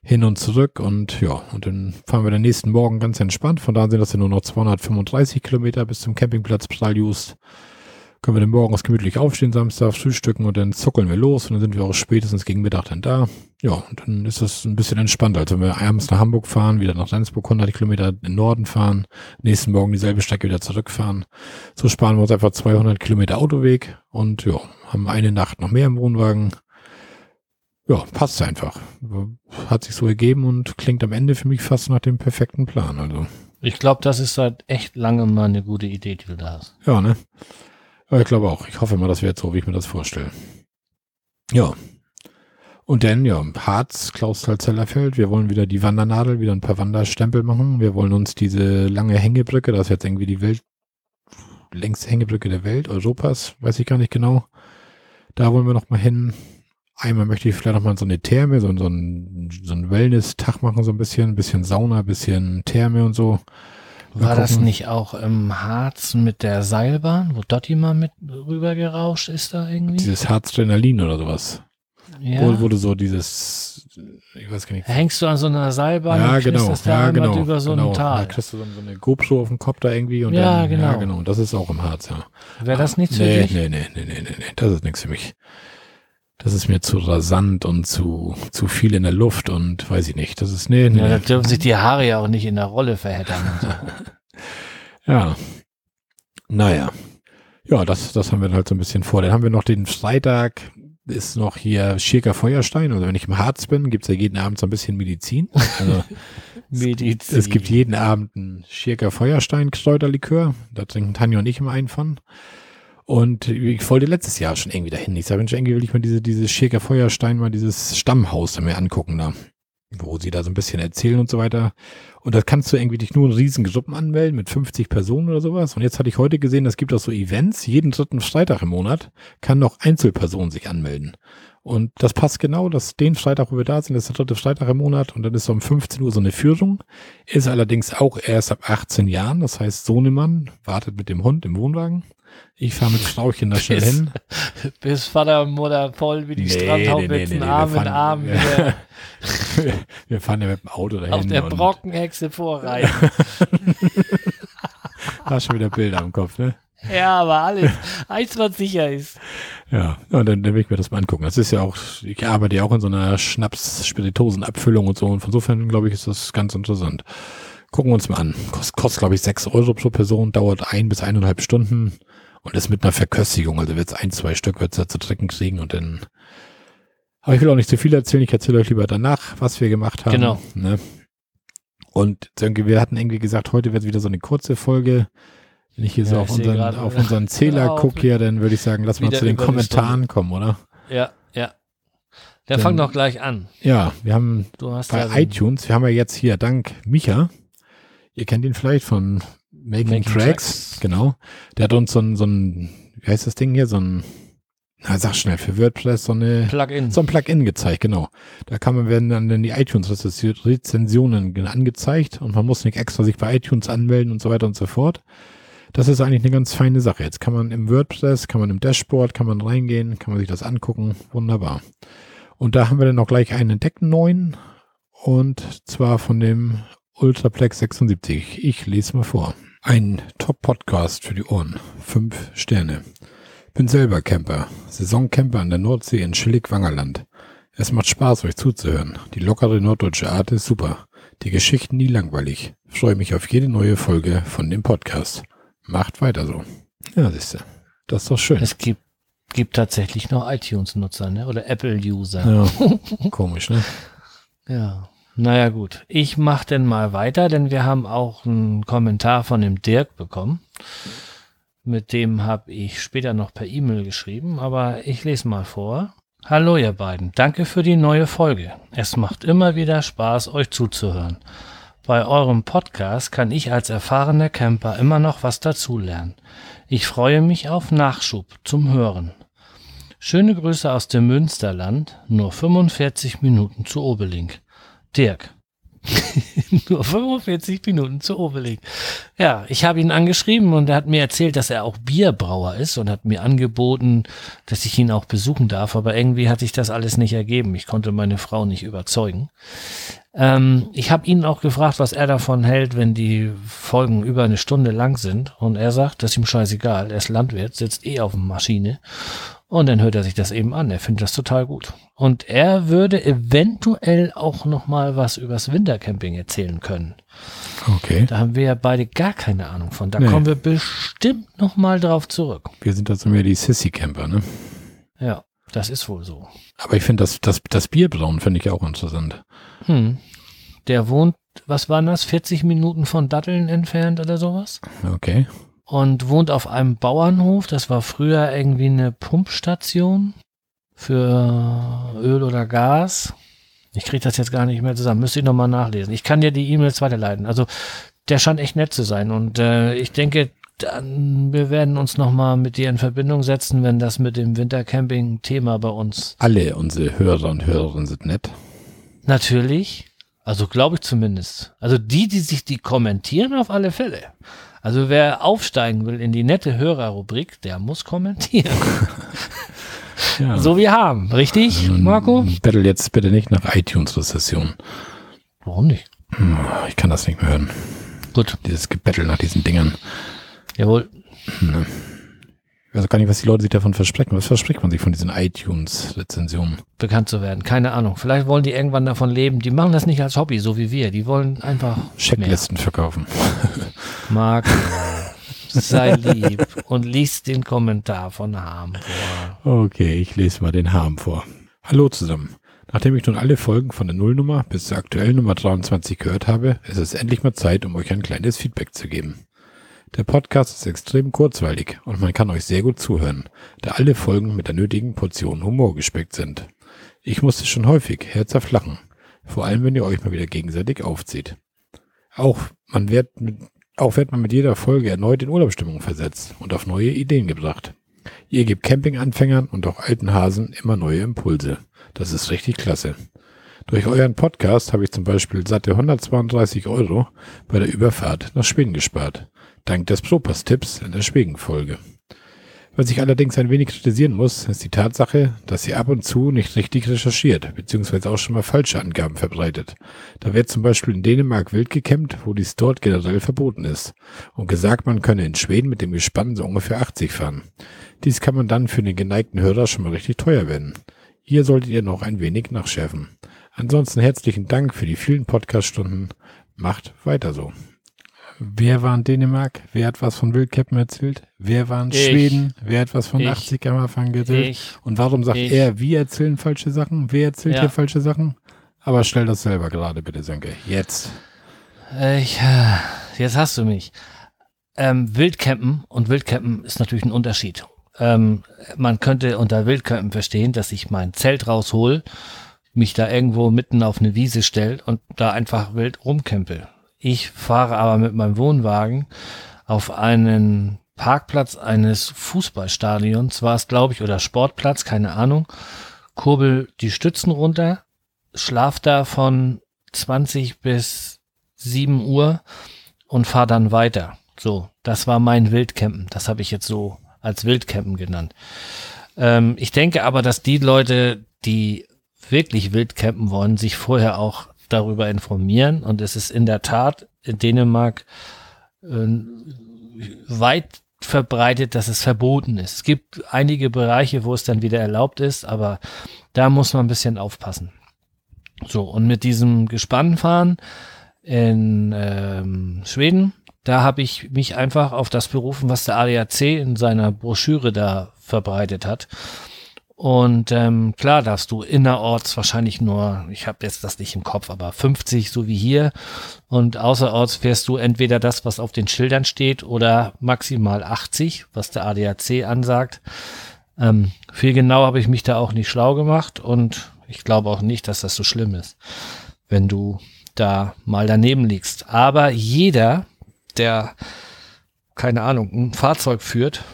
[SPEAKER 2] hin und zurück und ja, und dann fahren wir den nächsten Morgen ganz entspannt. Von da sind das ja nur noch 235 Kilometer bis zum Campingplatz Praljust können wir dann morgens gemütlich aufstehen, Samstag, frühstücken und dann zuckeln wir los und dann sind wir auch spätestens gegen Mittag dann da. Ja, und dann ist das ein bisschen entspannter, als wenn wir abends nach Hamburg fahren, wieder nach Rendsburg 100 Kilometer in den Norden fahren, nächsten Morgen dieselbe Strecke wieder zurückfahren. So sparen wir uns einfach 200 Kilometer Autoweg und ja, haben eine Nacht noch mehr im Wohnwagen. Ja, passt einfach. Hat sich so ergeben und klingt am Ende für mich fast nach dem perfekten Plan, also.
[SPEAKER 1] Ich glaube, das ist seit echt langem mal eine gute Idee, die du da hast.
[SPEAKER 2] Ja, ne? Ich glaube auch. Ich hoffe mal, das wird so, wie ich mir das vorstelle. Ja. Und dann, ja, Harz, Klausthal-Zellerfeld. Wir wollen wieder die Wandernadel, wieder ein paar Wanderstempel machen. Wir wollen uns diese lange Hängebrücke, das ist jetzt irgendwie die Welt, längste Hängebrücke der Welt, Europas, weiß ich gar nicht genau. Da wollen wir noch mal hin. Einmal möchte ich vielleicht noch mal so eine Therme, so, so ein, so ein Wellness-Tag machen, so ein bisschen, ein bisschen Sauna, ein bisschen Therme und so.
[SPEAKER 1] War das nicht auch im Harz mit der Seilbahn, wo Dotti mal mit rüber gerauscht ist da irgendwie?
[SPEAKER 2] Dieses Harz-Adrenalin oder sowas.
[SPEAKER 1] Ja.
[SPEAKER 2] Wo, wo du so dieses, ich weiß gar nicht.
[SPEAKER 1] Hängst du an so einer Seilbahn
[SPEAKER 2] Ja,
[SPEAKER 1] und
[SPEAKER 2] genau.
[SPEAKER 1] das da
[SPEAKER 2] Ja, genau.
[SPEAKER 1] über so
[SPEAKER 2] genau.
[SPEAKER 1] ein Tal.
[SPEAKER 2] Da kriegst du so, so eine GoPro auf dem Kopf da irgendwie und
[SPEAKER 1] Ja,
[SPEAKER 2] dann, ja,
[SPEAKER 1] genau.
[SPEAKER 2] genau. Das ist auch im Harz, ja.
[SPEAKER 1] Wäre das nichts
[SPEAKER 2] nee,
[SPEAKER 1] für dich?
[SPEAKER 2] Nee, nee, nee, nee, nee, nee. Das ist nichts für mich. Das ist mir zu rasant und zu, zu viel in der Luft und weiß ich nicht. Das ist, nee, nee.
[SPEAKER 1] Ja, da dürfen sich die Haare ja auch nicht in der Rolle verheddern. So.
[SPEAKER 2] Ja. Naja. Ja, das, das haben wir halt so ein bisschen vor. Dann haben wir noch den Freitag, ist noch hier Schirker Feuerstein. Also wenn ich im Harz bin, gibt's ja jeden Abend so ein bisschen Medizin. Also
[SPEAKER 1] Medizin.
[SPEAKER 2] es gibt jeden Abend einen Schirker Feuerstein Kräuterlikör. Da trinken Tanja und ich immer einen von. Und ich wollte letztes Jahr schon irgendwie dahin. Ich sage, Mensch, irgendwie will ich mal diese, diese Schirker Feuerstein mal dieses Stammhaus da mir angucken da. Wo sie da so ein bisschen erzählen und so weiter. Und das kannst du irgendwie dich nur in riesen Gruppen anmelden mit 50 Personen oder sowas. Und jetzt hatte ich heute gesehen, es gibt auch so Events. Jeden dritten Freitag im Monat kann noch Einzelpersonen sich anmelden. Und das passt genau, dass den Freitag, wo wir da sind, das ist der dritte Freitag im Monat und dann ist so um 15 Uhr so eine Führung. Ist allerdings auch erst ab 18 Jahren. Das heißt, Sohnemann wartet mit dem Hund im Wohnwagen. Ich fahre mit Frauchen da schnell
[SPEAKER 1] Bis-
[SPEAKER 2] hin.
[SPEAKER 1] Bis Vater und Mutter voll wie die
[SPEAKER 2] Nee,
[SPEAKER 1] Strandhaubitzen,
[SPEAKER 2] wir
[SPEAKER 1] Arm in Arm
[SPEAKER 2] wir- wir fahren ja mit dem Auto dahin.
[SPEAKER 1] auf der
[SPEAKER 2] und
[SPEAKER 1] Brockenhexe vorreiten.
[SPEAKER 2] Hast schon wieder Bilder im Kopf, ne?
[SPEAKER 1] ja, aber alles, eins, was sicher ist.
[SPEAKER 2] Ja, ja dann, dann will ich mir das mal angucken. Das ist ja auch, ich arbeite ja auch in so einer Schnaps-Spiritosen-Abfüllung und so. Und insofern, glaube ich, ist das ganz interessant. Gucken wir uns mal an. Kost, kostet, glaube ich, sechs Euro pro Person, dauert ein bis eineinhalb Stunden und ist mit einer Verköstigung. Also wird's ein, zwei Stück wird's da zu trinken kriegen und dann. Aber ich will auch nicht zu viel erzählen. Ich erzähle euch lieber danach, was wir gemacht haben.
[SPEAKER 1] Genau.
[SPEAKER 2] Ne? Und irgendwie, wir hatten irgendwie gesagt, heute wird wieder so eine kurze Folge. Wenn ich hier so
[SPEAKER 1] Ja,
[SPEAKER 2] auf
[SPEAKER 1] ich sehe
[SPEAKER 2] unseren, auf unseren Zähler
[SPEAKER 1] auf.
[SPEAKER 2] gucke, ja, dann würde ich sagen, lass mal zu den Kommentaren kommen, oder?
[SPEAKER 1] Ja, ja. Der
[SPEAKER 2] Dann-
[SPEAKER 1] fängt doch gleich an.
[SPEAKER 2] Ja, wir haben
[SPEAKER 1] Du hast
[SPEAKER 2] bei
[SPEAKER 1] so-
[SPEAKER 2] iTunes, wir haben ja jetzt hier dank Micha, ihr kennt ihn vielleicht von Making,
[SPEAKER 1] Making
[SPEAKER 2] Tracks,
[SPEAKER 1] Tracks.
[SPEAKER 2] genau. Der hat uns so ein, so ein, wie heißt das Ding hier, so ein, na sag schnell, für WordPress so eine,
[SPEAKER 1] Plugin.
[SPEAKER 2] so ein Plugin gezeigt, genau. Da kann man, werden dann die iTunes-Rezensionen angezeigt und man muss nicht extra sich bei iTunes anmelden und so weiter und so fort. Das ist eigentlich eine ganz feine Sache. Jetzt kann man im WordPress, kann man im Dashboard, kann man reingehen, kann man sich das angucken. Wunderbar. Und da haben wir dann auch gleich einen entdeckten neuen und zwar von dem Ultraplex 76. Ich lese mal vor. Ein Top-Podcast für die Ohren. Fünf Sterne. Bin selber Camper. Saisoncamper an der Nordsee in Schillig-Wangerland. Es macht Spaß, euch zuzuhören. Die lockere norddeutsche Art ist super. Die Geschichten nie langweilig. Freue mich auf jede neue Folge von dem Podcast. Macht weiter so. Ja, siehste. Das ist doch schön.
[SPEAKER 1] Es gibt, gibt tatsächlich noch iTunes-Nutzer, ne? Oder Apple-User.
[SPEAKER 2] Ja, komisch, ne?
[SPEAKER 1] Ja. Naja, gut. Ich mach denn mal weiter, denn wir haben auch einen Kommentar von dem Dirk bekommen. Mit dem habe ich später noch per E-Mail geschrieben, aber ich lese mal vor. Hallo ihr beiden, danke für die neue Folge. Es macht immer wieder Spaß, euch zuzuhören. Bei eurem Podcast kann ich als erfahrener Camper immer noch was dazulernen. Ich freue mich auf Nachschub zum Hören. Schöne Grüße aus dem Münsterland, nur 45 Minuten zu Obelink. Dirk. Nur 45 Minuten zu Obeling. Ja, ich habe ihn angeschrieben und er hat mir erzählt, dass er auch Bierbrauer ist und hat mir angeboten, dass ich ihn auch besuchen darf. Aber irgendwie hat sich das alles nicht ergeben. Ich konnte meine Frau nicht überzeugen. Ähm, ich habe ihn auch gefragt, was er davon hält, wenn die Folgen über eine Stunde lang sind. Und er sagt, das ist ihm scheißegal. Er ist Landwirt, sitzt eh auf der Maschine und dann hört er sich das eben an. Er findet das total gut. Und er würde eventuell auch noch mal was übers Wintercamping erzählen können.
[SPEAKER 2] Okay.
[SPEAKER 1] Da haben wir ja beide gar keine Ahnung von. Da nee. kommen wir bestimmt noch mal drauf zurück.
[SPEAKER 2] Wir sind also mehr die Sissy-Camper, ne?
[SPEAKER 1] Ja, das ist wohl so.
[SPEAKER 2] Aber ich finde das, das, das Bierbrauen finde ich auch interessant.
[SPEAKER 1] Hm. Der wohnt, was waren das, 40 Minuten von Datteln entfernt oder sowas?
[SPEAKER 2] Okay
[SPEAKER 1] und wohnt auf einem Bauernhof. Das war früher irgendwie eine Pumpstation für Öl oder Gas. Ich kriege das jetzt gar nicht mehr zusammen. Müsste ich nochmal nachlesen. Ich kann dir die E-Mails weiterleiten. Also der scheint echt nett zu sein. Und äh, ich denke, dann, wir werden uns nochmal mit dir in Verbindung setzen, wenn das mit dem Wintercamping-Thema bei uns.
[SPEAKER 2] Alle unsere Hörer und Hörerinnen sind nett.
[SPEAKER 1] Natürlich. Also glaube ich zumindest. Also die, die sich die kommentieren, auf alle Fälle. Also wer aufsteigen will in die nette Hörerrubrik, der muss kommentieren. ja. So wie haben, richtig, also, Marco?
[SPEAKER 2] Battle jetzt bitte nicht nach iTunes-Rezession.
[SPEAKER 1] Warum nicht?
[SPEAKER 2] Hm, ich kann das nicht mehr hören.
[SPEAKER 1] Gut.
[SPEAKER 2] Dieses Gebettel nach diesen Dingern.
[SPEAKER 1] Jawohl.
[SPEAKER 2] Hm. Ich weiß gar nicht, was die Leute sich davon versprechen. Was verspricht man sich von diesen iTunes-Rezensionen?
[SPEAKER 1] Bekannt zu werden. Keine Ahnung. Vielleicht wollen die irgendwann davon leben. Die machen das nicht als Hobby, so wie wir. Die wollen einfach.
[SPEAKER 2] Checklisten
[SPEAKER 1] mehr.
[SPEAKER 2] verkaufen.
[SPEAKER 1] Marc, sei lieb und lies den Kommentar von Harm
[SPEAKER 2] vor. Okay, ich lese mal den Harm vor. Hallo zusammen. Nachdem ich nun alle Folgen von der Nullnummer bis zur aktuellen Nummer 23 gehört habe, ist es endlich mal Zeit, um euch ein kleines Feedback zu geben. Der Podcast ist extrem kurzweilig und man kann euch sehr gut zuhören, da alle Folgen mit der nötigen Portion Humor gespeckt sind. Ich musste schon häufig herzhaft lachen, vor allem wenn ihr euch mal wieder gegenseitig aufzieht. Auch man wird mit, auch wird man mit jeder Folge erneut in Urlaubsstimmung versetzt und auf neue Ideen gebracht. Ihr gebt Campinganfängern und auch alten Hasen immer neue Impulse. Das ist richtig klasse. Durch euren Podcast habe ich zum Beispiel satte 132 Euro bei der Überfahrt nach Schweden gespart dank des Propas-Tipps in der Schweden-Folge. Was ich allerdings ein wenig kritisieren muss, ist die Tatsache, dass sie ab und zu nicht richtig recherchiert, beziehungsweise auch schon mal falsche Angaben verbreitet. Da wird zum Beispiel in Dänemark wild gekämmt, wo dies dort generell verboten ist, und gesagt, man könne in Schweden mit dem Gespann so ungefähr 80 fahren. Dies kann man dann für den geneigten Hörer schon mal richtig teuer werden. Hier solltet ihr noch ein wenig nachschärfen. Ansonsten herzlichen Dank für die vielen Podcaststunden. Macht weiter so. Wer war in Dänemark? Wer hat was von Wildcappen erzählt? Wer war in ich. Schweden? Wer hat was von ich. 80 am Anfang erzählt? Ich. Und warum sagt er, wir erzählen falsche Sachen? Wer erzählt ja. hier falsche Sachen? Aber stell das selber gerade bitte, Sönke. Jetzt.
[SPEAKER 1] Ich, äh, jetzt hast du mich. Ähm, Wildcampen und Wildcampen ist natürlich ein Unterschied. Ähm, man könnte unter Wildcampen verstehen, dass ich mein Zelt raushol, mich da irgendwo mitten auf eine Wiese stelle und da einfach wild rumcampe. Ich fahre aber mit meinem Wohnwagen auf einen Parkplatz eines Fußballstadions, war es glaube ich, oder Sportplatz, keine Ahnung, kurbel die Stützen runter, schlaf da von 20 bis 7 Uhr und fahr dann weiter. So, das war mein Wildcampen. Das habe ich jetzt so als Wildcampen genannt. Ähm, ich denke aber, dass die Leute, die wirklich Wildcampen wollen, sich vorher auch darüber informieren. Und es ist in der Tat in Dänemark äh, weit verbreitet, dass es verboten ist. Es gibt einige Bereiche, wo es dann wieder erlaubt ist, aber da muss man ein bisschen aufpassen. So, und mit diesem Gespannfahren in ähm, Schweden, da habe ich mich einfach auf das berufen, was der ADAC in seiner Broschüre da verbreitet hat. Und ähm, klar darfst du innerorts wahrscheinlich nur, ich habe jetzt das nicht im Kopf, aber 50 so wie hier. Und außerorts fährst du entweder das, was auf den Schildern steht, oder maximal 80, was der ADAC ansagt. Ähm, viel genau habe ich mich da auch nicht schlau gemacht und ich glaube auch nicht, dass das so schlimm ist, wenn du da mal daneben liegst. Aber jeder, der, keine Ahnung, ein Fahrzeug führt,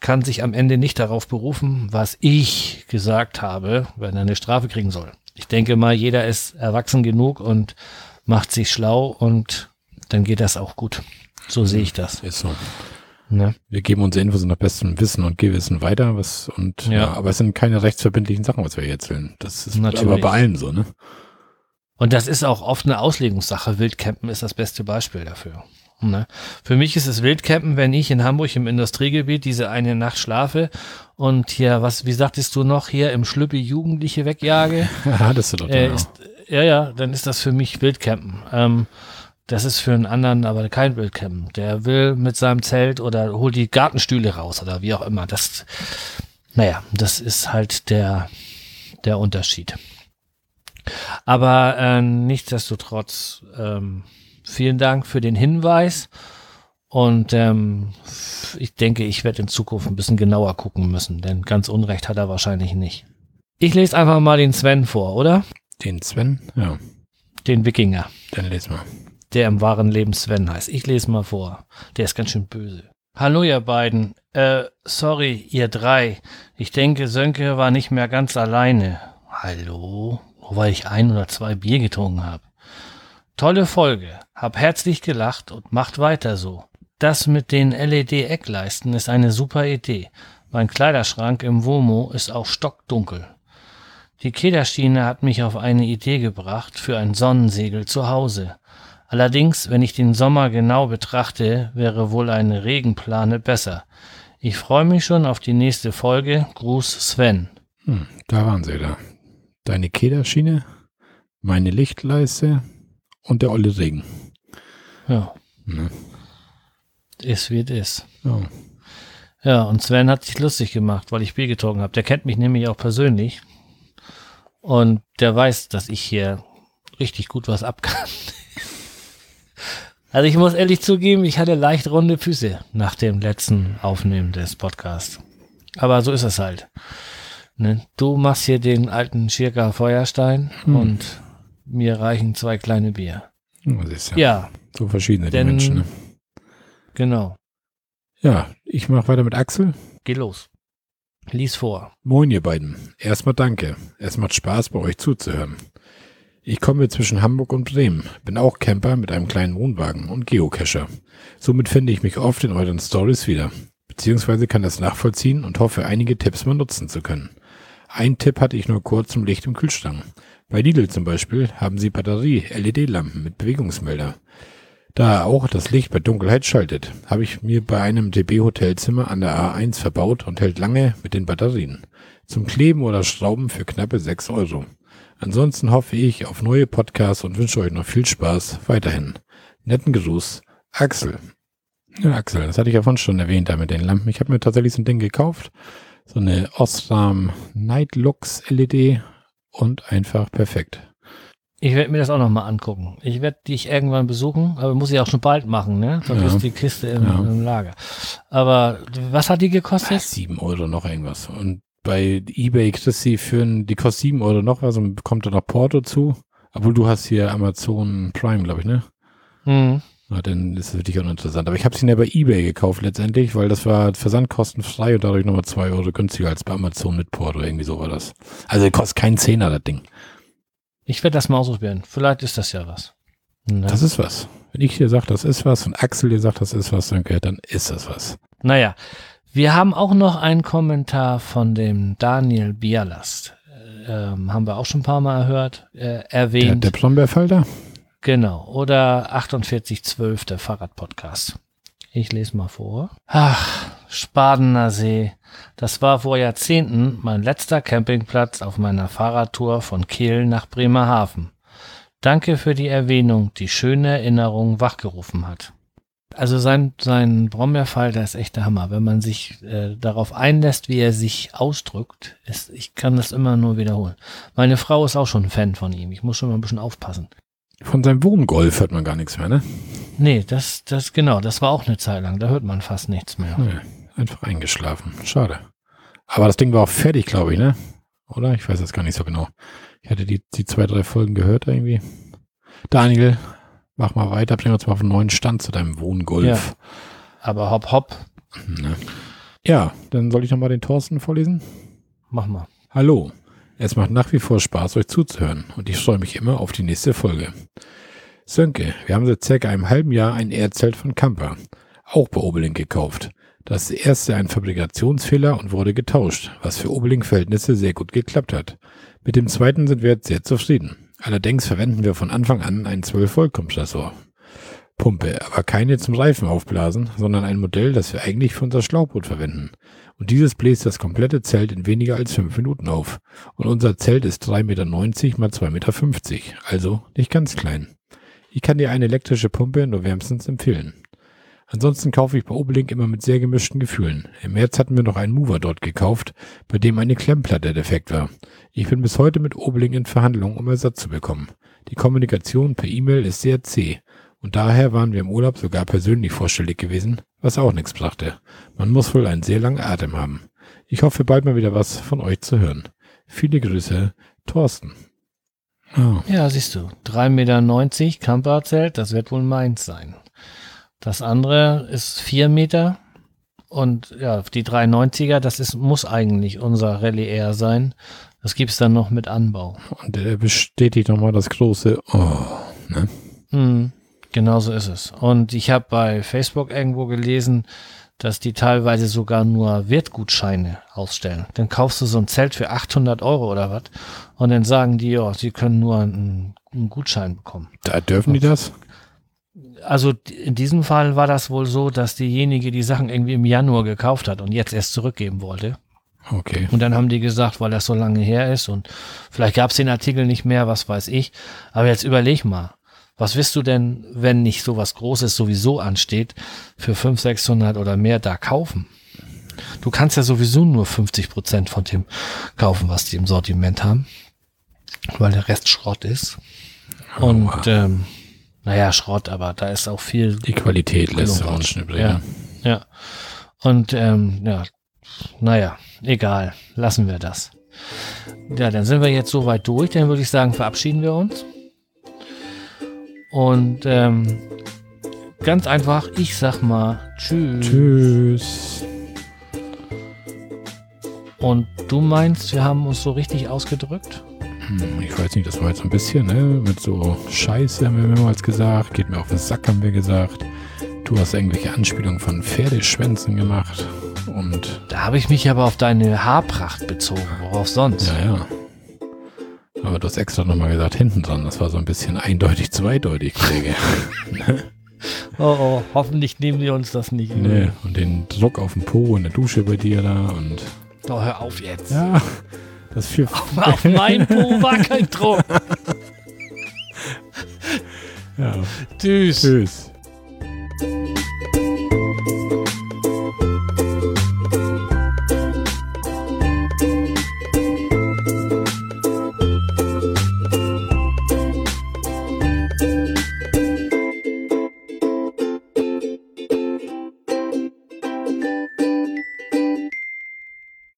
[SPEAKER 1] kann sich am Ende nicht darauf berufen, was ich gesagt habe, wenn er eine Strafe kriegen soll. Ich denke mal, jeder ist erwachsen genug und macht sich schlau und dann geht das auch gut. So sehe ich das.
[SPEAKER 2] Ist so.
[SPEAKER 1] Ne?
[SPEAKER 2] Wir geben unsere Infos nach bestem Wissen und Gewissen weiter, was und
[SPEAKER 1] Ja.
[SPEAKER 2] ja. aber es sind keine rechtsverbindlichen Sachen, was wir hier erzählen. Das ist
[SPEAKER 1] Natürlich.
[SPEAKER 2] aber bei allen so, ne?
[SPEAKER 1] Und das ist auch oft eine Auslegungssache. Wildcampen ist das beste Beispiel dafür. Ne? Für mich ist es Wildcampen, wenn ich in Hamburg im Industriegebiet diese eine Nacht schlafe und hier, was, wie sagtest du noch, hier im Schlüppi Jugendliche wegjage.
[SPEAKER 2] Ja, das ist doch
[SPEAKER 1] äh, ist, ja, ja, dann ist das für mich Wildcampen. Ähm, das ist für einen anderen aber kein Wildcampen. Der will mit seinem Zelt oder holt die Gartenstühle raus oder wie auch immer. Das, naja, das ist halt der, der Unterschied. Aber äh, nichtsdestotrotz, ähm, vielen Dank für den Hinweis. Und ähm, ich denke, ich werde in Zukunft ein bisschen genauer gucken müssen, denn ganz Unrecht hat er wahrscheinlich nicht. Ich lese einfach mal den Sven vor, oder?
[SPEAKER 2] Den Sven, ja,
[SPEAKER 1] Den Wikinger,
[SPEAKER 2] dann lesen wir.
[SPEAKER 1] der im wahren Leben Sven heißt. Ich lese mal vor. Der ist ganz schön böse. Hallo ihr beiden. Äh, sorry, ihr drei. Ich denke, Sönke war nicht mehr ganz alleine. Hallo? Nur weil ich ein oder zwei Bier getrunken habe. Tolle Folge. Hab herzlich gelacht und macht weiter so. Das mit den LED-Eckleisten ist eine super Idee. Mein Kleiderschrank im Womo ist auch stockdunkel. Die Kederschiene hat mich auf eine Idee gebracht für ein Sonnensegel zu Hause. Allerdings, wenn ich den Sommer genau betrachte, wäre wohl eine Regenplane besser. Ich freue mich schon auf die nächste Folge. Gruß Sven.
[SPEAKER 2] Hm, da waren sie da. Deine Kederschiene, meine Lichtleiste und der olle Regen.
[SPEAKER 1] Ja,
[SPEAKER 2] Ne?
[SPEAKER 1] ist wie es ist.
[SPEAKER 2] Ja.
[SPEAKER 1] Ja, und Sven hat sich lustig gemacht, weil ich Bier getrunken habe. Der kennt mich nämlich auch persönlich. Und der weiß, dass ich hier richtig gut was ab kann. Also ich muss ehrlich zugeben, ich hatte leicht runde Füße nach dem letzten Aufnehmen des Podcasts. Aber so ist es halt. Ne? Du machst hier den alten Schirka Feuerstein
[SPEAKER 2] Hm.
[SPEAKER 1] und mir reichen zwei kleine Bier.
[SPEAKER 2] Ja,
[SPEAKER 1] Ja,
[SPEAKER 2] so verschieden sind die
[SPEAKER 1] denn-
[SPEAKER 2] Menschen. Ne?
[SPEAKER 1] genau.
[SPEAKER 2] Ja, ich mache weiter mit Axel.
[SPEAKER 1] Geh los. Lies vor.
[SPEAKER 2] Moin, ihr beiden. Erstmal danke. Es macht Spaß, bei euch zuzuhören. Ich komme zwischen Hamburg und Bremen, bin auch Camper mit einem kleinen Wohnwagen und Geocacher. Somit finde ich mich oft in euren Stories wieder, beziehungsweise kann das nachvollziehen und hoffe, einige Tipps mal nutzen zu können. Ein Tipp hatte ich nur kurz zum Licht im Kühlschrank. Bei Lidl zum Beispiel haben sie Batterie-LED-Lampen mit Bewegungsmelder. Da er auch das Licht bei Dunkelheit schaltet, habe ich mir bei einem DB-Hotelzimmer an der A1 verbaut und hält lange mit den Batterien. Zum Kleben oder Schrauben für knappe 6 Euro. Ansonsten hoffe ich auf neue Podcasts und wünsche euch noch viel Spaß weiterhin. Netten Gruß, Axel. Ja, Axel, das hatte ich ja vorhin schon erwähnt da mit den Lampen. Ich habe mir tatsächlich so ein Ding gekauft. So eine Osram Nightlux LED und einfach perfekt.
[SPEAKER 1] Ich werde mir das auch nochmal angucken. Ich werde dich irgendwann besuchen, aber muss ich auch schon bald machen, ne? Sonst
[SPEAKER 2] Ja.
[SPEAKER 1] ist die Kiste im,
[SPEAKER 2] Ja.
[SPEAKER 1] im Lager. Aber was hat die gekostet?
[SPEAKER 2] 7 Euro noch irgendwas. Und bei Ebay kriegst du für ein, die kostet 7 Euro noch was und bekommt da noch Porto zu. Obwohl du hast hier Amazon Prime, glaube ich, ne?
[SPEAKER 1] Hm.
[SPEAKER 2] Na, dann ist es für dich auch noch interessant. Aber ich habe sie ja bei Ebay gekauft letztendlich, weil das war versandkostenfrei und dadurch nochmal 2 Euro günstiger als bei Amazon mit Porto. Irgendwie so war das. Also kostet keinen Zehner, das Ding.
[SPEAKER 1] Ich werde das mal ausprobieren. Vielleicht ist das ja was. Ne?
[SPEAKER 2] Das ist was. Wenn ich dir sage, das ist was und Axel dir sagt, das ist was, dann, dann ist das was.
[SPEAKER 1] Naja, wir haben auch noch einen Kommentar von dem Daniel Bialast. Ähm, haben wir auch schon ein paar Mal erhört, äh,
[SPEAKER 2] Der,
[SPEAKER 1] erwähnt.
[SPEAKER 2] der Brombeerfalter?
[SPEAKER 1] Genau. Oder 4812, der Fahrradpodcast. Ich lese mal vor. Ach, Spadener See. Das war vor Jahrzehnten mein letzter Campingplatz auf meiner Fahrradtour von Kehl nach Bremerhaven. Danke für die Erwähnung, die schöne Erinnerung wachgerufen hat. Also sein, sein Brombeerfalter ist echt der Hammer. Wenn man sich äh, darauf einlässt, wie er sich ausdrückt, ist, ich kann das immer nur wiederholen. Meine Frau ist auch schon ein Fan von ihm. Ich muss schon mal ein bisschen aufpassen.
[SPEAKER 2] Von seinem Wohngolf hört man gar nichts mehr, ne?
[SPEAKER 1] Nee, das, das, genau, das war auch eine Zeit lang. Da hört man fast nichts mehr.
[SPEAKER 2] Nee, einfach eingeschlafen. Schade. Aber das Ding war auch fertig, glaube ich, ne? Oder? Ich weiß das gar nicht so genau. Ich hatte die, die zwei, drei Folgen gehört irgendwie. Daniel, mach mal weiter, bring uns mal auf einen neuen Stand zu deinem Wohngolf.
[SPEAKER 1] Ja. Aber hopp, hopp,
[SPEAKER 2] Ne? Ja, dann soll ich nochmal den Thorsten vorlesen.
[SPEAKER 1] mach mal.
[SPEAKER 2] Hallo. Es macht nach wie vor Spaß, euch zuzuhören und ich freue mich immer auf die nächste Folge. Sönke, wir haben seit circa einem halben Jahr ein Erdzelt von Kamper, auch bei Obeling gekauft. Das erste ein Fabrikationsfehler und wurde getauscht, was für Obeling-Verhältnisse sehr gut geklappt hat. Mit dem zweiten sind wir jetzt sehr zufrieden. Allerdings verwenden wir von Anfang an einen 12-Volt-Kompressor. Pumpe, aber keine zum Reifen aufblasen, sondern ein Modell, das wir eigentlich für unser Schlauchboot verwenden. Und dieses bläst das komplette Zelt in weniger als fünf Minuten auf. Und unser Zelt ist 3,90 Meter mal 2,50 Meter, also nicht ganz klein. Ich kann dir eine elektrische Pumpe nur wärmstens empfehlen. Ansonsten kaufe ich bei Obeling immer mit sehr gemischten Gefühlen. Im März hatten wir noch einen Mover dort gekauft, bei dem eine Klemmplatte defekt war. Ich bin bis heute mit Obeling in Verhandlungen, um Ersatz zu bekommen. Die Kommunikation per E-Mail ist sehr zäh. Und daher waren wir im Urlaub sogar persönlich vorstellig gewesen, was auch nichts brachte. Man muss wohl einen sehr langen Atem haben. Ich hoffe bald mal wieder was von euch zu hören. Viele Grüße, Thorsten. Oh.
[SPEAKER 1] Ja, siehst du. 3,90 Meter Camperzelt, das wird wohl meins sein. Das andere ist 4 Meter. Und ja, die 390er, das ist, muss eigentlich unser Rallye Air sein. Das gibt's dann noch mit Anbau.
[SPEAKER 2] Und er bestätigt nochmal das große Oh. Ne?
[SPEAKER 1] Hm, genau so ist es. Und ich habe bei Facebook irgendwo gelesen, dass die teilweise sogar nur Wertgutscheine ausstellen. Dann kaufst du so ein Zelt für 800 Euro oder was und dann sagen die, ja, sie können nur einen, einen Gutschein bekommen.
[SPEAKER 2] Da dürfen die das?
[SPEAKER 1] Also in diesem Fall war das wohl so, dass diejenige die Sachen irgendwie im Januar gekauft hat und jetzt erst zurückgeben wollte.
[SPEAKER 2] Okay.
[SPEAKER 1] Und dann haben die gesagt, weil das so lange her ist und vielleicht gab es den Artikel nicht mehr, was weiß ich. Aber jetzt überleg mal, was wirst du denn, wenn nicht so was Großes sowieso ansteht, für 500, 600 oder mehr da kaufen? Du kannst ja sowieso nur 50 Prozent von dem kaufen, was die im Sortiment haben, weil der Rest Schrott ist. Und
[SPEAKER 2] Aua.
[SPEAKER 1] ähm, naja, Schrott, aber da ist auch viel
[SPEAKER 2] Die Qualität lässt uns übrig.
[SPEAKER 1] ja,
[SPEAKER 2] ne?
[SPEAKER 1] ja. Und ähm, ja, naja, egal, lassen wir das. Ja, dann sind wir jetzt soweit durch. Dann würde ich sagen, verabschieden wir uns. Und ähm, ganz einfach, ich sag mal Tschüss.
[SPEAKER 2] Tschüss.
[SPEAKER 1] Und du meinst, wir haben uns so richtig ausgedrückt?
[SPEAKER 2] Hm, Ich weiß nicht, das war jetzt ein bisschen, ne? Mit so Scheiße haben wir mehrmals gesagt. Geht mir auf den Sack, haben wir gesagt. Du hast irgendwelche Anspielungen von Pferdeschwänzen gemacht. Und
[SPEAKER 1] Da habe ich mich aber auf deine Haarpracht bezogen. Worauf sonst?
[SPEAKER 2] ja, ja. Aber du hast extra nochmal gesagt, hinten dran. Das war so ein bisschen eindeutig zweideutig, Kollege.
[SPEAKER 1] Oh, oh, hoffentlich nehmen die uns das nicht.
[SPEAKER 2] ne? Und den Druck auf dem Po in der Dusche bei dir da und
[SPEAKER 1] Doch, hör auf jetzt.
[SPEAKER 2] ja, das viel.
[SPEAKER 1] Auf mein Po war kein Druck.
[SPEAKER 2] Ja,
[SPEAKER 1] Tschüss.
[SPEAKER 2] tschüss.